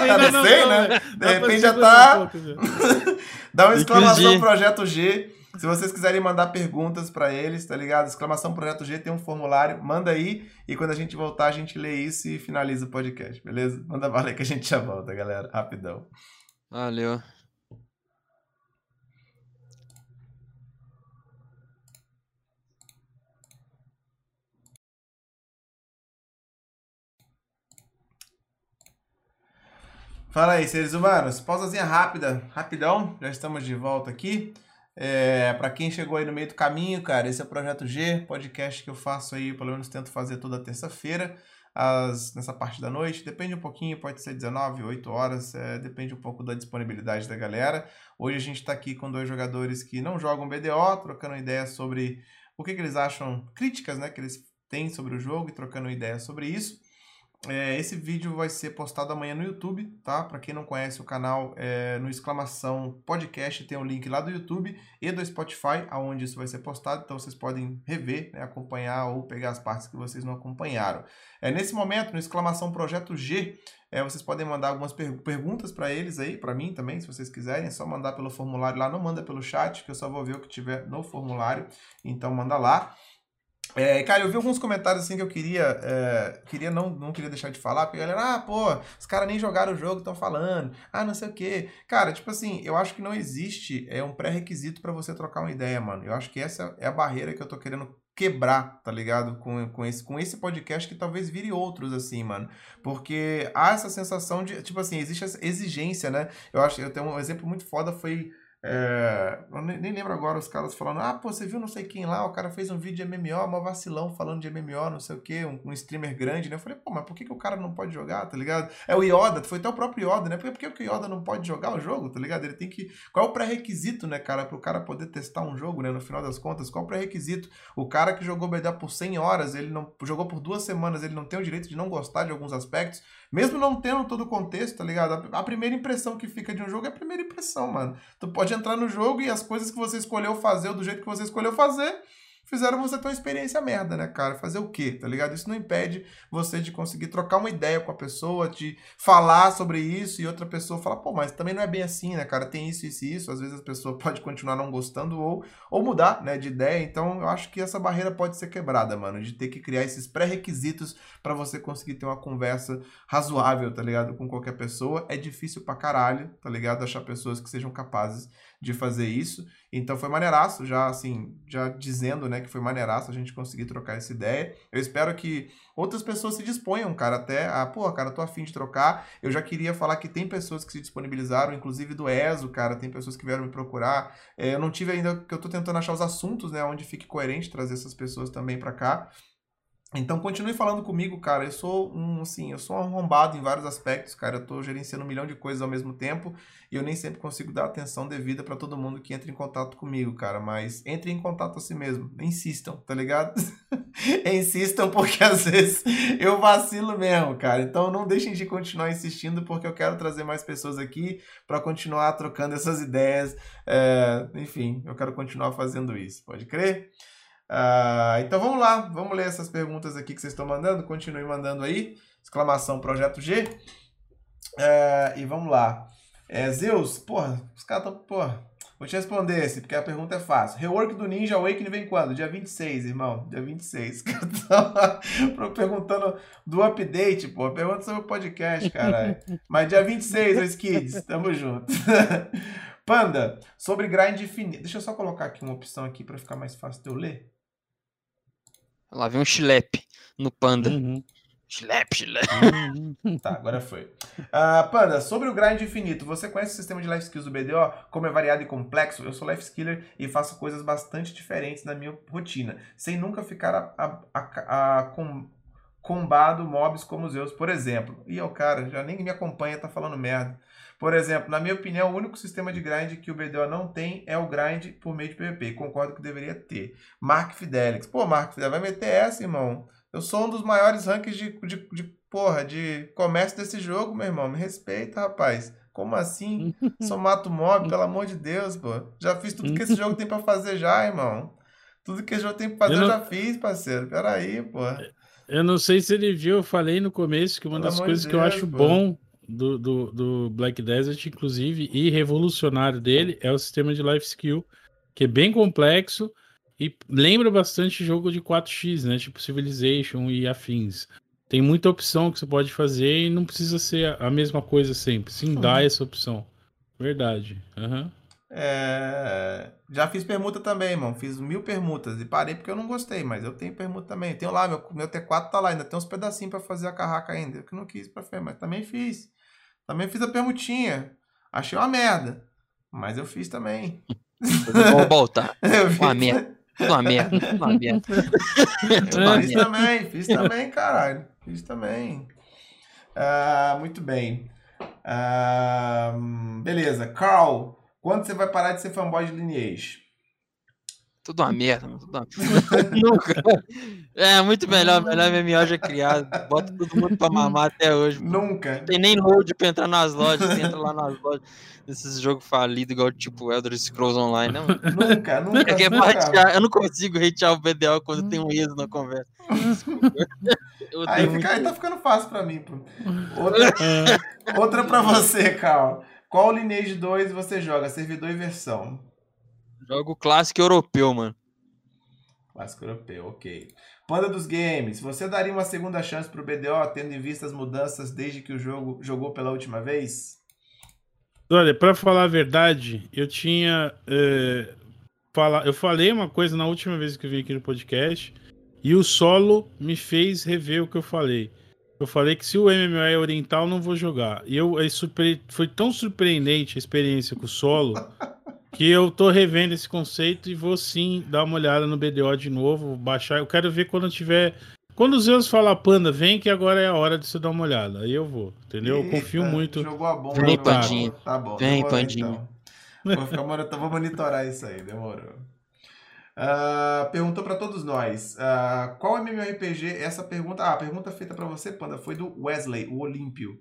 Ainda Não sei, tô, né? De repente já tá- um? Dá uma exclamação. Projeto G. Se vocês quiserem mandar perguntas pra eles, tá ligado? Exclamação Projeto G tem um formulário. Manda aí. E quando a gente voltar, a gente lê isso e finaliza o podcast, beleza? Manda bala aí que a gente já volta, galera. Rapidão. Valeu. Fala aí, seres humanos. Pausazinha rápida, rapidão. Já estamos de volta aqui. É, para quem chegou aí no meio do caminho, cara, esse é o Projeto G, podcast que eu faço aí, pelo menos tento fazer toda terça-feira, nessa parte da noite. Depende um pouquinho, pode ser 19, 8 horas, é, depende um pouco da disponibilidade da galera. Hoje a gente está aqui com dois jogadores que não jogam BDO, trocando ideia sobre o que, que eles acham, críticas né, que eles têm sobre o jogo e trocando ideia sobre isso. É, esse vídeo vai ser postado amanhã no YouTube, tá? Para quem não conhece o canal, é, no exclamação podcast tem o link lá do YouTube e do Spotify, aonde isso vai ser postado. Então vocês podem rever, né, acompanhar ou pegar as partes que vocês não acompanharam. É, nesse momento, no exclamação projeto G, é, vocês podem mandar algumas per- perguntas para eles aí, para mim também, se vocês quiserem. É só mandar pelo formulário lá, não manda pelo chat, que eu só vou ver o que tiver no formulário. Então manda lá. É, cara, eu vi alguns comentários assim que eu queria. é, queria não, não queria deixar de falar, porque a galera, ah, pô, os caras nem jogaram o jogo, estão falando, ah, não sei o quê. Cara, tipo assim, eu acho que não existe é, um pré-requisito pra você trocar uma ideia, mano. Eu acho que essa é a barreira que eu tô querendo quebrar, tá ligado? Com, com, esse, com esse podcast que talvez vire outros, assim, mano. Porque há essa sensação de, tipo assim, existe essa exigência, né? Eu acho, eu tenho um exemplo muito foda, foi. É, eu nem, lembro agora os caras falando, ah, pô, você viu não sei quem lá, o cara fez um vídeo de MMO, mó vacilão falando de MMO, não sei o que, um, um streamer grande, né? Eu falei, pô, mas por que, que o cara não pode jogar, tá ligado? É o Yoda, foi até o próprio Yoda, né? Por que, por que o Yoda não pode jogar o jogo, tá ligado? Ele tem que. Qual é o pré-requisito, né, cara, pro cara poder testar um jogo, né? No final das contas, qual é o pré-requisito? O cara que jogou BDA por 100 horas, ele não jogou por duas semanas, ele não tem o direito de não gostar de alguns aspectos, mesmo não tendo todo o contexto, tá ligado? A, primeira impressão que fica de um jogo é a primeira impressão, mano. Tu pode entrar no jogo e as coisas que você escolheu fazer, do jeito que você escolheu fazer, fizeram você ter uma experiência merda, né, cara? Fazer o quê, tá ligado? Isso não impede você de conseguir trocar uma ideia com a pessoa, de falar sobre isso e outra pessoa falar, pô, mas também não é bem assim, né, cara? Tem isso, isso e isso. Às vezes a pessoa pode continuar não gostando ou, ou mudar, né, de ideia. Então eu acho que essa barreira pode ser quebrada, mano, de ter que criar esses pré-requisitos para você conseguir ter uma conversa razoável, tá ligado? Com qualquer pessoa. É difícil pra caralho, tá ligado? Achar pessoas que sejam capazes de fazer isso. Então foi maneiraço, já assim, já dizendo, né, que foi maneiraço a gente conseguir trocar essa ideia. Eu espero que outras pessoas se disponham, cara, até a, pô, cara, tô afim de trocar. Eu já queria falar que tem pessoas que se disponibilizaram, inclusive do ESO, cara, tem pessoas que vieram me procurar. É, eu não tive ainda, que eu tô tentando achar os assuntos, né, onde fique coerente trazer essas pessoas também para cá. Então continue falando comigo, cara. Eu sou um, assim, eu sou um arrombado em vários aspectos, cara. Eu tô gerenciando um milhão de coisas ao mesmo tempo e eu nem sempre consigo dar atenção devida para todo mundo que entra em contato comigo, cara. Mas entre em contato assim mesmo. Insistam, tá ligado? Insistam porque às vezes eu vacilo mesmo, cara. Então não deixem de continuar insistindo porque eu quero trazer mais pessoas aqui para continuar trocando essas ideias. É, enfim, eu quero continuar fazendo isso. Pode crer? Uh, então vamos lá, vamos ler essas perguntas aqui que vocês estão mandando. Continue mandando aí. Exclamação Projeto G. Uh, e vamos lá. É, Zeus, porra, os caras estão. Porra, vou te responder esse, porque a pergunta é fácil. Rework do Ninja Awakening vem quando? Dia 26, irmão. Dia 26. perguntando do update, pô. Pergunta sobre o podcast, caralho. Mas dia 26, os kids. Tamo junto. Panda, sobre grind infinito. Deixa eu só colocar aqui uma opção aqui para ficar mais fácil de eu ler. Lá vem um chilepe no Panda. Uhum. Chilepe. Uhum. tá, agora foi. Uh, Panda, sobre o grind infinito, você conhece o sistema de life skills do BDO? Como é variado e complexo? Eu sou life skiller e faço coisas bastante diferentes na minha rotina, sem nunca ficar a, a, a, a com, combado mobs como Zeus, por exemplo. E o cara já nem me acompanha, tá falando merda. Por exemplo, na minha opinião, o único sistema de grind que o BDO não tem é o grind por meio de PVP. Concordo que deveria ter. Mark Fidelix. Pô, Mark Fidelix, vai meter essa, irmão. Eu sou um dos maiores rankings de, de, de, porra, de comércio desse jogo, meu irmão. Me respeita, rapaz. Como assim? Só mato mob, pelo amor de Deus, pô. Já fiz tudo que esse jogo tem para fazer já, irmão. Tudo que esse jogo tem pra fazer eu, não... eu já fiz, parceiro. Peraí, pô. Eu não sei se ele viu, eu falei no começo que uma pelo das coisas Deus, que eu acho pô. bom do, do, do, Black Desert, inclusive, e revolucionário dele é o sistema de life skill, que é bem complexo e lembra bastante jogo de 4x, né? Tipo Civilization e afins. Tem muita opção que você pode fazer e não precisa ser a mesma coisa sempre. Sim, uhum. dá essa opção. Verdade. Uhum. É... Já fiz permuta também, irmão. Fiz mil permutas e parei porque eu não gostei, mas eu tenho permuta também. Tenho lá, meu, meu T4 tá lá, ainda tem uns pedacinhos para fazer a carraca ainda. Eu que não quis pra fer, mas também fiz. Também fiz a permutinha. Achei uma merda. Mas eu fiz também. Vou voltar. Uma merda. Uma merda. Uma merda. fiz também, fiz também, caralho. Fiz também. Uh, muito bem. Uh, beleza. Carl, quando você vai parar de ser fanboy de Lineage? Tudo uma merda, tudo uma... Nunca. É, muito melhor, melhor MMO já criado. Bota todo mundo pra mamar até hoje. Nunca. Não tem nem load pra entrar nas lojas, você entra lá nas lojas. Nesses jogos falidos, igual tipo Elder Scrolls Online, não. Nunca, nunca. É que é nunca. eu não consigo hatear o BDO quando tem um erro na conversa. Aí, fica, aí tá ficando fácil pra mim, pô. Outra, outra pra você, Carl. Qual Lineage 2 você joga? Servidor e versão? Jogo clássico europeu, mano. Clássico europeu, ok. Panda dos Games, você daria uma segunda chance pro BDO, tendo em vista as mudanças desde que o jogo jogou pela última vez? Olha, para falar a verdade, eu tinha. É, fala, eu falei uma coisa na última vez que eu vim aqui no podcast, e o solo me fez rever o que eu falei. Eu falei que se o MMO é oriental, não vou jogar. E eu, é super, foi tão surpreendente a experiência com o solo que eu tô revendo esse conceito e vou sim dar uma olhada no BDO de novo, baixar. Eu quero ver quando tiver. Quando os Zeus falar panda, vem que agora é a hora de você dar uma olhada. Aí eu vou, entendeu? eu confio muito. Jogou a bomba. Vem, Pandinha. Tá bom. Vem, demorou, Pandinha. Então. Vou, ficar, vou monitorar isso aí, demorou. Uh, perguntou para todos nós. Uh, qual MMORPG? Essa pergunta. Ah, a pergunta feita para você, Panda, foi do Wesley, o Olímpio.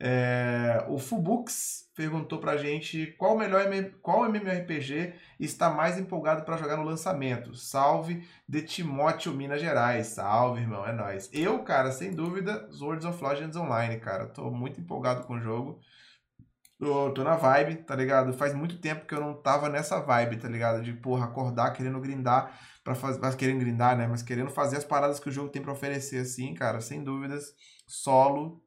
É, o Fubux perguntou pra gente qual o melhor qual MMORPG está mais empolgado para jogar no lançamento. Salve de Timóteo, Minas Gerais. Salve, irmão, é nóis. Eu, cara, sem dúvida, Swords of Legends Online, cara. Tô muito empolgado com o jogo. Tô, tô na vibe, tá ligado? Faz muito tempo que eu não tava nessa vibe, tá ligado? De, porra, acordar querendo grindar para fazer, mas querendo grindar, né? Mas querendo fazer as paradas que o jogo tem para oferecer, assim, cara, sem dúvidas. Solo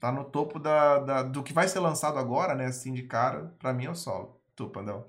tá no topo da, da, do que vai ser lançado agora, né? Assim de cara, pra mim é o solo. Tu, Pandão.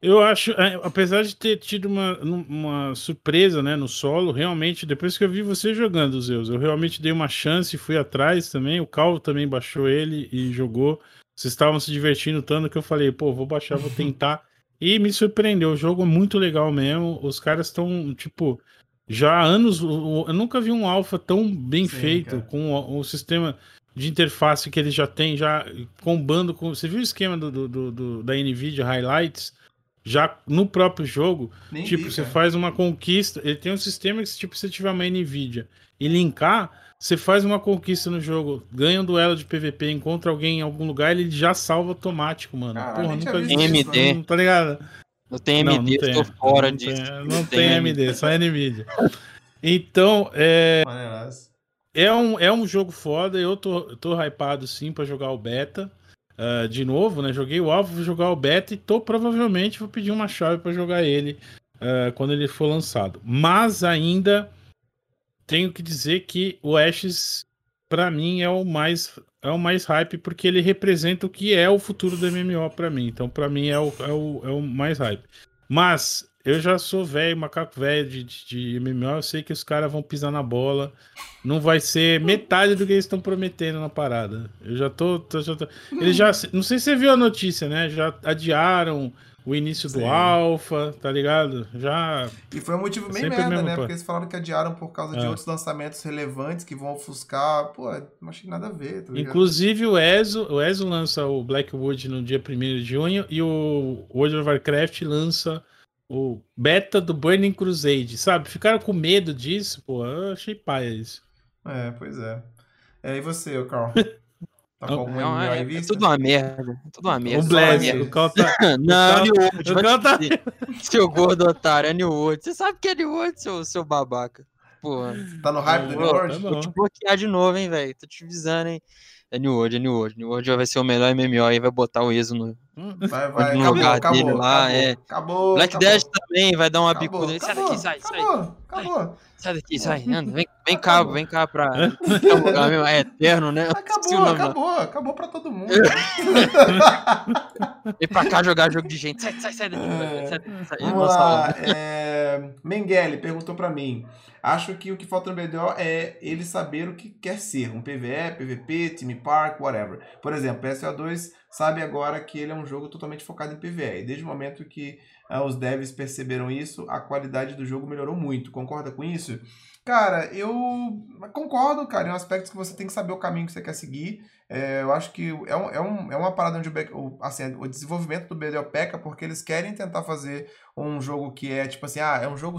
Eu acho, é, apesar de ter tido uma, uma surpresa né, no solo, realmente, depois que eu vi você jogando os Zeus, eu realmente dei uma chance, fui atrás também. O Calvo também baixou ele e jogou. Vocês estavam se divertindo tanto que eu falei, pô, vou baixar, vou tentar. e me surpreendeu, o jogo é muito legal mesmo. Os caras estão, tipo, já há anos. Eu nunca vi um alfa tão bem Sim, feito, cara. com o, o sistema de interface que eles já têm, já combando com. Você viu o esquema do, do, do da NVIDIA Highlights? Já no próprio jogo, Nem tipo, vi, você faz uma conquista. Ele tem um sistema que, tipo, se você tiver uma NVIDIA e linkar, você faz uma conquista no jogo, ganha um duelo de PVP, encontra alguém em algum lugar, ele já salva automático, mano. Caralho, Porra, nunca vi MD. Não, tá ligado? Não tem MD, não, não tem, tô fora não disso. Tem, não, tem, tem MD, só NVIDIA. Então, é. É um, é um jogo foda, eu tô, tô hypado sim para jogar o beta. Uh, de novo, né? Joguei o alvo, vou jogar o beta e tô provavelmente vou pedir uma chave para jogar ele uh, quando ele for lançado. Mas ainda tenho que dizer que o Ashes para mim é o mais é o mais hype porque ele representa o que é o futuro do MMO para mim. Então para mim é o, é, o, é o mais hype. Mas eu já sou velho, macaco velho de, de, MMO, eu sei que os caras vão pisar na bola. Não vai ser metade do que eles estão prometendo na parada. Eu já tô. tô, já tô... Eles já. Não sei se você viu a notícia, né? Já adiaram o início Sim. do Alpha, tá ligado? Já. E foi um motivo bem merda, né? Porque eles falaram que adiaram por causa é. de outros lançamentos relevantes que vão ofuscar. Pô, não achei nada a ver. Tá Inclusive o ESO, o ESO lança o Blackwood no dia 1 de junho e o World of Warcraft lança o beta do Burning Crusade, sabe? Ficaram com medo disso, pô. Eu achei paia isso. É, pois é. é e você, Carl? Tá com algum não, é, é, tudo uma merda. É tudo uma merda. O Blaze, o Cal tá. não, New World. O Cal tá... Seu gordo otário, é New World. Você sabe que é New World, seu, seu babaca. Porra. Tá no hype do New World? Tá Vou te bloquear de novo, hein, velho. Tô te avisando, hein. É New World, é New World. New World vai ser o melhor MMO e vai botar o ESO no, vai, vai. no acabou, lugar acabou, dele lá. Acabou, é. acabou Black acabou. Dash também vai dar uma bicuda. Sai daqui, sai, sai. Acabou, acabou. Sai daqui, sai, anda. Vem, vem cá, vem cá pra. É eterno, né? Acabou, acabou, acabou pra todo mundo. vem pra cá jogar jogo de gente. Sai, sai, sai daqui. É, sai, sai, vamos lá. É, Mengele perguntou pra mim. Acho que o que falta no BDO é ele saber o que quer ser, um PVE, PVP, Team Park, whatever. Por exemplo, PSO2 sabe agora que ele é um jogo totalmente focado em PVE. E desde o momento que uh, os devs perceberam isso, a qualidade do jogo melhorou muito. Concorda com isso? Cara, eu concordo, cara, em aspectos que você tem que saber o caminho que você quer seguir. É, eu acho que é, um, é, um, é uma parada onde o, assim, o desenvolvimento do BDO peca porque eles querem tentar fazer um jogo que é tipo assim, ah, é um jogo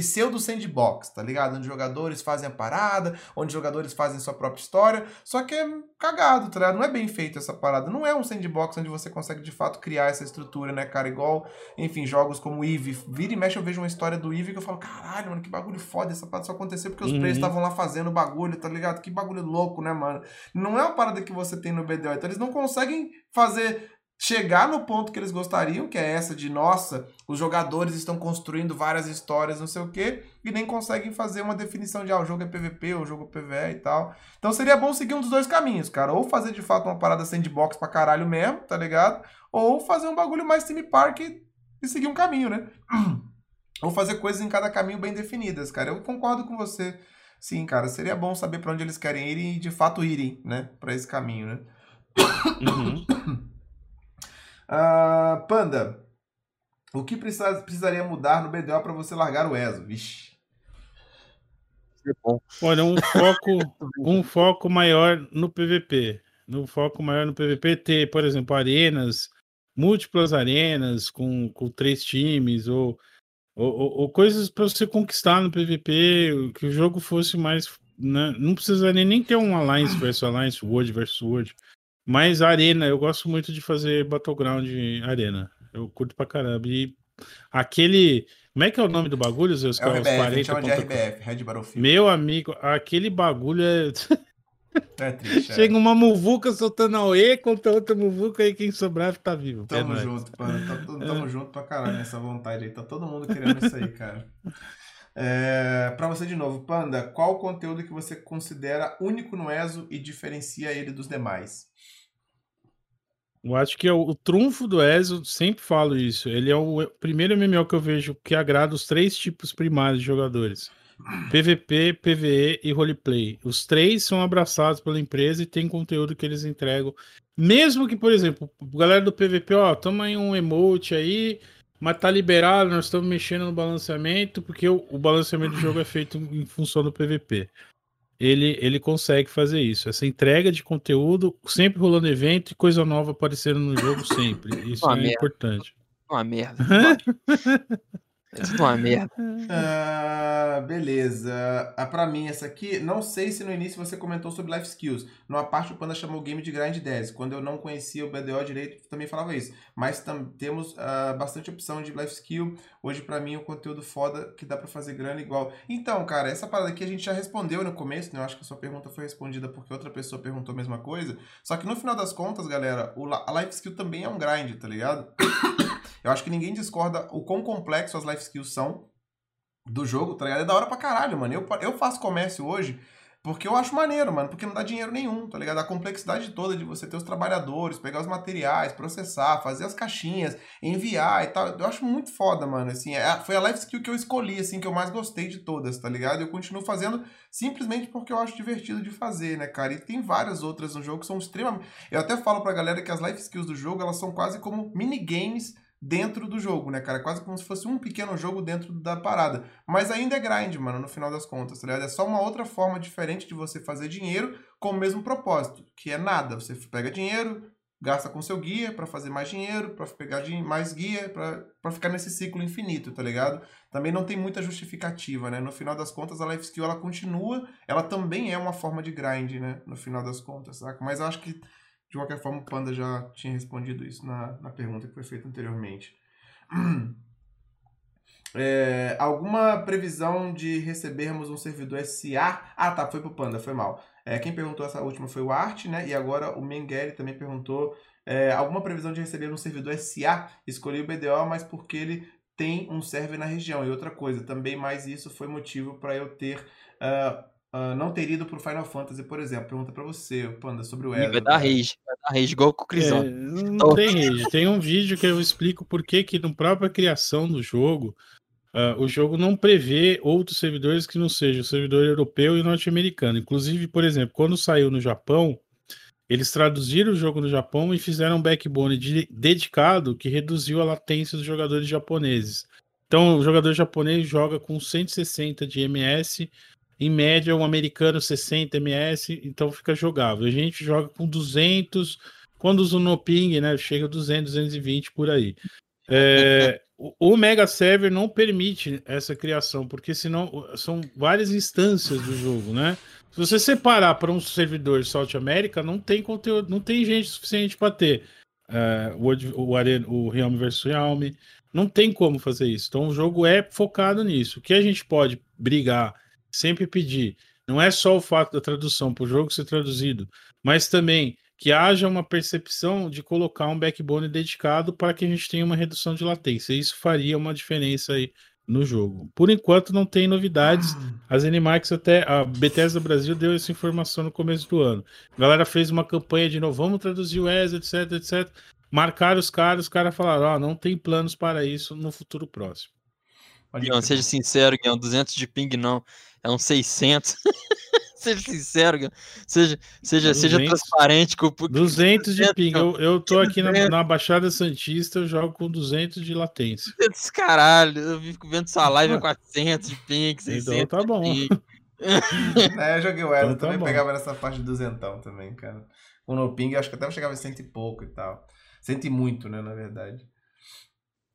pseudo sandbox, tá ligado? Onde jogadores fazem a parada, onde jogadores fazem sua própria história, só que é cagado, tá ligado? Não é bem feito essa parada. Não é um sandbox onde você consegue de fato criar essa estrutura, né, cara? Igual, enfim, jogos como Eve. Vira e mexe eu vejo uma história do Eve que eu falo, caralho, mano, que bagulho foda. Essa parada só aconteceu porque os uhum. players estavam lá fazendo o bagulho, tá ligado? Que bagulho louco, né, mano? Não é uma parada que você tem no BDO. Então eles não conseguem fazer chegar no ponto que eles gostariam, que é essa de nossa, os jogadores estão construindo várias histórias, não sei o quê, e nem conseguem fazer uma definição de ah, o jogo é PVP, o jogo é PVE e tal. Então seria bom seguir um dos dois caminhos, cara, ou fazer de fato uma parada sandbox pra caralho mesmo, tá ligado? Ou fazer um bagulho mais Team Park e, e seguir um caminho, né? ou fazer coisas em cada caminho bem definidas, cara. Eu concordo com você. Sim, cara, seria bom saber para onde eles querem ir e de fato irem, né, para esse caminho, né? Uhum. Uh, Panda, o que precisa, precisaria mudar no BDO para você largar o ESO? Vixe. Olha, um foco, um foco maior no PVP. No foco maior no PVP, ter, por exemplo, arenas, múltiplas arenas com, com três times, ou, ou, ou coisas para você conquistar no PVP, que o jogo fosse mais. Né? Não precisaria nem ter um Alliance versus Alliance, World versus World. Mas arena, eu gosto muito de fazer Battleground arena. Eu curto pra caramba. E aquele. Como é que é o nome do bagulho, Zeus? É o RBF, 40 chama de RBF, Red Battlefield. Meu amigo, aquele bagulho é. É triste. Chega é. uma muvuca soltando a E contra outra muvuca e quem sobrar tá vivo. Tamo é junto, mano. Tá tamo é. junto pra caralho nessa vontade aí. Tá todo mundo querendo isso aí, cara. É, para você de novo, Panda, qual o conteúdo que você considera único no ESO e diferencia ele dos demais? Eu acho que é o, o trunfo do ESO, sempre falo isso. Ele é o primeiro MMO que eu vejo que agrada os três tipos primários de jogadores: PVP, PVE e roleplay. Os três são abraçados pela empresa e tem conteúdo que eles entregam. Mesmo que, por exemplo, galera do PVP, ó, toma aí um emote aí, mas tá liberado, nós estamos mexendo no balanceamento, porque o, o balanceamento do jogo é feito em função do PVP ele, ele consegue fazer isso. Essa entrega de conteúdo, sempre rolando evento e coisa nova aparecendo no jogo sempre. Isso Uma é merda. importante. Uma merda. É tudo uma merda. Ah, beleza. Ah, pra mim, essa aqui, não sei se no início você comentou sobre life skills. Numa parte o Panda chamou o game de grind 10. Quando eu não conhecia o BDO direito, também falava isso. Mas temos ah, bastante opção de life skill. Hoje, pra mim, o conteúdo foda que dá pra fazer grana igual. Então, cara, essa parada aqui a gente já respondeu no começo, né? Eu acho que a sua pergunta foi respondida porque outra pessoa perguntou a mesma coisa. Só que no final das contas, galera, a life skill também é um grind, tá ligado? Eu acho que ninguém discorda o quão complexo as life skills são do jogo, tá ligado? É da hora pra caralho, mano. Eu, eu faço comércio hoje porque eu acho maneiro, mano. Porque não dá dinheiro nenhum, tá ligado? A complexidade toda de você ter os trabalhadores, pegar os materiais, processar, fazer as caixinhas, enviar e tal. Eu acho muito foda, mano. Assim, é- foi a life skill que eu escolhi, assim, que eu mais gostei de todas, tá ligado? Eu continuo fazendo simplesmente porque eu acho divertido de fazer, né, cara? E tem várias outras no jogo que são extremamente. Eu até falo pra galera que as life skills do jogo, elas são quase como minigames dentro do jogo, né, cara? Quase como se fosse um pequeno jogo dentro da parada. Mas ainda é grind, mano, no final das contas, tá ligado? É só uma outra forma diferente de você fazer dinheiro com o mesmo propósito, que é nada. Você pega dinheiro, gasta com seu guia pra fazer mais dinheiro, pra pegar mais guia, pra ficar nesse ciclo infinito, tá ligado? Também não tem muita justificativa, né? No final das contas, a life skill ela continua, ela também é uma forma de grind, né? No final das contas, saca? Mas eu acho que de qualquer forma, o Panda já tinha respondido isso na, na pergunta que foi feita anteriormente. É, alguma previsão de recebermos um servidor SA? Ah, tá, foi pro Panda, foi mal. É, quem perguntou essa última foi o Art, né? E agora o Mengele também perguntou é, alguma previsão de receber um servidor SA? Escolhi o BDO, mas porque ele tem um server na região. E outra coisa, também mais isso foi motivo para eu ter ah, ah, não ter ido pro Final Fantasy, por exemplo. Pergunta pra você, Panda, sobre o Ezra. Vai dar rage. Vai dar rage igual com o É, Crisão. não tem rede. Tem um vídeo que eu explico por que que na própria criação do jogo, ah, o jogo não prevê outros servidores que não sejam o servidor europeu e norte-americano. Inclusive, por exemplo, quando saiu no Japão, eles traduziram o jogo no Japão e fizeram um backbone de- dedicado que reduziu a latência dos jogadores japoneses. Então, o jogador japonês joga com 160 de ms, em média, um americano 60 ms, então fica jogável. A gente joga com 200, quando usa o no ping, né, chega a 200, 220 por aí. É, o, Mega Server não permite essa criação, porque senão são várias instâncias do jogo, né? Se você separar para um servidor South America, não tem conteúdo, não tem gente suficiente para ter é, o, Arena- o Realm versus Realm. Não tem como fazer isso. Então o jogo é focado nisso. O que a gente pode brigar, sempre pedir, não é só o fato da tradução para o jogo ser traduzido, mas também que haja uma percepção de colocar um backbone dedicado para que a gente tenha uma redução de latência. Isso faria uma diferença aí no jogo. Por enquanto não tem novidades. As Animax até a Bethesda Brasil deu essa informação no começo do ano. A galera fez uma campanha de novo, vamos traduzir o ESA, etc, etc. Marcaram os caras, os caras falaram, ó, não tem planos para isso no futuro próximo. Crer. seja sincero, Guião. 200 de ping não. É um 600. seja sincero. Seja, seja, seja 200. transparente com o 200 de 200, ping. Eu, eu tô aqui na, 200. na Baixada Santista, eu jogo com 200 de latência. Caralho. Eu fico vendo sua live a 400 de ping, 600 Então tá bom. de ping. É, eu joguei o Ezra, Então tá também bom. pegava nessa faixa de duzentão também, cara. O No Ping, acho que até eu chegava em cento e pouco e tal. Cento e muito, né, na verdade.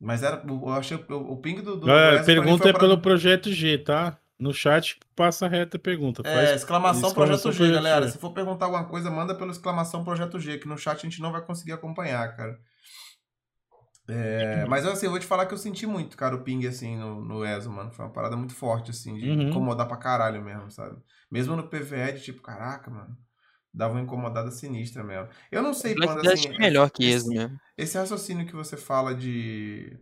Mas era, eu achei o, o ping do, do Ah, pra pergunta é uma pelo projeto G, tá? No chat passa reta a pergunta. É, Faz exclamação, exclamação Projeto G, galera. Se for perguntar alguma coisa, manda pelo exclamação Projeto G, que no chat a gente não vai conseguir acompanhar, cara. É, mas assim, eu vou te falar que eu senti muito, cara, o ping assim no, no ESO, mano. Foi uma parada muito forte, assim, de Uhum. incomodar pra caralho mesmo, sabe? Mesmo no PVE, de tipo, caraca, mano. Dava uma incomodada sinistra mesmo. Eu não sei, Black quando Dash assim. é melhor que esse mesmo. Esse raciocínio que você fala de.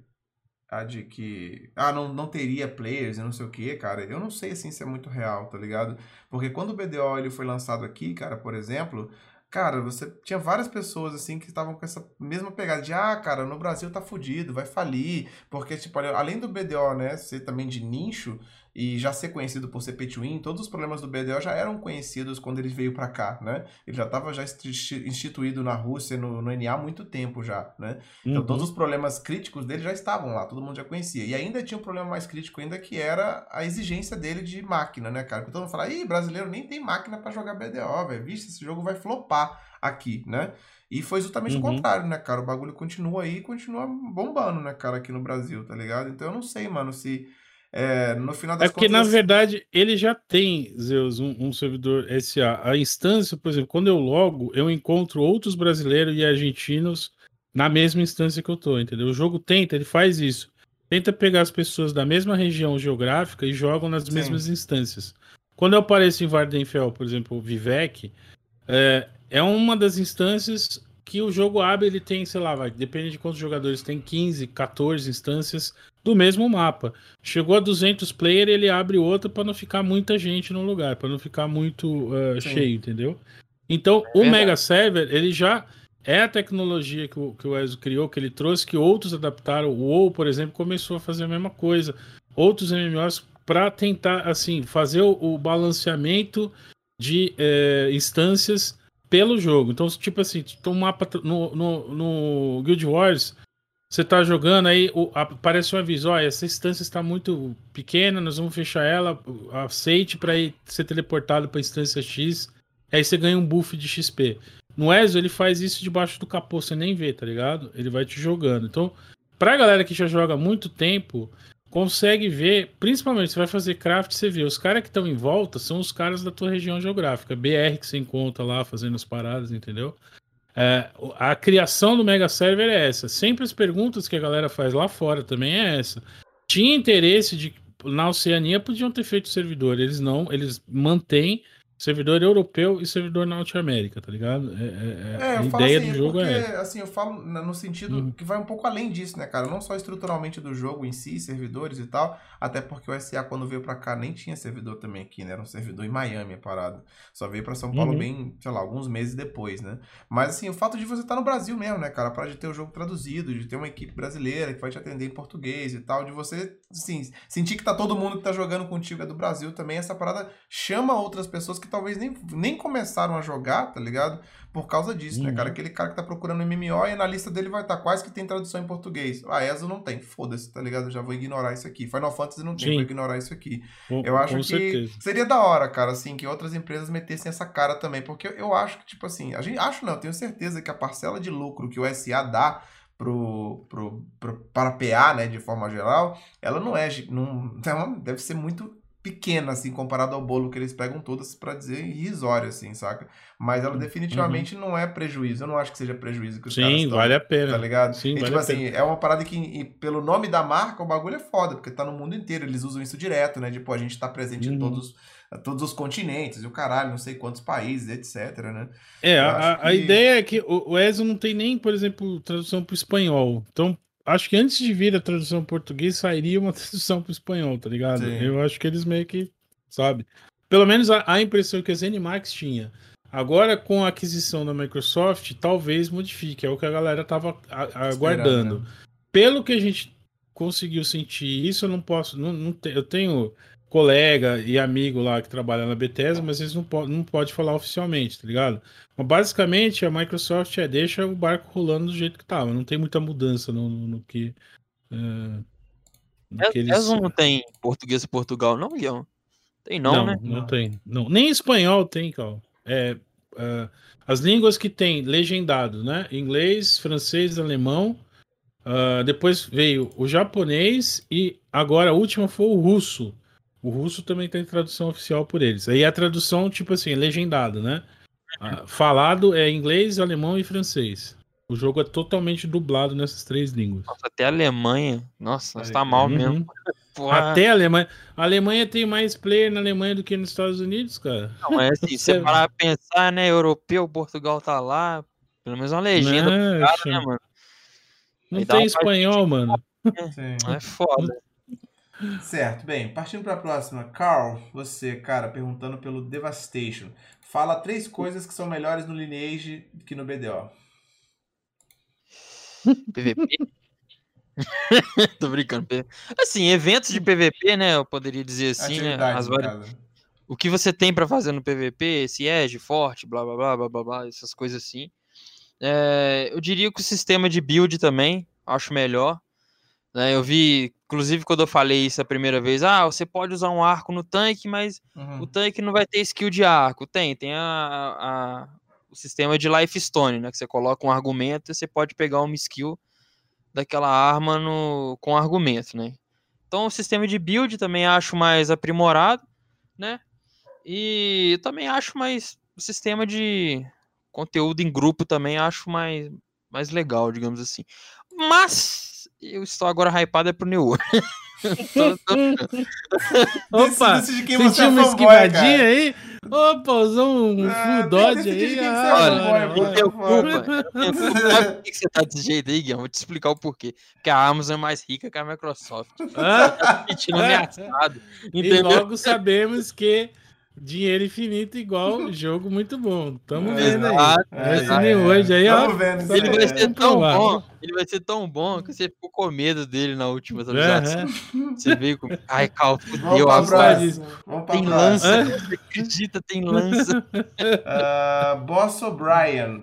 Ah, de que. Ah, não, não teria players e não sei o que, cara. Eu não sei assim se é muito real, tá ligado? Porque quando o BDO ele foi lançado aqui, cara, por exemplo, cara, você tinha várias pessoas assim que estavam com essa mesma pegada de, ah, cara, no Brasil tá fudido, vai falir, porque, tipo, além do BDO, né, ser também de nicho, e já ser conhecido por ser pay to win, todos os problemas do BDO já eram conhecidos quando ele veio para cá, né? Ele já estava já instituído na Rússia, no, no NA há muito tempo já, né? Então uhum. todos os problemas críticos dele já estavam lá, todo mundo já conhecia. E ainda tinha um problema mais crítico ainda que era a exigência dele de máquina, né, cara? Porque todo mundo fala, ih, brasileiro nem tem máquina para jogar BDO, velho. Vixe, esse jogo vai flopar aqui, né? E foi justamente uhum. o contrário, né, cara? O bagulho continua aí, continua bombando, né, cara, aqui no Brasil, tá ligado? Então eu não sei, mano, se é, no final das é porque, contas... na verdade, ele já tem, Zeus, um, um, servidor SA. A instância, por exemplo, quando eu logo, eu encontro outros brasileiros e argentinos na mesma instância que eu tô, entendeu? O jogo tenta, ele faz isso. Tenta pegar as pessoas da mesma região geográfica e jogam nas Sim. mesmas instâncias. Quando eu apareço em Vardenfell, por exemplo, o Vivek, é, é uma das instâncias que o jogo abre, ele tem, sei lá, vai, depende de quantos jogadores tem, 15, 14 instâncias do mesmo mapa. Chegou a 200 player, ele abre outra para não ficar muita gente no lugar, para não ficar muito uh, cheio, entendeu? Então, é o Mega Server, ele já é a tecnologia que o, que o Ezo criou, que ele trouxe, que outros adaptaram. O WoW, por exemplo, começou a fazer a mesma coisa. Outros MMOs para tentar, assim, fazer o, o balanceamento de eh, instâncias pelo jogo. Então, tipo assim, um mapa no, no, no Guild Wars, você tá jogando aí, o, aparece um aviso, ó, essa instância está muito pequena, nós vamos fechar ela, aceite para ir ser teleportado para instância X, aí você ganha um buff de XP. No ESO ele faz isso debaixo do capô, você nem vê, tá ligado? Ele vai te jogando. Então, pra galera que já joga há muito tempo, consegue ver, principalmente você vai fazer craft, você vê, os caras que estão em volta são os caras da tua região geográfica, BR que você encontra lá fazendo as paradas, entendeu? É, a criação do Mega Server é essa. Sempre as perguntas que a galera faz lá fora também é essa. Tinha interesse de na Oceania podiam ter feito servidor, eles não, eles mantêm servidor europeu e servidor Norte-América, tá ligado? É, é, é, é a ideia assim, do jogo porque, é. Assim, eu falo no sentido uhum. que vai um pouco além disso, né, cara? Não só estruturalmente do jogo em si, servidores e tal, até porque o SA, quando veio pra cá, nem tinha servidor também aqui, né? Era um servidor em Miami a parada. Só veio pra São Paulo uhum. bem, sei lá, alguns meses depois, né? Mas, assim, o fato de você estar tá no Brasil mesmo, né, cara? Para de ter o jogo traduzido, de ter uma equipe brasileira que vai te atender em português e tal, de você, assim, sentir que tá todo mundo que tá jogando contigo é do Brasil também, essa parada chama outras pessoas que talvez nem, nem começaram a jogar, tá ligado? Por causa disso, uhum. né, cara? Uhum. Aquele cara que tá procurando MMO e na lista dele vai estar tá quase que tem tradução em português. Ah, ESO não tem, foda-se, tá ligado? Eu já vou ignorar isso aqui. Final Fantasy não tem, Sim. vou ignorar isso aqui. Com, eu acho que certeza. seria da hora, cara, assim, que outras empresas metessem essa cara também, porque eu acho que, tipo assim, a gente, acho não, tenho certeza que a parcela de lucro que o SA dá pro, pro, pro, para PA, né, de forma geral, ela não é, não, deve ser muito pequena, assim, comparado ao bolo que eles pegam todas para dizer irrisório, assim, saca? Mas ela uhum. definitivamente uhum. não é prejuízo. Eu não acho que seja prejuízo que os Sim, caras Sim, vale a pena. Tá ligado? Sim, e, vale tipo assim, pena. é uma parada que, e, pelo nome da marca, o bagulho é foda, porque tá no mundo inteiro. Eles usam isso direto, né? Tipo, a gente tá presente uhum. em todos todos os continentes, e o caralho, não sei quantos países, etc, né? É, a, que... a, ideia é que o, o ESO não tem nem, por exemplo, tradução para o espanhol. Então, acho que antes de vir a tradução português, sairia uma tradução para o espanhol, tá ligado? Sim. Eu acho que eles meio que sabe? Pelo menos a, a impressão que a ZeniMax tinha. Agora, com a aquisição da Microsoft, talvez modifique. É o que a galera tava aguardando. Né? Pelo que a gente conseguiu sentir isso, eu não posso. Não, não te, eu tenho colega e amigo lá que trabalha na Bethesda, mas eles não, po não pode falar oficialmente, tá ligado? Mas basicamente a Microsoft é deixa o barco rolando do jeito que tava. Não tem muita mudança no, no, no que. Uh, no é, que eles... não tem português e Portugal, não, Guilherme? Tem não, não né? Não tem. Não. Nem espanhol tem, Cal. É, uh, as línguas que tem legendado, né? Inglês, francês, alemão. Uh, depois veio o japonês e agora a última foi o russo. O russo também tem tradução oficial por eles. Aí a tradução, tipo assim, legendado, né? Uh, falado é inglês, alemão e francês. O jogo é totalmente dublado nessas três línguas. Nossa, até a Alemanha. Nossa, nós tá mal uhum. mesmo. Porra. Até a Alemanha. A Alemanha tem mais player na Alemanha do que nos Estados Unidos, cara. Não, é assim, você parar pra pensar, né? Europeu, Portugal tá lá. Pelo menos uma legenda não, cara, né, mano? Não tem espanhol, mano. É, é foda. Certo, bem, partindo para a próxima. Carl, você, cara, perguntando pelo Devastation. Fala três coisas que são melhores no Lineage que no BDO. PVP? Tô brincando. Assim, eventos de PVP, né? Eu poderia dizer assim, né? As vari... O que você tem para fazer no PVP, Siege, Forte, blá blá blá blá blá blá, essas coisas assim. É, eu diria que o sistema de build também, acho melhor. Né? Eu vi, inclusive, quando eu falei isso a primeira vez, ah, você pode usar um arco no tanque, mas uhum. o tanque não vai ter skill de arco. Tem, tem a, a, o sistema de Life Stone, né? Que você coloca um argumento e você pode pegar uma skill daquela arma no, com argumento, né? Então o sistema de build também acho mais aprimorado, né? E também acho mais o sistema de conteúdo em grupo também acho mais, mais legal, digamos assim. Mas eu estou agora hypado é pro New tô, tô... Opa, sentiu uma esquivadinha aí? Opa, usou um ah, full dodge aí. Ah, olha, eu Por que você tá desse jeito aí, Guilherme? Vou te explicar o porquê. Porque a Amazon é mais rica que a Microsoft. Ah? Tá sentindo ameaçado. Entendeu? E logo sabemos que Dinheiro infinito igual jogo muito bom. Tamo vendo aí. É, é, é, hoje aí, ó. Vendo, ele vai ser tão bom. Ele vai ser tão bom que você ficou com medo dele na última atualização. Uhum. Você veio com. Ai, Cal, fudeu a Tem lança. Você acredita, tem lança. uh, Boss O'Brien.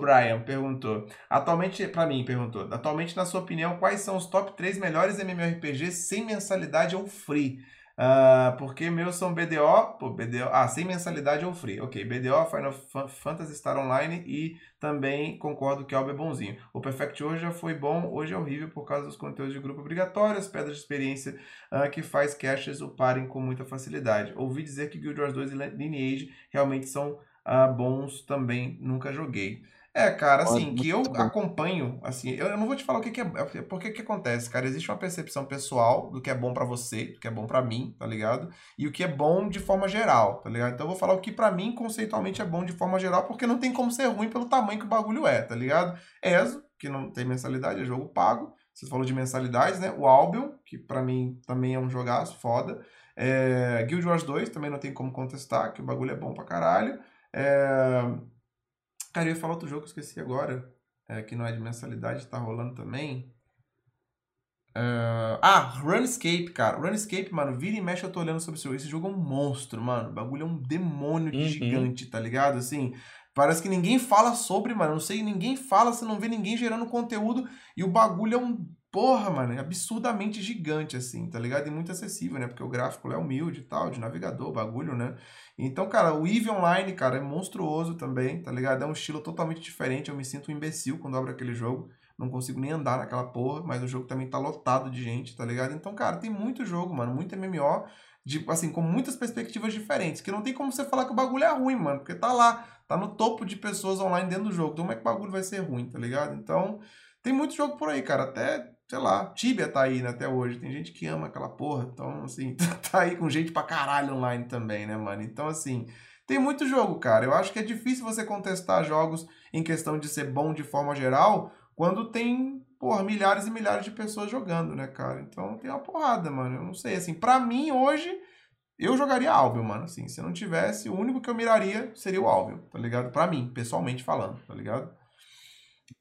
Brian perguntou. Atualmente, pra mim, perguntou. Atualmente, na sua opinião, quais são os top 3 melhores MMORPGs sem mensalidade ou free? Uh, porque meus são BDO, pô, BDO, ah, sem mensalidade ou free. Ok, BDO, Final Fantasy Star Online e também concordo que Alba é bonzinho. O Perfect hoje já foi bom, hoje é horrível por causa dos conteúdos de grupo obrigatórios, pedras de experiência uh, que faz caches uparem com muita facilidade. Ouvi dizer que Guild Wars 2 e Lineage realmente são uh, bons também, nunca joguei. É, cara, assim, que eu acompanho, assim, eu, não vou te falar o que, que é, é porque que acontece, cara, existe uma percepção pessoal do que é bom para você, do que é bom para mim, tá ligado? E o que é bom de forma geral, tá ligado? Então eu vou falar o que para mim conceitualmente é bom de forma geral, porque não tem como ser ruim pelo tamanho que o bagulho é, tá ligado? ESO, que não tem mensalidade, é jogo pago. Você falou de mensalidades, né? O Albion, que para mim também é um jogaço foda. É... Guild Wars 2, também não tem como contestar, que o bagulho é bom pra caralho. É... Cara, eu ia falar outro jogo que eu esqueci agora, é, que não é de mensalidade, tá rolando também. Uh, ah, Runescape, cara. Runescape, mano, vira e mexe eu tô olhando sobre esse jogo. Esse jogo é um monstro, mano. O bagulho é um demônio de uhum. gigante, tá ligado? Assim, parece que ninguém fala sobre, mano. Não sei, ninguém fala, você não vê ninguém gerando conteúdo. E o bagulho é um porra, mano, é absurdamente gigante, assim, tá ligado? E muito acessível, né? Porque o gráfico é humilde e tal, de navegador, bagulho, né? Então, cara, o EVE Online, cara, é monstruoso também, tá ligado? É um estilo totalmente diferente. Eu me sinto um imbecil quando abro aquele jogo. Não consigo nem andar naquela porra, mas o jogo também tá lotado de gente, tá ligado? Então, cara, tem muito jogo, mano, muito MMO, de, assim, com muitas perspectivas diferentes, que não tem como você falar que o bagulho é ruim, mano, porque tá lá, tá no topo de pessoas online dentro do jogo. Então, como é que o bagulho vai ser ruim, tá ligado? Então, tem muito jogo por aí, cara. Até sei lá, Tibia tá aí né, até hoje. Tem gente que ama aquela porra. Então, assim, tá aí com gente pra caralho online também, né, mano? Então, assim, tem muito jogo, cara. Eu acho que é difícil você contestar jogos em questão de ser bom de forma geral quando tem, porra, milhares e milhares de pessoas jogando, né, cara? Então tem uma porrada, mano. Eu não sei, assim, pra mim hoje. Eu jogaria Albion, mano, assim, se eu não tivesse, o único que eu miraria seria o Albion, tá ligado? Pra mim, pessoalmente falando, tá ligado?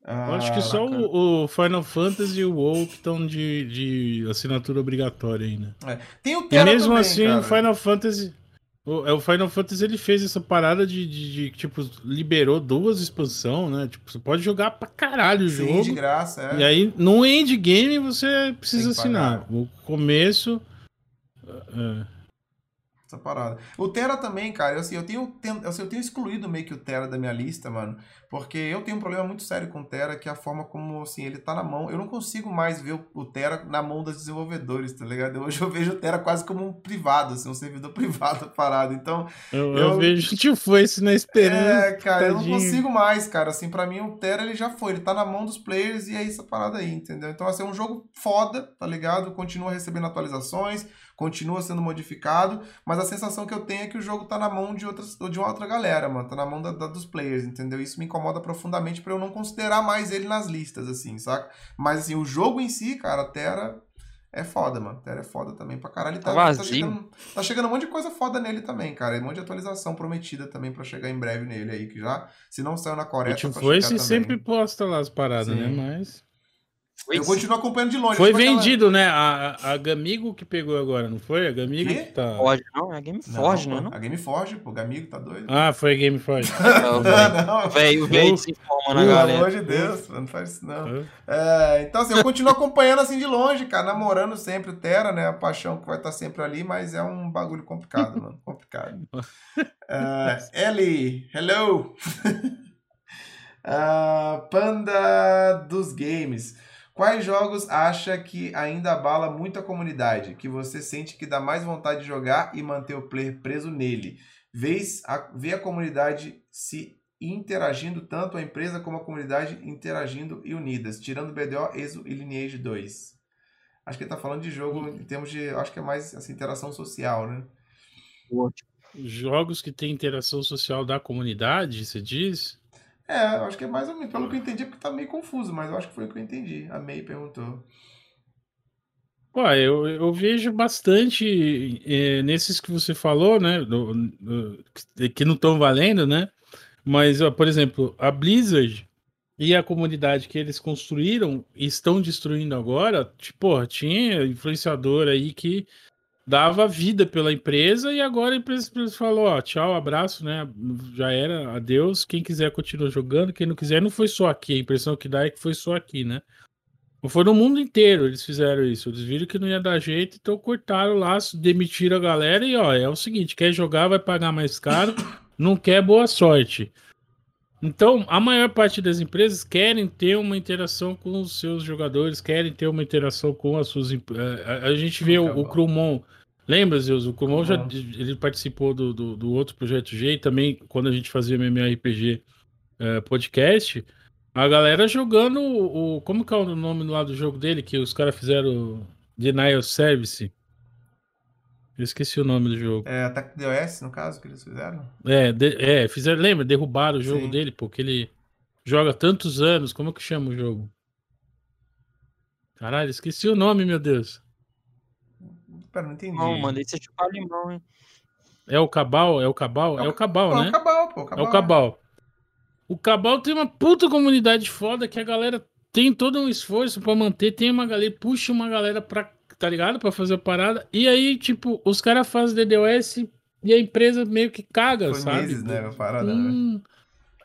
Ah, acho que só o, o, Final Fantasy e o WoW que estão de, de assinatura obrigatória ainda. É. Tem o Terra e mesmo também, assim, cara. o Final Fantasy. O, é, o Final Fantasy ele fez essa parada de, de, de tipo, liberou duas expansões, né? Tipo, você pode jogar pra caralho o Sim, jogo. de graça, é. E aí, no endgame, você precisa assinar. O começo. É, essa parada. O Terra também, cara, eu, assim, eu, tenho, assim, eu tenho excluído meio que o Terra da minha lista, mano, porque eu tenho um problema muito sério com o Terra, que é a forma como, assim, ele tá na mão. Eu não consigo mais ver o, o Terra na mão dos desenvolvedores, tá ligado? Hoje eu vejo o Terra quase como um privado, assim, um servidor privado parado. Então. Eu, eu, eu vejo tipo foi isso na esperança. É, cara, tadinho. eu não consigo mais, cara. Assim, pra mim o Terra ele já foi, ele tá na mão dos players e é essa parada aí, entendeu? Então, assim, é um jogo foda, tá ligado? Continua recebendo atualizações continua sendo modificado, mas a sensação que eu tenho é que o jogo tá na mão de, outras, de uma outra galera, mano. Tá na mão da, da dos players, entendeu? Isso me incomoda profundamente para eu não considerar mais ele nas listas, assim, saca? Mas, assim, o jogo em si, cara, a Terra é foda, mano. Terra é foda também pra caralho. Tá Tá, vazio. tá, chegando, tá chegando um monte de coisa foda nele também, cara. E um monte de atualização prometida também pra chegar em breve nele aí, que já, se não saiu na Coreia, O Team tá pra Voice chegar também. sempre posta lá as paradas, Sim. né? Mas. Eu continuo acompanhando de longe. Foi tipo aquela- vendido, né? A, a Gamigo que pegou agora, não foi? A Gamigo Quê? que tá. Forge, não, é Game Forge, pô, né? Não, A Game Forge, pô, o Gamigo tá doido. Ah, foi a Game Forge. não, velho. não, Velho, se informa na pelo galera. amor de Deus, não faz isso não. Hã? É, então, assim, eu continuo acompanhando assim de longe, cara, namorando sempre o Terra, né? A paixão que vai estar sempre ali, mas é um bagulho complicado, mano. Complicado. É, Ellie, hello! Ah, Panda dos Games. Quais jogos acha que ainda abala muito a comunidade? Que você sente que dá mais vontade de jogar e manter o player preso nele? Vês a, vê a comunidade se interagindo, tanto a empresa como a comunidade interagindo e unidas, tirando BDO, ESO e Lineage 2. Acho que ele tá falando de jogo em termos de. Acho que é mais essa interação social, né? Jogos que tem interação social da comunidade, você diz? É, eu acho que é mais ou menos. Pelo que eu entendi, é porque tá meio confuso, mas eu acho que foi o que eu entendi. A May perguntou. Pô, eu, eu vejo bastante eh, nesses que você falou, né? do- do- que- não estão valendo, né? Mas, ó, por exemplo, a Blizzard e a comunidade que eles construíram e estão destruindo agora, tipo, tinha influenciador aí que dava vida pela empresa e agora a empresa, falou, ó, tchau, abraço, né? Já era, adeus. Quem quiser continua jogando, quem não quiser, não foi só aqui. A impressão que dá é que foi só aqui, né? Não foi no mundo inteiro eles fizeram isso. Eles viram que não ia dar jeito, então cortaram o laço, demitiram a galera e, ó, é o seguinte, quer jogar, vai pagar mais caro, não quer, boa sorte. Então, a maior parte das empresas querem ter uma interação com os seus jogadores, querem ter uma interação com as suas. eh, A, a gente vê o, o Crumon. Lembra, Zeus? O Crumon já Uhum. ele participou do, do, do outro projeto G e também quando a gente fazia MMORPG eh, podcast. A galera jogando o, Como que é o nome lá do jogo dele? Que os caras fizeram Denial Service. Eu esqueci o nome do jogo. É, Ataque DOS, no caso, que eles fizeram? É, de- é, fizeram, lembra? Derrubaram o jogo Sim. dele, porque ele joga tantos anos. Como que chama o jogo? Caralho, esqueci o nome, meu Deus. Pera, não entendi. Não, mandei você chupar limão, hein? É o Cabal? É o Cabal? É o Cabal, Pô, né? o Cabal, pô. É o Cabal. O Cabal tem uma puta comunidade foda que a galera tem todo um esforço pra manter, tem uma galera, puxa uma galera pra, tá ligado? Pra fazer a parada. E aí, tipo, os caras fazem DDoS e a empresa meio que caga, Foi sabe? meses, né? Parada, né? Hum,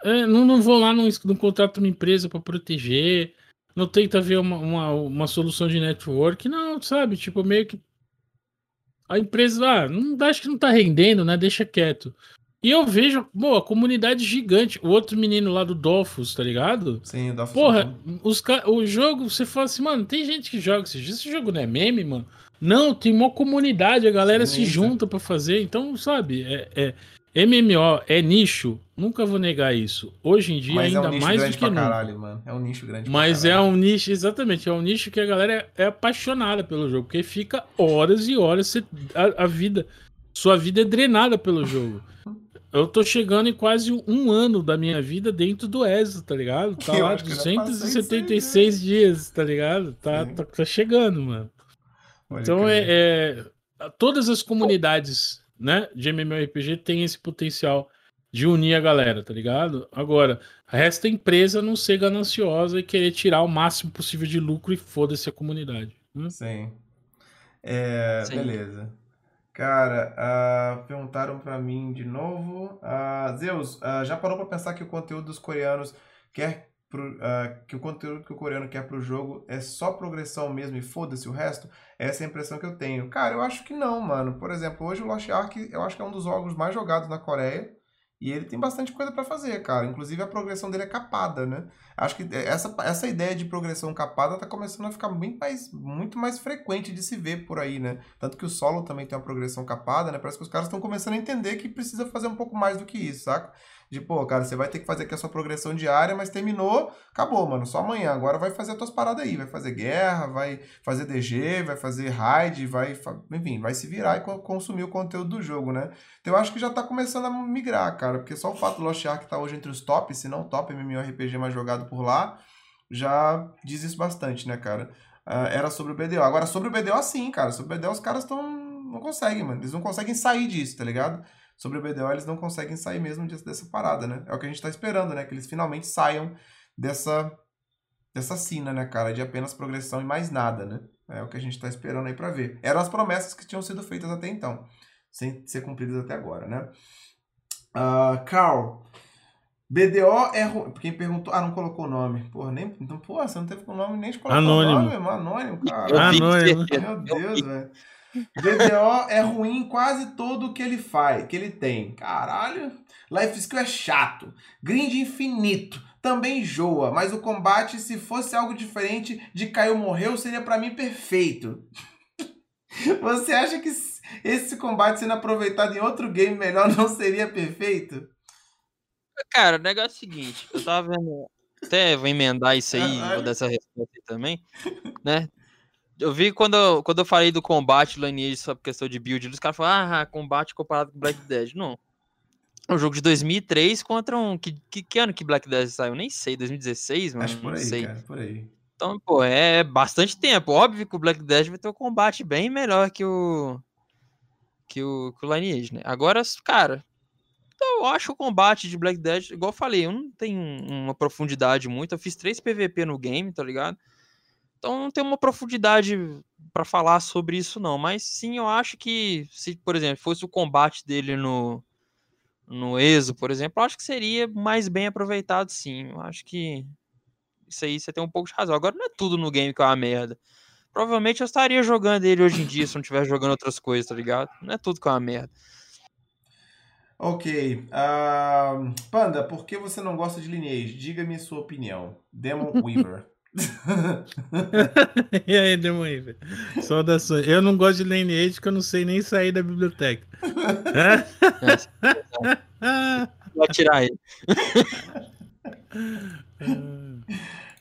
é, não, não vou lá, não, não contrato uma empresa pra proteger, não tenta ver uma, uma, uma solução de network, não, sabe? Tipo, meio que. A empresa, ah, não, acho que não tá rendendo, né? Deixa quieto. E eu vejo, pô, a comunidade gigante. O outro menino lá do Dofus, tá ligado? Sim, o Dofus. Porra, os, ca- o jogo, você fala assim, mano, tem gente que joga esse jogo. Esse jogo não é meme, mano? Não, tem uma comunidade, a galera Sim, se junta pra fazer. Então, sabe, é, é- MMO é nicho, nunca vou negar isso. Hoje em dia, Mas é ainda um nicho mais do grande que pra nunca. caralho, mano. É um nicho grande Mas é um nicho, exatamente, é um nicho que a galera é, é apaixonada pelo jogo, porque fica horas e horas, você- a, a vida, sua vida é drenada pelo jogo. Eu tô chegando em quase um ano da minha vida dentro do ESO, tá ligado? Tá Eu lá acho que eu já passei disso aí, 276 dias, tá ligado? Tá, tá, tá chegando, mano. Pode Então é, é- todas as comunidades, né, de MMORPG têm esse potencial de unir a galera, tá ligado? Agora, resta a empresa não ser gananciosa e querer tirar o máximo possível de lucro e foda-se a comunidade. né? Sim. É, Sim. beleza. Cara, ah, perguntaram pra mim de novo. Ah, Zeus, ah, já parou pra pensar que o conteúdo dos coreanos quer pro- que o conteúdo que o coreano quer pro jogo é só progressão mesmo e foda-se o resto? Essa é a impressão que eu tenho. Cara, eu acho que não, mano. Por exemplo, hoje o Lost Ark eu acho que é um dos jogos mais jogados na Coreia. E ele tem bastante coisa pra fazer, cara. Inclusive a progressão dele é capada, né? Acho que essa, essa ideia de progressão capada tá começando a ficar bem mais, muito mais frequente de se ver por aí, né? Tanto que o solo também tem uma progressão capada, né? Parece que os caras estão começando a entender que precisa fazer um pouco mais do que isso, saca? De, pô, cara, você vai ter que fazer aqui a sua progressão diária, mas terminou, acabou, mano. Só amanhã. Agora vai fazer as tuas paradas aí. Vai fazer guerra, vai fazer DG, vai fazer raid, vai. Enfim, vai se virar e co- consumir o conteúdo do jogo, né? Então eu acho que já tá começando a migrar, cara. Porque só o fato do Lost Ark tá hoje entre os tops, se não top MMORPG mais jogado por lá, já diz isso bastante, né, cara? era sobre o BDO. Agora, sobre o BDO, sim, cara. Sobre o BDO, os caras estão. Não conseguem, mano. Eles não conseguem sair disso, tá ligado? Sobre o BDO, eles não conseguem sair mesmo dessa parada, né? É o que a gente tá esperando, né? Que eles finalmente saiam dessa, dessa cena, né, cara? De apenas progressão e mais nada, né? É o que a gente tá esperando aí pra ver. Eram as promessas que tinham sido feitas até então, sem ser cumpridas até agora, né? Uh, Carl, BDO é ruim. Quem perguntou. Ah, não colocou o nome. Porra, nem. Então, porra, você não teve o nome nem de colocar Anônimo. o nome, mano. Anônimo, cara. Anônimo. Meu Deus, velho. BDO é ruim em quase tudo o que ele faz, que ele tem. Caralho. Life Skill é chato. Grind infinito. Também enjoa, mas o combate, se fosse algo diferente de caiu morreu, seria para mim perfeito. Você acha que esse combate sendo aproveitado em outro game melhor não seria perfeito? Cara, o negócio é o seguinte, eu tava vendo. Até vou emendar isso aí, vou dar essa resposta aí também, né? Eu vi quando eu, quando eu falei do combate Lineage sobre questão de build, os caras falaram, ah, combate comparado com Black Dead. Não. É um jogo de 2003 contra um. Que, que, que ano que Black Dead saiu? Nem sei, 2016, mano? Acho por aí, sei. cara, por aí. Então, pô, é bastante tempo. Óbvio que o Black Dead vai ter um combate bem melhor que o. que o, que o Lineage, né? Agora, cara, eu acho o combate de Black Dead, igual eu falei, eu não tenho uma profundidade muito. Eu fiz três PVP no game, tá ligado? Então não tem uma profundidade para falar sobre isso, não. Mas sim, eu acho que se, por exemplo, fosse o combate dele no, no ESO, por exemplo, eu acho que seria mais bem aproveitado, sim. Eu acho que isso aí você tem um pouco de razão. Agora não é tudo no game que é uma merda. Provavelmente eu estaria jogando ele hoje em dia se não estivesse jogando outras coisas, tá ligado? Não é tudo que é uma merda. Ok. Uh, Panda, por que você não gosta de Lineage? Diga-me sua opinião. Demon Weaver. e aí, Demon Weaver? Saudações. Eu não gosto de Lineage porque eu não sei nem sair da biblioteca. Vou tirar ele.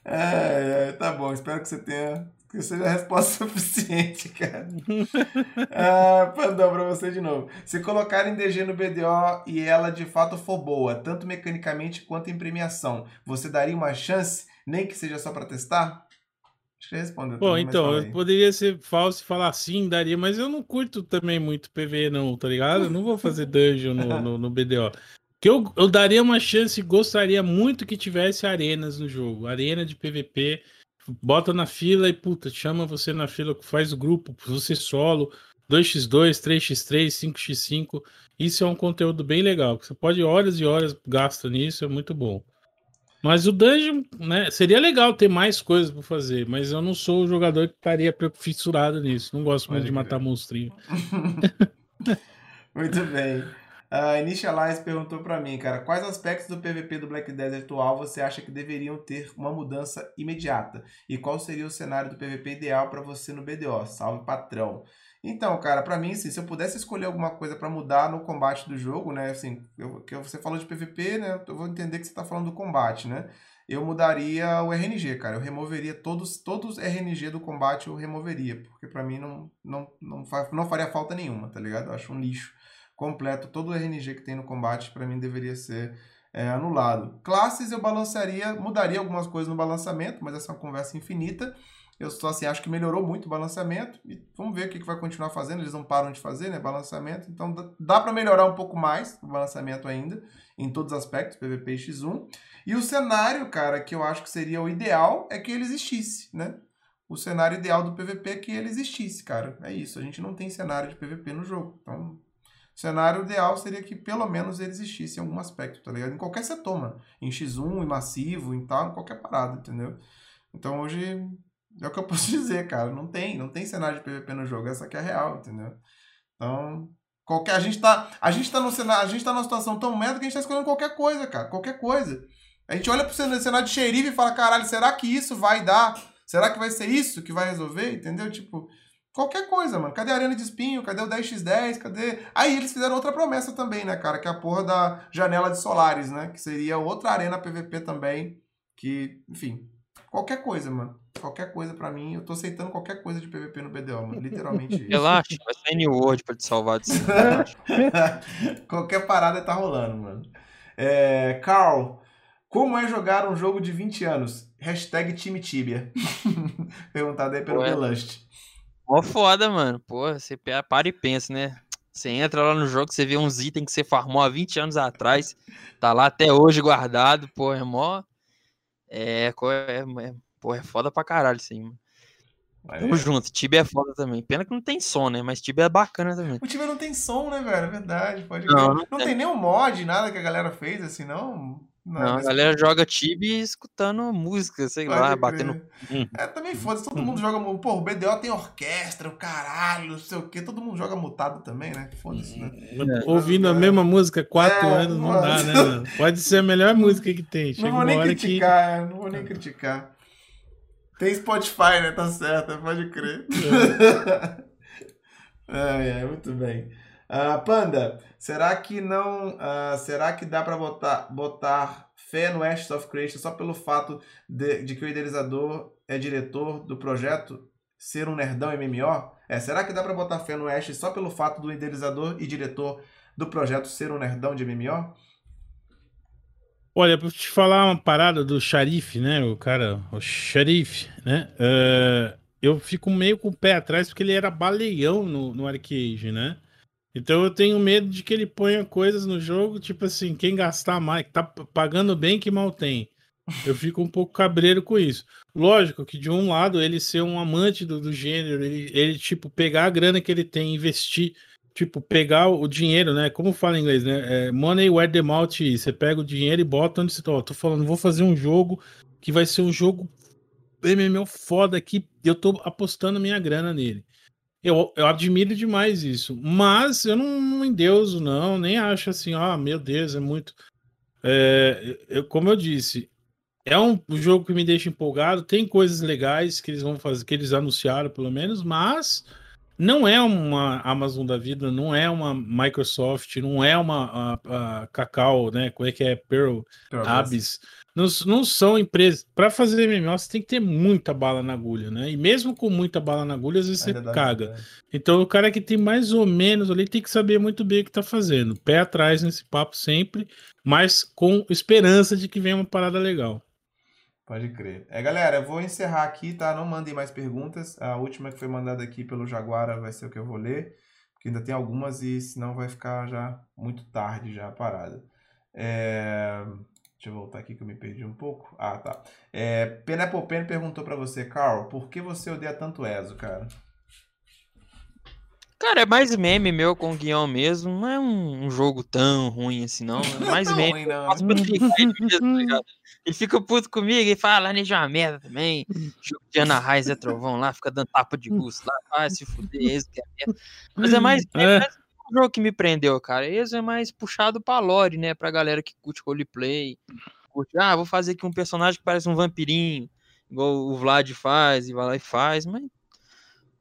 É, é, tá bom, espero que você tenha que seja a resposta suficiente, cara. ah, Pandão, pra você de novo. Se colocarem DG no BDO e ela de fato for boa, tanto mecanicamente quanto em premiação, você daria uma chance, nem que seja só para testar? Acho que respondeu. Bom, então, eu poderia ser falso e falar sim, daria, mas eu não curto também muito PV, não, tá ligado? Eu não vou fazer dungeon no, no, no BDO. Que eu, eu daria uma chance e gostaria muito que tivesse arenas no jogo. Arena de PVP bota na fila e, puta, chama você na fila, faz grupo, você solo, 2x2, 3x3, 5x5. Isso é um conteúdo bem legal. Você pode horas e horas gasta nisso, é muito bom. Mas o dungeon, né? Seria legal ter mais coisas para fazer, mas eu não sou o jogador que estaria fissurado nisso. Não gosto muito de matar monstrinho. muito bem. A Initialize perguntou para mim, cara, quais aspectos do PVP do Black Desert atual você acha que deveriam ter uma mudança imediata? E qual seria o cenário do PVP ideal para você no BDO? Salve, patrão. Então, cara, para mim, assim, se eu pudesse escolher alguma coisa para mudar no combate do jogo, né, assim, eu, que você falou de PVP, né, eu vou entender que você tá falando do combate, né? Eu mudaria o RNG, cara. Eu removeria todos, todos os RNG do combate, eu removeria, porque para mim não, não, não, não faria falta nenhuma, tá ligado? Eu acho um lixo completo, todo o RNG que tem no combate, para mim deveria ser é, anulado. Classes eu balancearia, mudaria algumas coisas no balanceamento, mas essa é uma conversa infinita. Eu só assim, acho que melhorou muito o balanceamento e vamos ver o que, que vai continuar fazendo. Eles não param de fazer, né? Balanceamento. Então dá para melhorar um pouco mais o balanceamento ainda, em todos os aspectos, PVP e X1. E o cenário, cara, que eu acho que seria o ideal é que ele existisse, né? O cenário ideal do PVP é que ele existisse, cara. É isso. A gente não tem cenário de PVP no jogo. Então o cenário ideal seria que pelo menos ele existisse em algum aspecto, tá ligado? Em qualquer setor, mano. Em X1, em massivo, em tal, em qualquer parada, entendeu? Então hoje é o que eu posso dizer, cara. Não tem, não tem cenário de PVP no jogo. Essa aqui é real, entendeu? Então, qualquer. A gente tá. A gente tá no cenário. A gente tá numa situação tão merda que a gente tá escolhendo qualquer coisa, cara. Qualquer coisa. A gente olha pro cenário de xerife e fala, caralho, será que isso vai dar? Será que vai ser isso que vai resolver? Entendeu? Tipo. Qualquer coisa, mano. Cadê a Arena de Espinho? Cadê o 10x10? Cadê. Aí eles fizeram outra promessa também, né, cara? Que é a porra da janela de Solares, né? Que seria outra arena PVP também. Que, enfim, qualquer coisa, mano. Qualquer coisa para mim. Eu tô aceitando qualquer coisa de PVP no BDO, mano. Literalmente isso. Relaxa, vai sair New World pra te salvar disso. qualquer parada tá rolando, mano. É, Carl, como é jogar um jogo de 20 anos? Hashtag time Tibia. Perguntado aí pelo. Belust. Mó foda, mano. Pô, você para e pensa, né? Você entra lá no jogo, você vê uns itens que você farmou há 20 anos atrás, tá lá até hoje guardado, pô, é mó. É, é, é, pô, é foda pra caralho isso aí, mano. Tamo É. junto, Tibia é foda também. Pena que não tem som, né? Mas Tibia é bacana também. O Tibia não tem som, né, velho? É verdade, pode Não, não Não, tem. tem nenhum mod, nada que a galera fez assim, não? Não, a mas- galera joga Tibia escutando música, sei Pode lá, crer. batendo. É, também foda-se, todo mundo joga. Pô, o BDO tem orquestra, o caralho, não sei o quê. Todo mundo joga mutado também, né? Foda-se, né? Ouvindo a mesma música quatro É, anos não dá, né? mano? Pode ser a melhor música que tem. Chega Não vou nem hora que. criticar, não vou nem criticar. Tem Spotify, né? Tá certo, pode crer. ai, ai, muito bem. Ah, Panda, será que não. ah, será que dá pra botar, botar fé no Ashes of Creation só pelo fato de, de que o idealizador é diretor do projeto ser um nerdão MMO? É, será que dá pra botar fé no Ashes só pelo fato do idealizador e diretor do projeto ser um nerdão de MMO? Olha, pra te falar uma parada do xerife, né? O cara, o xerife, né? eh, eu fico meio com o pé atrás porque ele era baleião no, no Arcade, né? Então eu tenho medo de que ele ponha coisas no jogo, tipo assim, quem gastar mais, tá pagando bem que mal tem. Eu fico um pouco cabreiro com isso. Lógico que de um lado ele ser um amante do, do gênero, ele, ele, tipo, pegar a grana que ele tem, investir, tipo, pegar o dinheiro, né? Como fala em inglês, né? É, money where the mouth is. Você pega o dinheiro e bota onde você tá. Ó, tô falando, vou fazer um jogo que vai ser um jogo MMO foda aqui. Eu tô apostando minha grana nele. Eu, eu admiro demais isso. Mas eu não, não endeuso, não. Nem acho assim, ó, meu Deus, é muito. É, eu, como eu disse, é um jogo que me deixa empolgado. Tem coisas legais que eles vão fazer, que eles anunciaram, pelo menos, mas não é uma Amazon da vida, não é uma Microsoft, não é uma a, a Cacau, né? Como é que é? Pearl, Abyss. Não, não são empresas. Para fazer MMO, você tem que ter muita bala na agulha, né? E mesmo com muita bala na agulha, às vezes você Ainda dá caga. vontade. Então, o cara que tem mais ou menos ali tem que saber muito bem o que tá fazendo. Pé atrás nesse papo sempre, mas com esperança de que venha uma parada legal. Pode crer. É, galera, eu vou encerrar aqui, tá? Não mandem mais perguntas. A última que foi mandada aqui pelo Jaguara vai ser o que eu vou ler, porque ainda tem algumas e senão vai ficar já muito tarde já a parada. É, Deixa eu voltar aqui que eu me perdi um pouco. Ah, tá. É... Pineapple Pen perguntou pra você, Carl, por que você odeia tanto Ezo, cara? Cara, é mais meme meu com o Guião mesmo. Não é um, um jogo tão ruim assim, não. É mais Não, meme. ruim, não. Mesmo, tá? Ele fica puto comigo e fala, Nejo é uma merda também. Jogo de Ana Raiz é trovão lá, fica dando tapa de gusto lá, vai se fuder, esse que é merda. Mas é mais, é É. um jogo que me prendeu, cara. Esse é mais puxado pra lore, né? Pra galera que curte roleplay. Curte, ah, vou fazer aqui um personagem que parece um vampirinho, igual o Vlad faz, e vai lá e faz, mas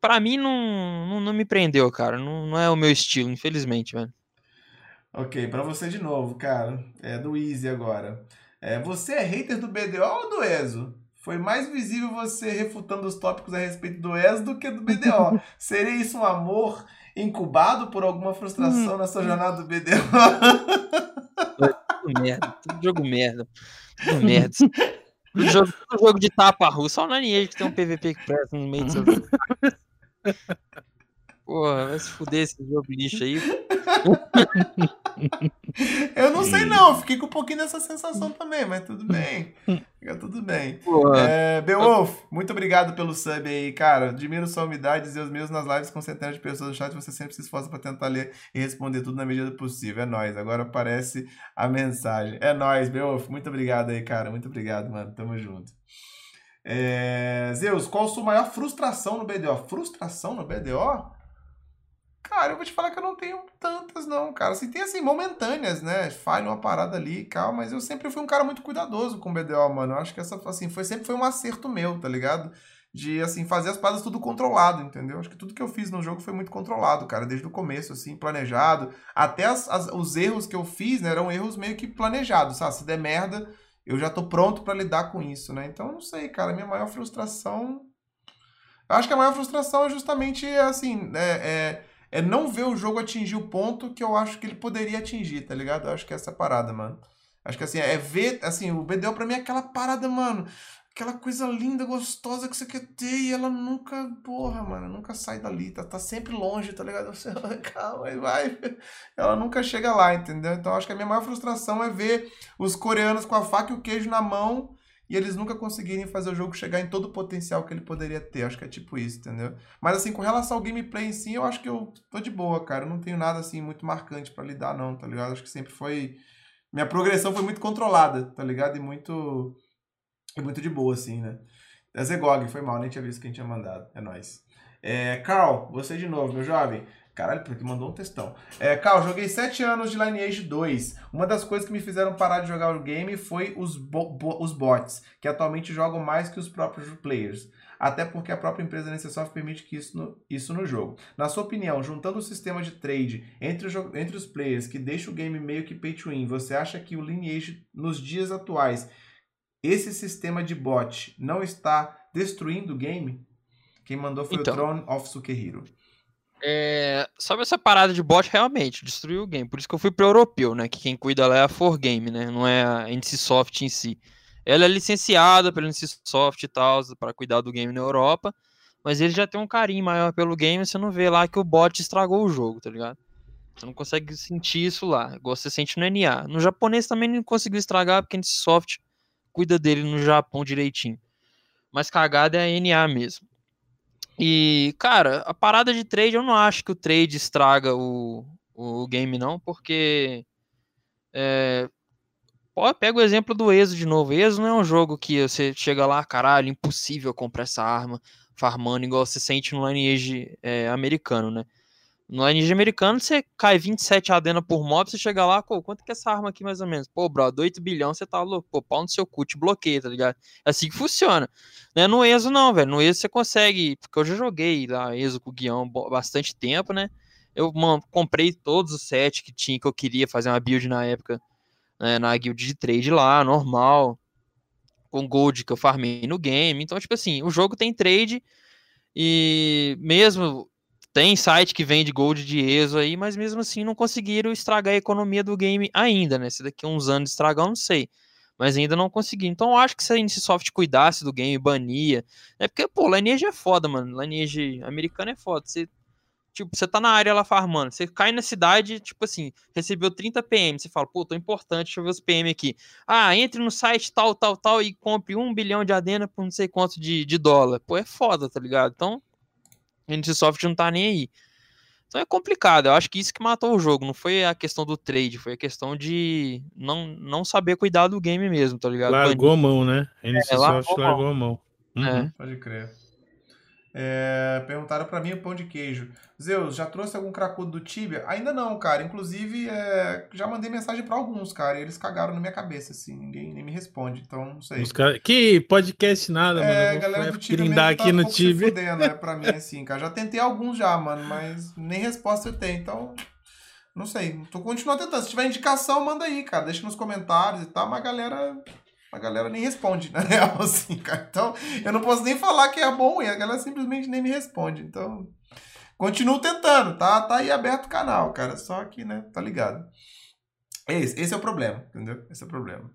pra mim não, não, não me prendeu, cara. Não, não é o meu estilo, infelizmente, velho. Ok, pra você de novo, cara. É do Easy agora. É, você é hater do BDO ou do ESO? Foi mais visível você refutando os tópicos a respeito do ESO do que do BDO. Seria isso um amor incubado por alguma frustração na sua jornada do BDO? Tudo merda, tudo jogo merda. Tudo merda. Tudo jogo, tudo jogo de tapa russa. Só o Lineage que tem um PVP que presta no meio do seu jogo. Porra, vai se fuder esse jogo lixo aí. Eu não sei não, fiquei com um pouquinho dessa sensação também, mas tudo bem. Fica tudo bem. Porra. É, Beowulf, muito obrigado pelo sub aí, cara. Admiro sua umidade e os meus nas lives com centenas de pessoas no chat. Você sempre se esforça pra tentar ler e responder tudo na medida do possível. É nóis. Agora aparece a mensagem. É nóis, Beowulf. Muito obrigado aí, cara. Muito obrigado, mano. Tamo junto. É, Zeus, qual a sua maior frustração no BDO? Frustração no BDO? Cara, eu vou te falar que eu não tenho tantas, não, cara. Assim, tem assim, momentâneas, né? Falha uma parada ali e calma, mas eu sempre fui um cara muito cuidadoso com o BDO, mano. Eu acho que essa, assim, foi, sempre foi um acerto meu, tá ligado? De, assim, fazer as paradas tudo controlado, entendeu? Acho que tudo que eu fiz no jogo foi muito controlado, cara. Desde o começo, assim, planejado. Até as, as- os erros que eu fiz, né? Eram erros meio que planejados, sabe? Se der merda, eu já tô pronto pra lidar com isso, né? Então, não sei, cara. Minha maior frustração... Eu acho que a maior frustração é justamente, assim, é, é, é não ver o jogo atingir o ponto que eu acho que ele poderia atingir, tá ligado? Eu acho que é essa parada, mano. Acho que assim, é ver, assim, o BDO pra mim é aquela parada, mano. aquela coisa linda, gostosa que você quer ter e ela nunca, porra, mano, nunca sai dali, tá, tá sempre longe, tá ligado? Você, calma, vai. Ela nunca chega lá, entendeu? Então acho que a minha maior frustração é ver os coreanos com a faca e o queijo na mão e eles nunca conseguirem fazer o jogo chegar em todo o potencial que ele poderia ter. Acho que é tipo isso, entendeu? Mas assim, com relação ao gameplay em si, eu acho que eu tô de boa, cara. Eu não tenho nada assim muito marcante para lidar, não, tá ligado? Acho que sempre foi. Minha progressão foi muito controlada, tá ligado? E muito é muito de boa, assim, né? É Zegog, foi mal, nem tinha visto quem tinha mandado. É nóis. É, Carl, você de novo, meu jovem. Caralho, porque mandou um textão. É, Carl, joguei 7 anos de Lineage 2. Uma das coisas que me fizeram parar de jogar o game foi os, bo os bots, que atualmente jogam mais que os próprios players. Até porque a própria empresa Necessoft permite que isso no, isso no jogo. Na sua opinião, juntando o sistema de trade entre, o, entre os players que deixa o game meio que pay to win, você acha que o Lineage nos dias atuais esse sistema de bot não está destruindo o game? Quem mandou foi então, o Throne of Sukehiro. É, sabe essa parada de bot realmente destruiu o game. Por isso que eu fui pro europeu, né? Que quem cuida lá é a 4Game, né? Não é a NCSoft em si. Ela é licenciada pela NCSoft e tal, para cuidar do game na Europa. Mas ele já tem um carinho maior pelo game. Você não vê lá que o bot estragou o jogo, tá ligado? Você não consegue sentir isso lá. Igual você sente no NA. No japonês também não conseguiu estragar, porque a NCSoft cuida dele no Japão direitinho. Mas cagada é a NA mesmo. E, cara, a parada de trade, eu não acho que o trade estraga o, o game, não, porque. É, pega o exemplo do ESO de novo. ESO não é um jogo que você chega lá, caralho, impossível comprar essa arma farmando igual você sente no Lineage é, americano, né? No Lineage americano, você cai 27 adena por mob, você chega lá, quanto que é essa arma aqui mais ou menos? Pô, brother, 8 bilhão, você tá louco, pô, pau no seu cu, te bloqueia, tá ligado? É assim que funciona. Não é no ESO não, velho, no ESO você consegue, porque eu já joguei lá ESO com o Guião bastante tempo, né? Eu, mano, comprei todos os sets que tinha, que eu queria fazer uma build na época, né, na guild de trade lá, normal, com gold que eu farmei no game, então, tipo assim, o jogo tem trade, e mesmo tem site que vende gold de ESO aí, mas mesmo assim não conseguiram estragar a economia do game ainda, né? Se daqui a uns anos estragar, eu não sei. Mas ainda não conseguiram. Então eu acho que se a NCSoft cuidasse do game, bania. É porque, pô, Lineage é foda, mano. Lineage americano é foda. Você, tipo, você tá na área lá farmando. Você cai na cidade, tipo assim, recebeu 30 PM. Você fala, pô, tô importante, deixa eu ver os PM aqui. Ah, entre no site tal, tal, tal e compre um bilhão de adena por não sei quanto de, de dólar. Pô, é foda, tá ligado? Então a NCSoft não tá nem aí. Então é complicado. Eu acho que isso que matou o jogo. Não foi a questão do trade, foi a questão de não, não saber cuidar do game mesmo, tá ligado? Largou a mão, né? A NCSoft é, largou, largou a mão. Uhum. É. Pode crer. É, perguntaram para mim o pão de queijo. Zeus, já trouxe algum cracudo do Tibia? Ainda não, cara. Inclusive, é, já mandei mensagem para alguns, cara, e eles cagaram na minha cabeça, assim. Ninguém nem me responde, então não sei. Cara... Que podcast nada, é, mano. galera do Tibia tá aqui no um Tibia. Fudendo, né, pra mim, assim, cara. Já tentei alguns já, mano, mas nem resposta eu tenho, então... Não sei. Tô continuando tentando. Se tiver indicação, manda aí, cara. Deixa nos comentários e tal, mas a galera a galera nem responde, na real, assim, cara. Então, eu não posso nem falar que é bom e a galera simplesmente nem me responde. Então, continuo tentando, tá? Tá aí aberto o canal, cara. Só que, né, tá ligado. Esse, esse é o problema, entendeu? Esse é o problema.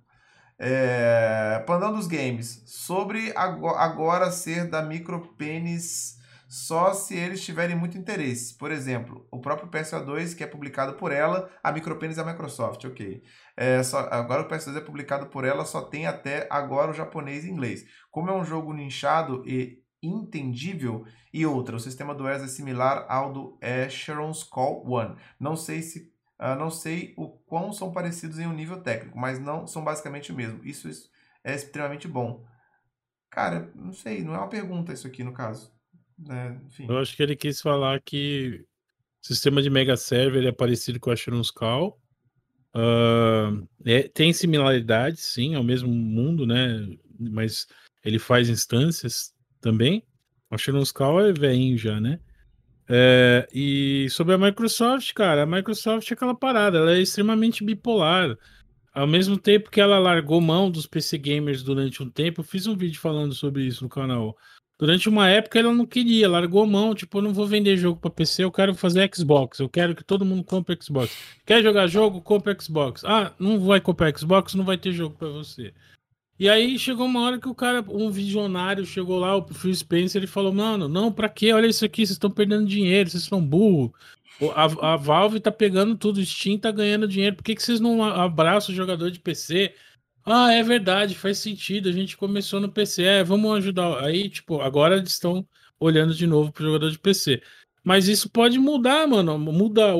É, Pandão dos Games. Sobre agora ser da micropênis só se eles tiverem muito interesse. Por exemplo, o próprio PSA2, que é publicado por ela, a micropênis é a Microsoft, ok. É, só, agora o PS2 é publicado por ela, só tem até agora o japonês e inglês. Como é um jogo nichado e entendível, e outra, o sistema do ESA é similar ao do Asheron's Call One. Não sei se uh, não sei o quão são parecidos em um nível técnico, mas não são basicamente o mesmo. Isso, isso é extremamente bom. Cara, não sei, não é uma pergunta isso aqui no caso. É, Eu acho que ele quis falar que o sistema de mega server é parecido com o Asheron's Call, Uh, é, tem similaridades, sim, ao mesmo mundo, né? Mas ele faz instâncias também. O Sharon's Call é velhinho já, né? É, e sobre a Microsoft, cara, a Microsoft é aquela parada, ela é extremamente bipolar. Ao mesmo tempo que ela largou mão dos PC gamers durante um tempo, eu fiz um vídeo falando sobre isso no canal. Durante uma época ela não queria, largou mão, tipo, eu não vou vender jogo para PC, eu quero fazer Xbox, eu quero que todo mundo compre Xbox. Quer jogar jogo? Compre Xbox. Ah, não vai comprar Xbox, não vai ter jogo para você. E aí chegou uma hora que o cara, um visionário, chegou lá, o Phil Spencer, ele falou: Mano, não, pra quê? Olha isso aqui, vocês estão perdendo dinheiro, vocês são burro. A, a Valve tá pegando tudo, Steam tá ganhando dinheiro, por que, que vocês não abraçam o jogador de PC? Ah, é verdade, faz sentido. A gente começou no PC, é, vamos ajudar. Aí, tipo, agora eles estão olhando de novo pro jogador de PC. Mas isso pode mudar, mano. Muda,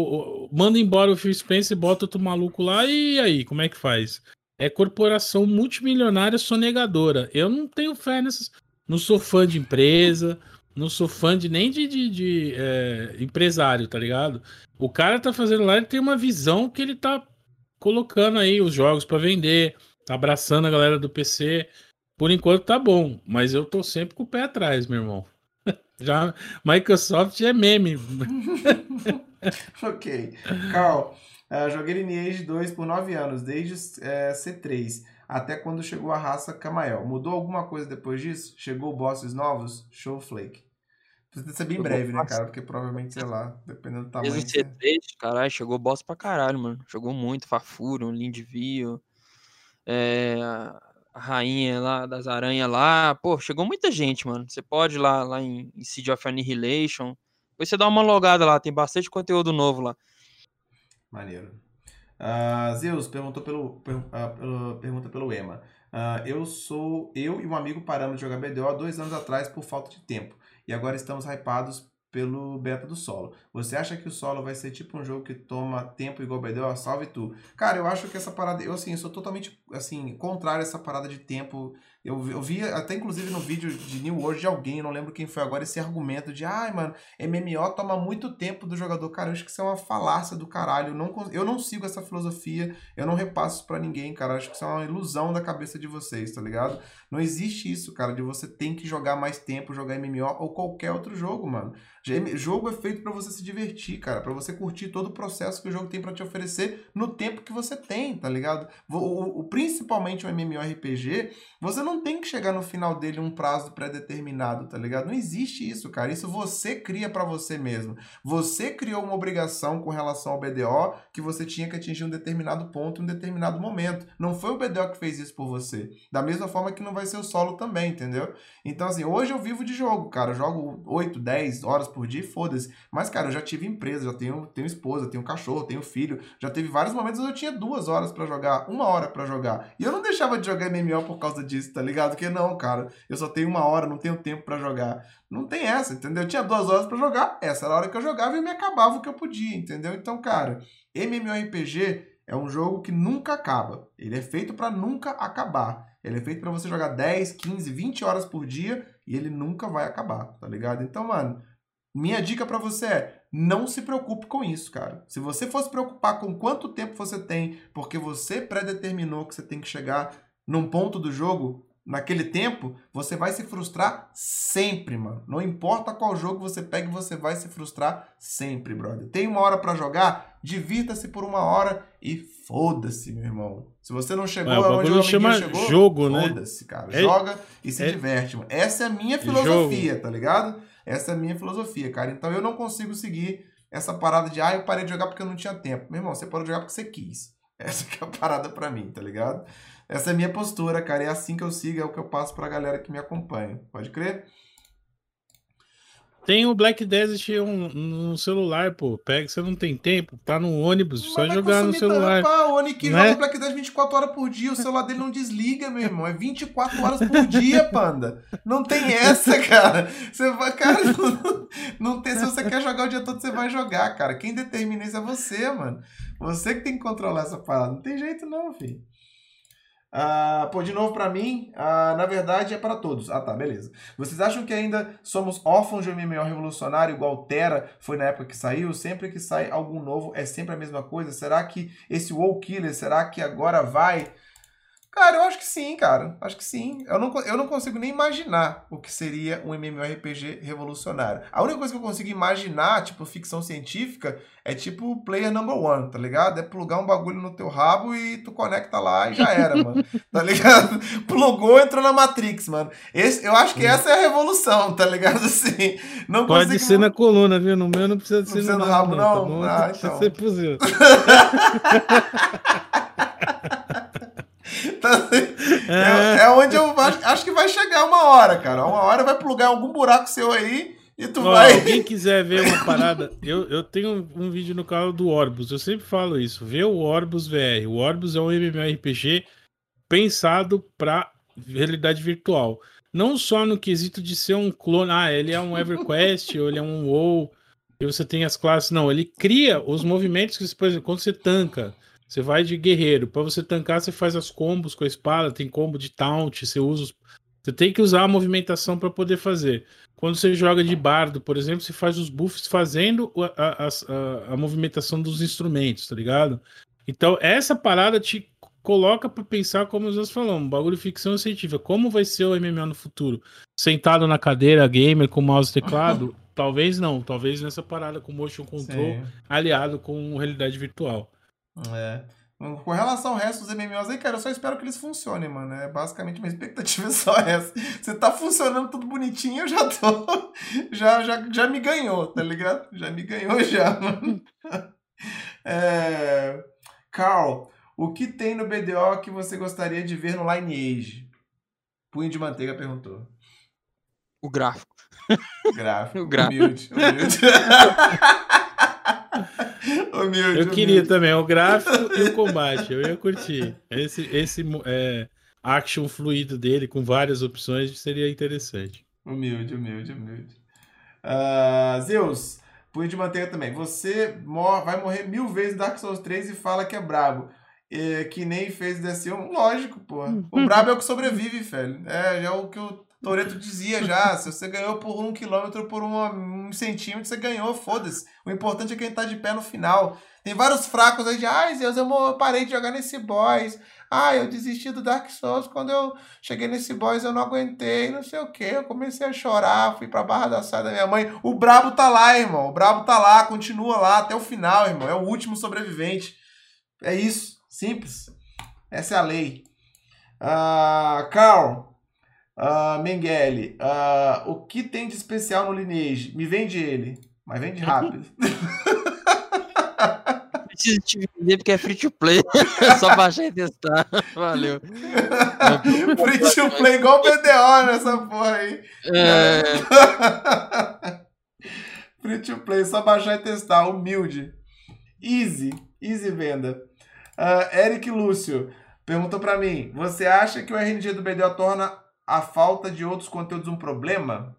manda embora o Phil Spencer, bota outro maluco lá e aí, como é que faz? É corporação multimilionária sonegadora. Eu não tenho fé nessas. Não sou fã de empresa, não sou fã de nem de, de, de é, empresário, tá ligado? O cara tá fazendo lá, ele tem uma visão que ele tá colocando aí os jogos para vender, tá abraçando a galera do PC. Por enquanto tá bom, mas eu tô sempre com o pé atrás, meu irmão. Já Microsoft é meme. ok. Carl, uh, joguei Lineage 2 por 9 anos, desde uh, é, C3 até quando chegou a raça Camael. Mudou alguma coisa depois disso? Chegou bosses novos? Showflake. Precisa ser bem breve, né, cara? Porque provavelmente, sei lá, dependendo do tamanho. Mesmo C3, você... caralho, chegou boss pra caralho, mano. Jogou muito, Fafuro, Lindvio, é, a rainha lá das aranhas lá. Pô, chegou muita gente, mano. Você pode ir lá, lá em, em Seed of Annihilation. Depois você dá uma logada lá, tem bastante conteúdo novo lá. Maneiro. Uh, Zeus perguntou pelo, per, uh, pelo, pergunta pelo Ema. Uh, eu sou eu e um amigo paramos de jogar BDO há dois anos atrás por falta de tempo. E agora estamos hypados pelo beta do solo. Você acha que o solo vai ser tipo um jogo que toma tempo igual BDO? Salve tu. Cara, eu acho que essa parada, eu assim, eu sou totalmente assim, contrário a essa parada de tempo. Eu, eu vi até inclusive no vídeo de New World de alguém, não lembro quem foi agora, esse argumento de, ai, mano, MMO toma muito tempo do jogador. Cara, eu acho que isso é uma falácia do caralho. Eu não, eu não sigo essa filosofia, eu não repasso para ninguém, cara. Eu acho que isso é uma ilusão da cabeça de vocês, tá ligado? Não existe isso, cara, de você tem que jogar mais tempo, jogar MMO ou qualquer outro jogo, mano. Jogo é feito para você se divertir, cara, para você curtir todo o processo que o jogo tem para te oferecer no tempo que você tem, tá ligado? O, o, principalmente o MMORPG, você não tem que chegar no final dele um prazo pré-determinado, tá ligado? Não existe isso, cara. Isso você cria para você mesmo. Você criou uma obrigação com relação ao BDO que você tinha que atingir um determinado ponto em um determinado momento. Não foi o BDO que fez isso por você. Da mesma forma que não vai ser o solo também, entendeu? Então, assim, hoje eu vivo de jogo, cara. Eu jogo 8, 10 horas por dia e foda-se. Mas, cara, eu já tive empresa, já tenho, tenho esposa, tenho cachorro, tenho filho. Já teve vários momentos onde eu tinha duas horas para jogar, uma hora para jogar. E eu não deixava de jogar MMO por causa disso, tá ligado? Porque não, cara, eu só tenho uma hora, não tenho tempo para jogar. Não tem essa, entendeu? Eu tinha duas horas para jogar, essa era a hora que eu jogava e me acabava o que eu podia, entendeu? Então, cara, MMORPG é um jogo que nunca acaba. Ele é feito para nunca acabar. Ele é feito para você jogar 10, 15, 20 horas por dia e ele nunca vai acabar, tá ligado? Então, mano, minha dica para você é: não se preocupe com isso, cara. Se você for se preocupar com quanto tempo você tem, porque você predeterminou que você tem que chegar num ponto do jogo, naquele tempo, você vai se frustrar sempre, mano. Não importa qual jogo você pega, você vai se frustrar sempre, brother. Tem uma hora para jogar, divirta-se por uma hora e foda-se, meu irmão. Se você não chegou é, onde o chama chegou, jogo, né? Foda-se, cara. É, Joga e se é, diverte, mano. Essa é a minha filosofia, jogo. tá ligado? Essa é a minha filosofia, cara. Então eu não consigo seguir essa parada de, ah, eu parei de jogar porque eu não tinha tempo. Meu irmão, você parou de jogar porque você quis. Essa que é a parada pra mim, tá ligado? Essa é a minha postura, cara. É assim que eu sigo, é o que eu passo pra galera que me acompanha. Pode crer? Tem o Black Desert um, no celular, pô. Pega, você não tem tempo, tá no ônibus, só jogar no celular. Pá, o Onick né? joga Black Desert 24 horas por dia, o celular dele não desliga, meu irmão. É 24 horas por dia, panda. Não tem essa, cara. Você vai, cara, não, não tem. Se você quer jogar o dia todo, você vai jogar, cara. Quem determina isso é você, mano. Você que tem que controlar essa parada. Não tem jeito, não, filho. Ah, pô, de novo para mim, ah, na verdade é para todos. Ah, tá, beleza. Vocês acham que ainda somos órfãos de um MMO revolucionário igual Terra foi na época que saiu? Sempre que sai algum novo é sempre a mesma coisa? Será que esse WoW Killer, será que agora vai Cara, eu acho que sim, cara. Acho que sim. Eu não, eu não consigo nem imaginar o que seria um MMORPG revolucionário. A única coisa que eu consigo imaginar, tipo, ficção científica, é tipo player number one, tá ligado? É plugar um bagulho no teu rabo e tu conecta lá e já era, mano. Tá ligado? Plugou, entrou na Matrix, mano. Esse, eu acho que essa é a revolução, tá ligado? Assim, não Pode consigo... ser na coluna, viu? No meu não precisa ser não no, no rabo, não. não. Tá ah, então. Precisa ser Tá- é, é onde eu acho, acho que vai chegar uma hora, cara. Uma hora vai plugar algum buraco seu aí e tu Ó, vai. alguém quiser ver uma parada, eu, eu tenho um, um vídeo no canal do Orbus, eu sempre falo isso, vê o Orbus VR. O Orbus é um MMORPG pensado para realidade virtual. Não só no quesito de ser um clone, ah, ele é um EverQuest, ou ele é um WoW, e você tem as classes. Não, ele cria os movimentos que, você- por exemplo, quando você tanca, você vai de guerreiro. Para você tancar, você faz as combos com a espada, tem combo de taunt, você usa os... Você tem que usar a movimentação para poder fazer. Quando você joga de bardo, por exemplo, você faz os buffs fazendo a, a, a- a movimentação dos instrumentos, tá ligado? Então, essa parada te coloca para pensar, como nós falamos, bagulho de ficção científica. Como vai ser o MMO no futuro? Sentado na cadeira gamer com mouse e teclado? talvez não. Talvez nessa parada com motion control Sim. aliado com realidade virtual. É. Com relação ao resto dos MMOs aí, cara, eu só espero que eles funcionem, mano. É basicamente minha expectativa é só essa. Se tá funcionando tudo bonitinho, eu já tô. Já, já, já me ganhou, tá ligado? Já me ganhou já, mano. É... Carl, o que tem no BDO que você gostaria de ver no Lineage? Punho de Manteiga perguntou. O gráfico. Gráfico. O gráfico. Humilde. Humilde. Humilde. Eu queria humilde. também o gráfico e o combate. Eu ia curtir. Esse, esse é, action fluido dele, com várias opções, seria interessante. Humilde, humilde, humilde. Ah, Zeus, punho de manteiga também. Você mor- vai morrer mil vezes Dark Souls 3 e fala que é brabo. É, que nem fez DC1. Lógico, pô. O brabo é o que sobrevive, velho. É, já é o que o Toreto dizia já. Se você ganhou por um quilômetro, por uma- um centímetro, você ganhou, foda-se. O importante é quem tá de pé no final. Tem vários fracos aí de, ai, Zeus, eu parei de jogar nesse boss. Ah, eu desisti do Dark Souls quando eu cheguei nesse boss, eu não aguentei, não sei o que. Eu comecei a chorar, fui pra barra da saia da minha mãe. O brabo tá lá, irmão. O brabo tá lá, continua lá até o final, irmão. É o último sobrevivente. É isso. Simples. Essa é a lei. Ah, Carl. Ah, Mengele. ah, o que tem de especial no Lineage? Me vende ele. Mas vende rápido. Preciso te vender porque é free to play. Só baixar e testar. Valeu. Free to play igual o BDO nessa porra aí. É, Free to play, só baixar e testar. Humilde. Easy. Easy venda. Ah, Eric Lúcio perguntou pra mim: Você acha que o RNG do BDO torna a falta de outros conteúdos um problema?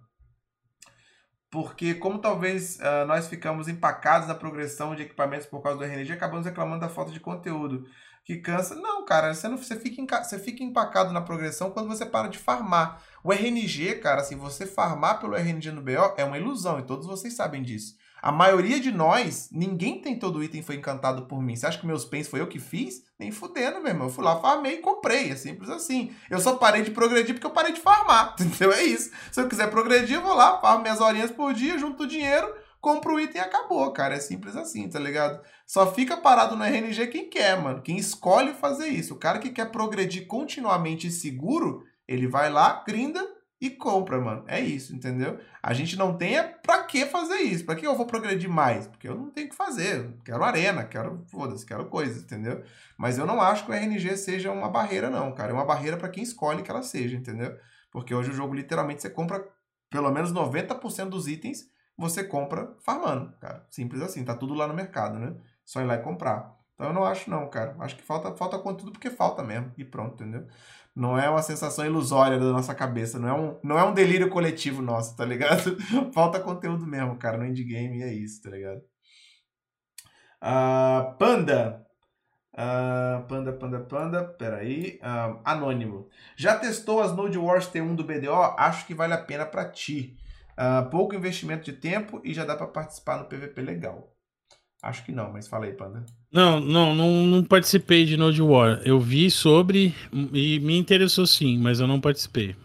Porque, como talvez ah, nós ficamos empacados na progressão de equipamentos por causa do RNG, acabamos reclamando da falta de conteúdo. Que cansa. Não, cara, você, não, você, fica, você fica empacado na progressão quando você para de farmar. O RNG, cara, assim, você farmar pelo RNG no BO é uma ilusão, e todos vocês sabem disso. A maioria de nós, ninguém tem todo o item foi encantado por mim. Você acha que meus pens foi eu que fiz? Nem fudendo, meu irmão. Eu fui lá, farmei e comprei. É simples assim. Eu só parei de progredir porque eu parei de farmar. Entendeu? É isso. Se eu quiser progredir, eu vou lá, farmo minhas horinhas por dia, junto o dinheiro, compro o item e acabou, cara. É simples assim, tá ligado? Só fica parado no RNG quem quer, mano. Quem escolhe fazer isso. O cara que quer progredir continuamente seguro, ele vai lá, grinda e compra, mano. É isso, entendeu? A gente não tem é pra que fazer isso. Pra que eu vou progredir mais? Porque eu não tenho que fazer. Quero arena, quero, foda-se, quero coisa, entendeu? Mas eu não acho que o RNG seja uma barreira, não, cara. É uma barreira pra quem escolhe que ela seja, entendeu? Porque hoje o jogo, literalmente, você compra pelo menos 90% dos itens, você compra farmando, cara. Simples assim, tá tudo lá no mercado, né? Só ir lá e comprar. Então eu não acho, não, cara. Acho que falta, falta conteúdo porque falta mesmo. E pronto, entendeu? Não é uma sensação ilusória da nossa cabeça, não é um, não é um delírio coletivo nosso, tá ligado? Falta conteúdo mesmo, cara, no indie game e é isso, tá ligado? Ah, Panda. Ah, panda, panda, panda. Peraí. Ah, anônimo. Já testou as Node Wars T1 do BDO? Acho que vale a pena pra ti. Ah, pouco investimento de tempo e já dá pra participar no PVP legal. Acho que não, mas fala aí, Panda. Não, não, não, não participei de Node War. Eu vi sobre e me interessou sim, mas eu não participei.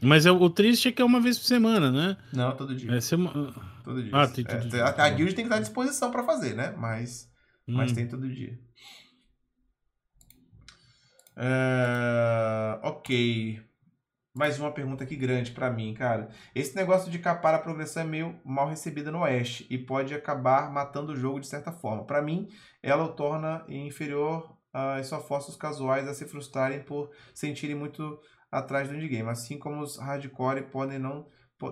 Mas é, o triste é que é uma vez por semana, né? Não, todo dia. É sema... Todo dia. Ah, tem É, todo dia. a, a guild tem que estar à disposição pra fazer, né? Mas, mas Hum. tem todo dia. É, ok. Mais uma pergunta aqui grande pra mim, cara. Esse negócio de capar a progressão é meio mal recebida no Oeste e pode acabar matando o jogo de certa forma. Pra mim, ela o torna inferior uh, e só força os casuais a se frustrarem por sentirem muito atrás do endgame, assim como os hardcore podem não,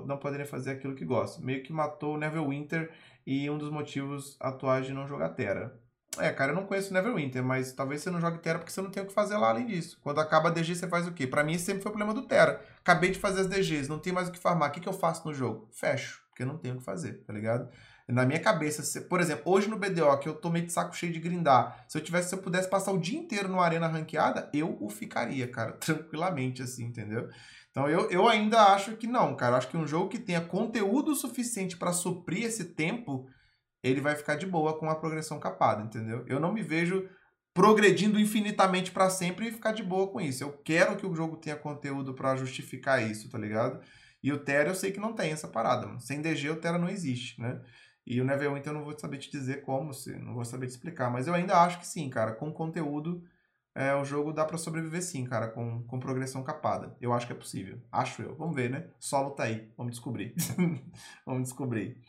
não poderem fazer aquilo que gostam. Meio que matou o Neverwinter e um dos motivos atuais de não jogar Terra. É, cara, eu não conheço Neverwinter, mas talvez você não jogue Terra porque você não tem o que fazer lá além disso. Quando acaba a DG, você faz o quê? Para mim, esse sempre foi o problema do Terra. Acabei de fazer as DGs, não tem mais o que farmar. O que, que eu faço no jogo? Fecho, porque eu não tenho o que fazer, tá ligado? Na minha cabeça, se, por exemplo, hoje no BDO, que eu tô meio de saco cheio de grindar, se eu tivesse, se eu pudesse passar o dia inteiro numa arena ranqueada, eu o ficaria, cara, tranquilamente, assim, entendeu? Então eu, eu ainda acho que não, cara. Acho que um jogo que tenha conteúdo suficiente para suprir esse tempo, ele vai ficar de boa com a progressão capada, entendeu? Eu não me vejo progredindo infinitamente para sempre e ficar de boa com isso. Eu quero que o jogo tenha conteúdo para justificar isso, tá ligado? E o Terra eu sei que não tem essa parada, mano. Sem DG o Terra não existe, né? E o Neverwinter eu não vou saber te dizer como, não vou saber te explicar. Mas eu ainda acho que sim, cara. Com conteúdo, é, o jogo dá para sobreviver sim, cara, com, com progressão capada. Eu acho que é possível. Acho eu. Vamos ver, né? Solo tá aí. Vamos descobrir. Vamos descobrir.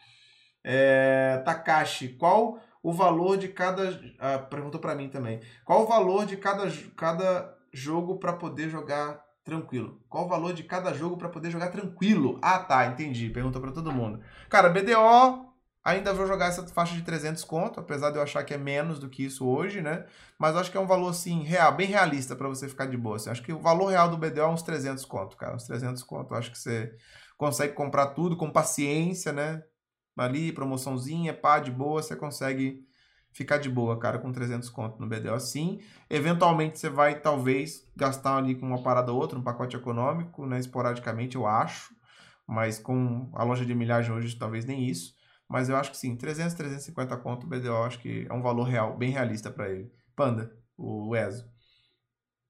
É, Takashi, qual o valor de cada. Ah, perguntou para mim também. Qual o valor de cada, cada jogo para poder jogar tranquilo? Qual o valor de cada jogo para poder jogar tranquilo? Ah, tá, entendi. Perguntou para todo mundo. Cara, BDO Ainda vou jogar essa faixa de 300 conto, apesar de eu achar que é menos do que isso hoje, né? Mas acho que é um valor, assim, real, bem realista para você ficar de boa. Assim. Acho que o valor real do BDO é uns 300 conto, cara. Uns 300 conto. acho que você consegue comprar tudo com paciência, né? Ali, promoçãozinha, pá, de boa, você consegue ficar de boa, cara, com 300 conto no BDO assim. Eventualmente você vai, talvez, gastar ali com uma parada ou outra, um pacote econômico, né? Esporadicamente, eu acho. Mas com a loja de milhagem hoje, talvez nem isso. Mas eu acho que sim, 300, 350 conto o BDO, acho que é um valor real, bem realista para ele. Panda, o ESO.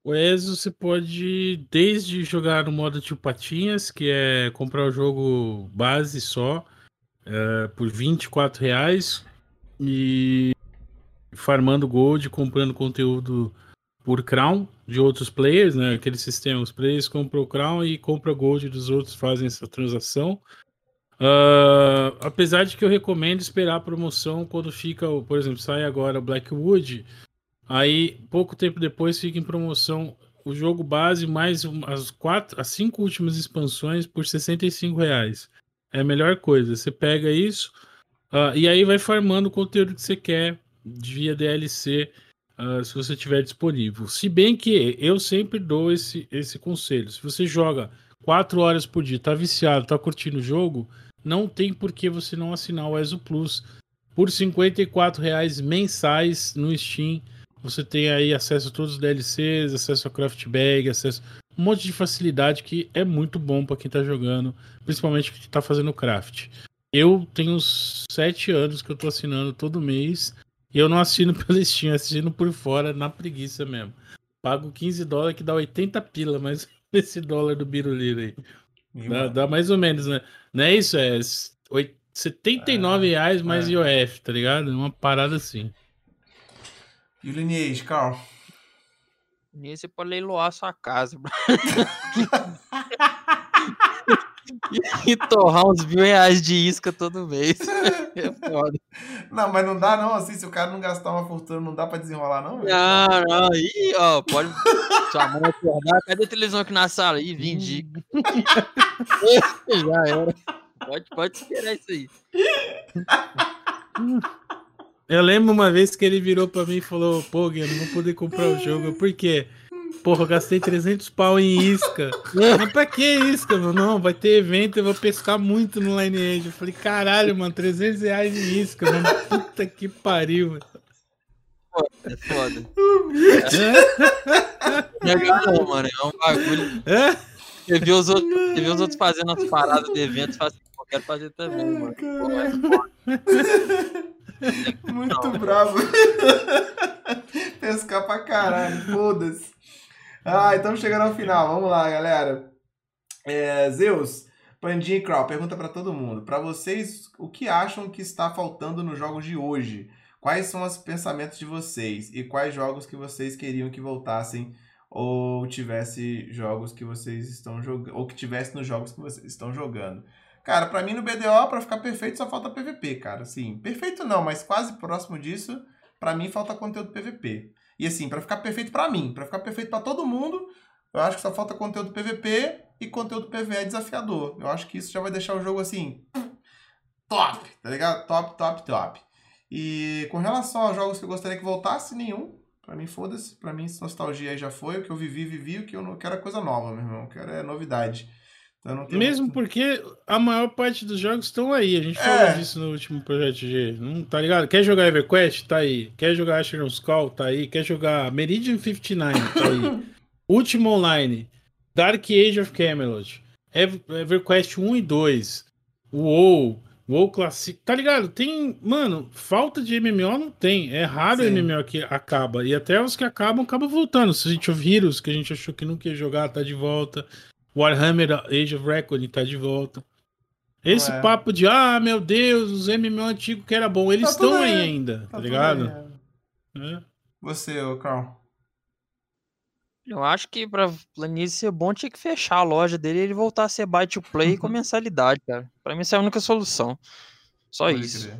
O ESO você pode desde jogar no modo tipo Patinhas, que é comprar o jogo base só, é, por 24 reais, e farmando gold, comprando conteúdo por crown de outros players, né? Aquele sistema, os players compram o crown e compram gold dos outros, fazem essa transação. Uh, apesar de que eu recomendo esperar a promoção quando fica, por exemplo, sai agora Blackwood, aí pouco tempo depois fica em promoção o jogo base mais as quatro, as cinco últimas expansões por 65 reais. É a melhor coisa. Você pega isso uh, e aí vai farmando o conteúdo que você quer via DLC, uh, se você tiver disponível. Se bem que eu sempre dou esse, esse conselho. Se você joga quatro horas por dia, tá viciado, tá curtindo o jogo, não tem por que você não assinar o ESO Plus. Por R$ reais mensais no Steam, você tem aí acesso a todos os DLCs, acesso a craft bag, acesso um monte de facilidade que é muito bom para quem tá jogando, principalmente que tá fazendo craft. Eu tenho uns sete anos que eu tô assinando todo mês e eu não assino pelo Steam, assino por fora na preguiça mesmo. Pago 15 dólares que dá 80 pila, mas esse dólar do Biruliro aí. Dá, dá, mais ou menos, né? Não é isso? É 79 é, reais mais é. IOF, tá ligado? Uma parada assim. E o Lineage, Carl? Lineage você pode leiloar sua casa. e torrar uns mil reais de isca todo mês. É foda. Não, mas não dá não, assim, se o cara não gastar uma fortuna, não dá pra desenrolar não? Não, não, Ih, ó, pode... Sua mãe acordar, cadê a televisão aqui na sala? Ih, vendi. Já era. Pode, pode esperar isso aí. Eu lembro uma vez que ele virou pra mim e falou, pô, eu não vou poder comprar o jogo. Por quê? Porra, eu gastei 300 pau em isca. Mas pra que isca, mano? Não, vai ter evento, eu vou pescar muito no Lineage. Eu falei, caralho, mano, 300 reais em isca, mano. Puta que pariu, mano. É foda. É não, mano. É um bagulho. Você viu os outros, você viu os outros fazendo as paradas de evento e fala assim, eu quero fazer também, mano. Pô, é Muito bravo. Pescar pra caralho, foda-se. Ah, estamos chegando ao final. Vamos lá, galera. É, Zeus, Pandinha e Crow, pergunta para todo mundo. Para vocês, o que acham que está faltando nos jogos de hoje? Quais são os pensamentos de vocês? E quais jogos que vocês queriam que voltassem ou tivesse jogos que vocês estão jogando ou que tivesse nos jogos que vocês estão jogando? Cara, para mim no BDO, para ficar perfeito, só falta PVP, cara. Assim, perfeito não, mas quase próximo disso Pra mim falta conteúdo PVP. E assim, pra ficar perfeito pra mim, pra ficar perfeito pra todo mundo, eu acho que só falta conteúdo PVP e conteúdo PVE desafiador. Eu acho que isso já vai deixar o jogo assim. Top, tá ligado? Top, top, top. E com relação aos jogos que eu gostaria que voltasse, nenhum. Pra mim, foda-se. Pra mim, nostalgia aí já foi. O que eu vivi, vivi. O que eu não quero é coisa nova, meu irmão. Eu quero é novidade. Então, Mesmo muito... porque a maior parte dos jogos estão aí. A gente é. falou disso no último Projeto G. Não, tá ligado? Quer jogar EverQuest? Tá aí. Quer jogar Asheron's Call? Tá aí. Quer jogar Meridian 59? Tá aí. Ultima Online. Dark Age of Camelot. EverQuest 1 e 2. WoW. WoW Classic. Tá ligado? Tem. Mano, falta de MMO não tem. É raro Sim. MMO que acaba. E até os que acabam, acabam voltando. City of Heroes, que a gente achou que nunca ia jogar, tá de volta. Warhammer Age of Record tá de volta. Esse é. papo de, ah, meu Deus, os MMO antigos que era bom, eles estão tá aí ainda, tá, tá ligado? É. É. Você, Carl. Eu acho que pra Planície ser bom tinha que fechar a loja dele e ele voltar a ser buy to play com mensalidade, cara. Pra mim, essa é a única solução. Só Pode isso. Crer.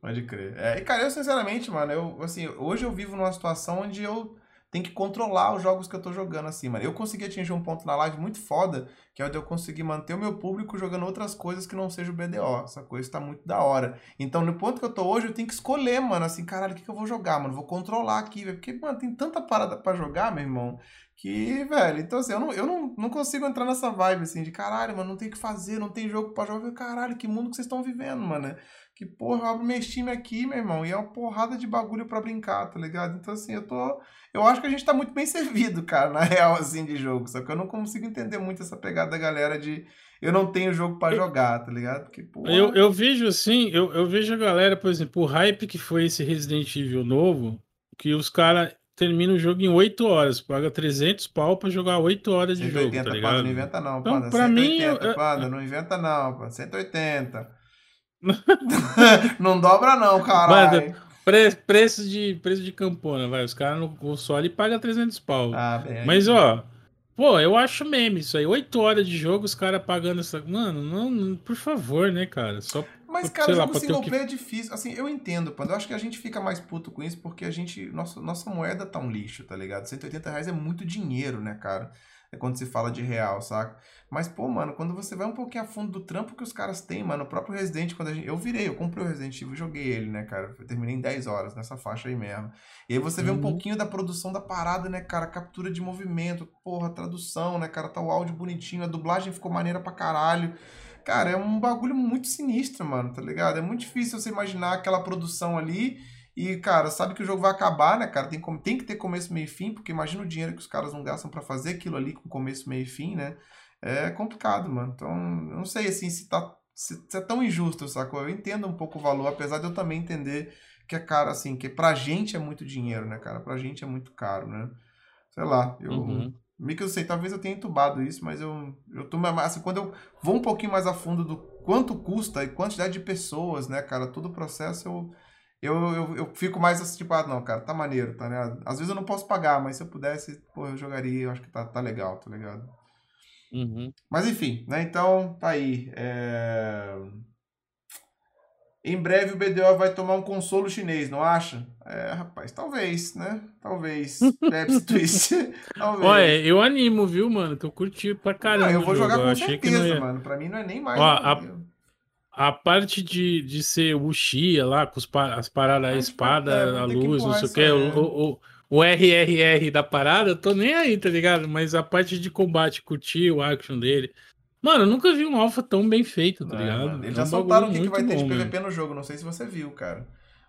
Pode crer. É, e, cara, eu sinceramente, mano, eu, assim, hoje eu vivo numa situação onde eu tem que controlar os jogos que eu tô jogando assim, mano. Eu consegui atingir um ponto na live muito foda, que é onde eu consegui manter o meu público jogando outras coisas que não seja o BDO. Essa coisa tá muito da hora. Então, no ponto que eu tô hoje, eu tenho que escolher, mano, assim, caralho, o que, que eu vou jogar, mano? Vou controlar aqui, velho. Porque, mano, tem tanta parada para jogar, meu irmão, que, velho, então assim, eu não, eu não, não consigo entrar nessa vibe, assim, de caralho, mano, não tem o que fazer, não tem jogo pra jogar. Caralho, que mundo que vocês estão vivendo, mano. Que porra, eu abro meu Steam aqui, meu irmão, e é uma porrada de bagulho para brincar, tá ligado? Então, assim, eu tô. Eu acho que a gente tá muito bem servido, cara, na real, assim, de jogo. Só que eu não consigo entender muito essa pegada da galera de eu não tenho jogo para jogar, tá ligado? Porque, porra... eu, eu vejo assim, eu, eu vejo a galera, por exemplo, o hype que foi esse Resident Evil novo, que os caras terminam o jogo em 8 horas, paga 300 pau pra jogar 8 horas de jogo, tá ligado? não inventa não, então, panda. Pra 180, mim, eu... panda, não inventa não, panda. 180. não dobra, não, caralho. Pre preço, de, preço de campona, vai. Os caras no console pagam 300 pau. Ah, Mas, ó, pô, eu acho meme isso aí. 8 horas de jogo, os caras pagando essa. Mano, não, não, por favor, né, cara? Só. Mas, cara, jogo lá, single player que... é difícil. Assim, eu entendo, Pando. Eu acho que a gente fica mais puto com isso porque a gente. Nossa, nossa moeda tá um lixo, tá ligado? 180 reais é muito dinheiro, né, cara? É quando se fala de real, saca? Mas, pô, mano, quando você vai um pouquinho a fundo do trampo que os caras têm, mano, o próprio Resident, quando a gente. Eu virei, eu comprei o Resident Evil e joguei ele, né, cara? Eu terminei em 10 horas nessa faixa aí mesmo. E aí você uhum. vê um uhum. pouquinho da produção da parada, né, cara? Captura de movimento, porra, tradução, né, cara? Tá o áudio bonitinho, a dublagem ficou maneira pra caralho. Cara, é um bagulho muito sinistro, mano, tá ligado? É muito difícil você imaginar aquela produção ali e, cara, sabe que o jogo vai acabar, né, cara? Tem, tem que ter começo, meio e fim, porque imagina o dinheiro que os caras não gastam para fazer aquilo ali com começo, meio e fim, né? É complicado, mano. Então, não sei, assim, se tá se, se é tão injusto, sacou? Eu entendo um pouco o valor, apesar de eu também entender que é caro, assim, que pra gente é muito dinheiro, né, cara? Pra gente é muito caro, né? Sei lá, eu... Uhum. Meio que eu sei, talvez eu tenha entubado isso, mas eu, eu tô assim, quando eu vou um pouquinho mais a fundo do quanto custa e quantidade de pessoas, né, cara, todo o processo, eu, eu, eu, eu fico mais assim, tipo, ah, não, cara, tá maneiro, tá ligado? Às vezes eu não posso pagar, mas se eu pudesse, pô, eu jogaria, eu acho que tá, tá legal, tá ligado? Uhum. Mas enfim, né? Então, tá aí. É... Em breve o BDO vai tomar um consolo chinês, não acha? É, rapaz, talvez, né? Talvez. Pepsi Twist. talvez. Olha, eu animo, viu, mano? Tô curtindo pra caramba. Não, eu vou jogar jogo. com certeza, ia... mano. Pra mim não é nem mais. Ó, a, a parte de, de ser Wuxia lá, com os, as paradas, a espada, é, a luz, não sei o que, o, o, o RRR da parada, eu tô nem aí, tá ligado? Mas a parte de combate, curtir o action dele. Mano, eu nunca vi um alpha tão bem feito, tá ligado? Eles é já soltaram o que, que vai ter bom, de PVP mesmo. no jogo, não sei se você viu, cara.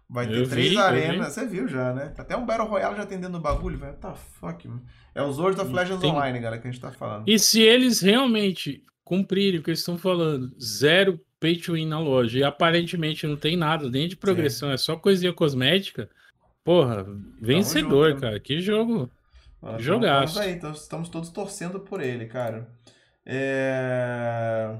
Vai ter eu três vi, arenas, você viu já, né? Até um Battle Royale já atendendo o bagulho, velho. Tá fuck, mano. É os World of Legends Tem... Online, galera, que a gente tá falando. E se eles realmente cumprirem o que eles estão falando, zero pay to win na loja e aparentemente não tem nada, nem de progressão, Sim. é só coisinha cosmética. Porra, vencedor, junto, cara. Que jogo. Ah, Jogaço. Estamos aí, então, estamos todos torcendo por ele, cara. É...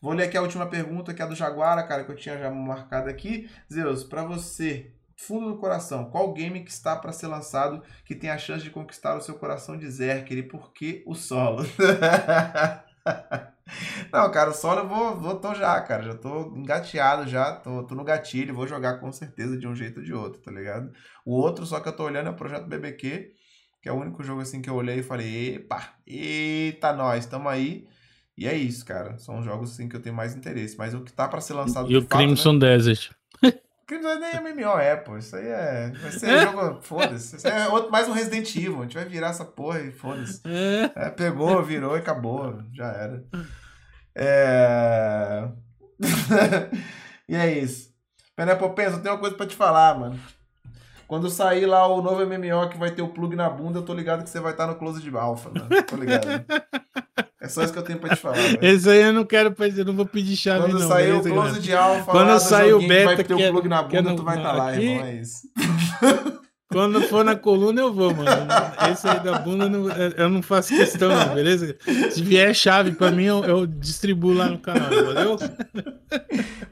Vou ler aqui a última pergunta, que é do Jaguara, cara, que eu tinha já marcado aqui. Zeus, para você, fundo do coração, qual game que está para ser lançado que tem a chance de conquistar o seu coração de Zerker e por que o solo? Não, cara, o solo eu vou, vou tô já, cara. Já tô engateado já, tô, tô no gatilho, vou jogar com certeza de um jeito ou de outro, tá ligado? O outro, só que eu tô olhando é o projeto BBQ, que é o único jogo assim que eu olhei e falei, epa, eita, nós, tamo aí. E é isso, cara. São jogos assim que eu tenho mais interesse. Mas o que tá pra ser lançado. E o fato, Crimson né? Desert. Crimson nem MMO é, pô. Isso aí é. Vai ser é? jogo. Foda-se. Isso é outro, mais um Resident Evil. A gente vai virar essa porra e foda-se. É. É, pegou, virou e acabou. Já era. É. e é isso. Penepopensa, eu tenho uma coisa pra te falar, mano. Quando sair lá o novo MMO que vai ter o plug na bunda, eu tô ligado que você vai estar no close de alpha, mano. Tô ligado. É só isso que eu tenho pra te falar. Véio. Esse aí eu não quero, eu não vou pedir chave, Quando não. sair o close de alpha, quando sair o beta, vai ter o plug na bunda, tu vai estar tá lá, aqui... irmão. É isso. Quando for na coluna, eu vou, mano. Esse aí da bunda eu não faço questão, não, beleza? Se vier chave pra mim, eu, eu distribuo lá no canal, valeu?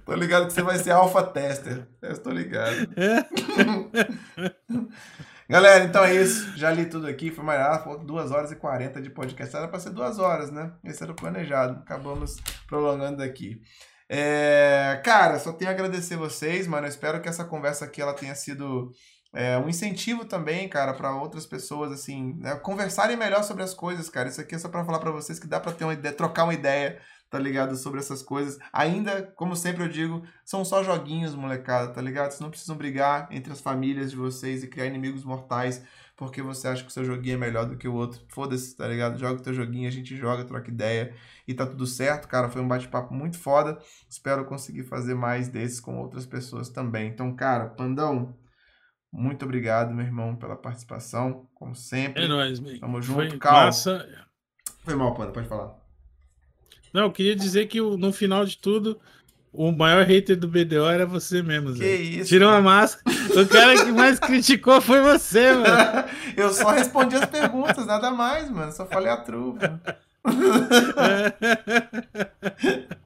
Tô ligado que você vai ser alpha tester. Eu tô ligado. É? Galera, então é isso. Já li tudo aqui. Foi mais ah, 2 horas e 40 de podcast. Era pra ser 2 horas, né? Esse era o planejado. Acabamos prolongando aqui. É... Cara, só tenho a agradecer vocês, mano. Eu espero que essa conversa aqui ela tenha sido é, um incentivo também, cara, para outras pessoas, assim, né, conversarem melhor sobre as coisas, cara. Isso aqui é só para falar para vocês que dá para ter uma ideia, trocar uma ideia, tá ligado? Sobre essas coisas. Ainda, como sempre eu digo, são só joguinhos, molecada, tá ligado? Vocês não precisam brigar entre as famílias de vocês e criar inimigos mortais porque você acha que o seu joguinho é melhor do que o outro. Foda-se, tá ligado? Joga o teu joguinho, a gente joga, troca ideia e tá tudo certo, cara. Foi um bate-papo muito foda. Espero conseguir fazer mais desses com outras pessoas também. Então, cara, Pandão, muito obrigado, meu irmão, pela participação, como sempre. É nóis, meu. Tamo junto. Foi Calma. massa. Foi mal, Panda, pode falar. Não, eu queria dizer que no final de tudo, o maior hater do BDO era você mesmo, Zé. Que isso? Tirou a máscara. o cara que mais criticou foi você, mano. eu só respondi as perguntas, nada mais, mano. Só falei a truva.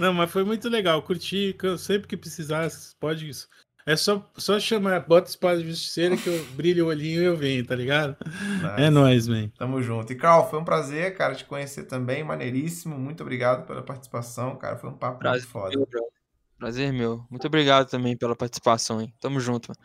Não, mas foi muito legal. Curti. Sempre que precisar, pode isso. É só, só chamar, bota espada de justiceira que eu brilho o olhinho e eu venho, tá ligado? Nice. É nóis, man. Tamo junto. E, Carl, foi um prazer, cara, te conhecer também. Maneiríssimo. Muito obrigado pela participação, cara. Foi um papo prazer muito foda. Meu, prazer meu. Muito obrigado também pela participação, hein? Tamo junto, mano.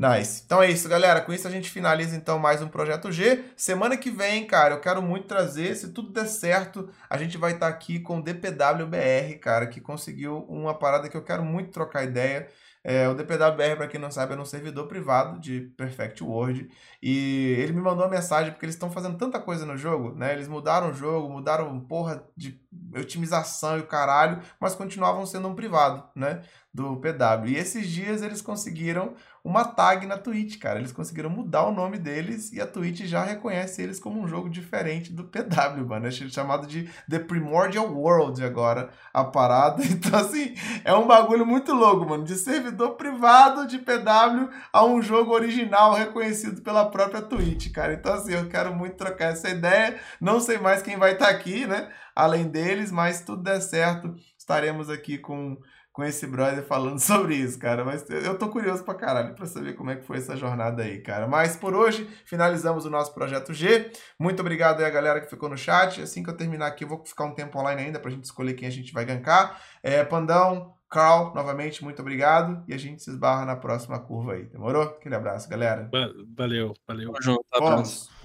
Nice. Então é isso, galera. Com isso a gente finaliza então mais um Projeto G. Semana que vem, cara, eu quero muito trazer, se tudo der certo, a gente vai estar tá aqui com o DPWBR, cara, que conseguiu uma parada que eu quero muito trocar ideia. É, o DPWR, para quem não sabe, é um servidor privado de Perfect World. E ele me mandou uma mensagem porque eles estão fazendo tanta coisa no jogo, né? Eles mudaram o jogo, mudaram porra de otimização e o caralho, mas continuavam sendo um privado, né? Do PW. E esses dias eles conseguiram uma tag na Twitch, cara. Eles conseguiram mudar o nome deles e a Twitch já reconhece eles como um jogo diferente do PW, mano. É chamado de The Primordial World agora, a parada. Então, assim, é um bagulho muito louco, mano. De servidor privado de PW a um jogo original reconhecido pela própria Twitch, cara. Então, assim, eu quero muito trocar essa ideia. Não sei mais quem vai estar tá aqui, né? Além deles, mas tudo der certo, estaremos aqui com com esse brother falando sobre isso, cara. Mas eu tô curioso pra caralho pra saber como é que foi essa jornada aí, cara. Mas por hoje, finalizamos o nosso projeto G. Muito obrigado aí a galera que ficou no chat. Assim que eu terminar aqui, eu vou ficar um tempo online ainda pra gente escolher quem a gente vai gankar. É, Pandão, Carl, novamente, muito obrigado. E a gente se esbarra na próxima curva aí. Demorou? Aquele abraço, galera. Valeu, valeu. Tamo junto, abraço.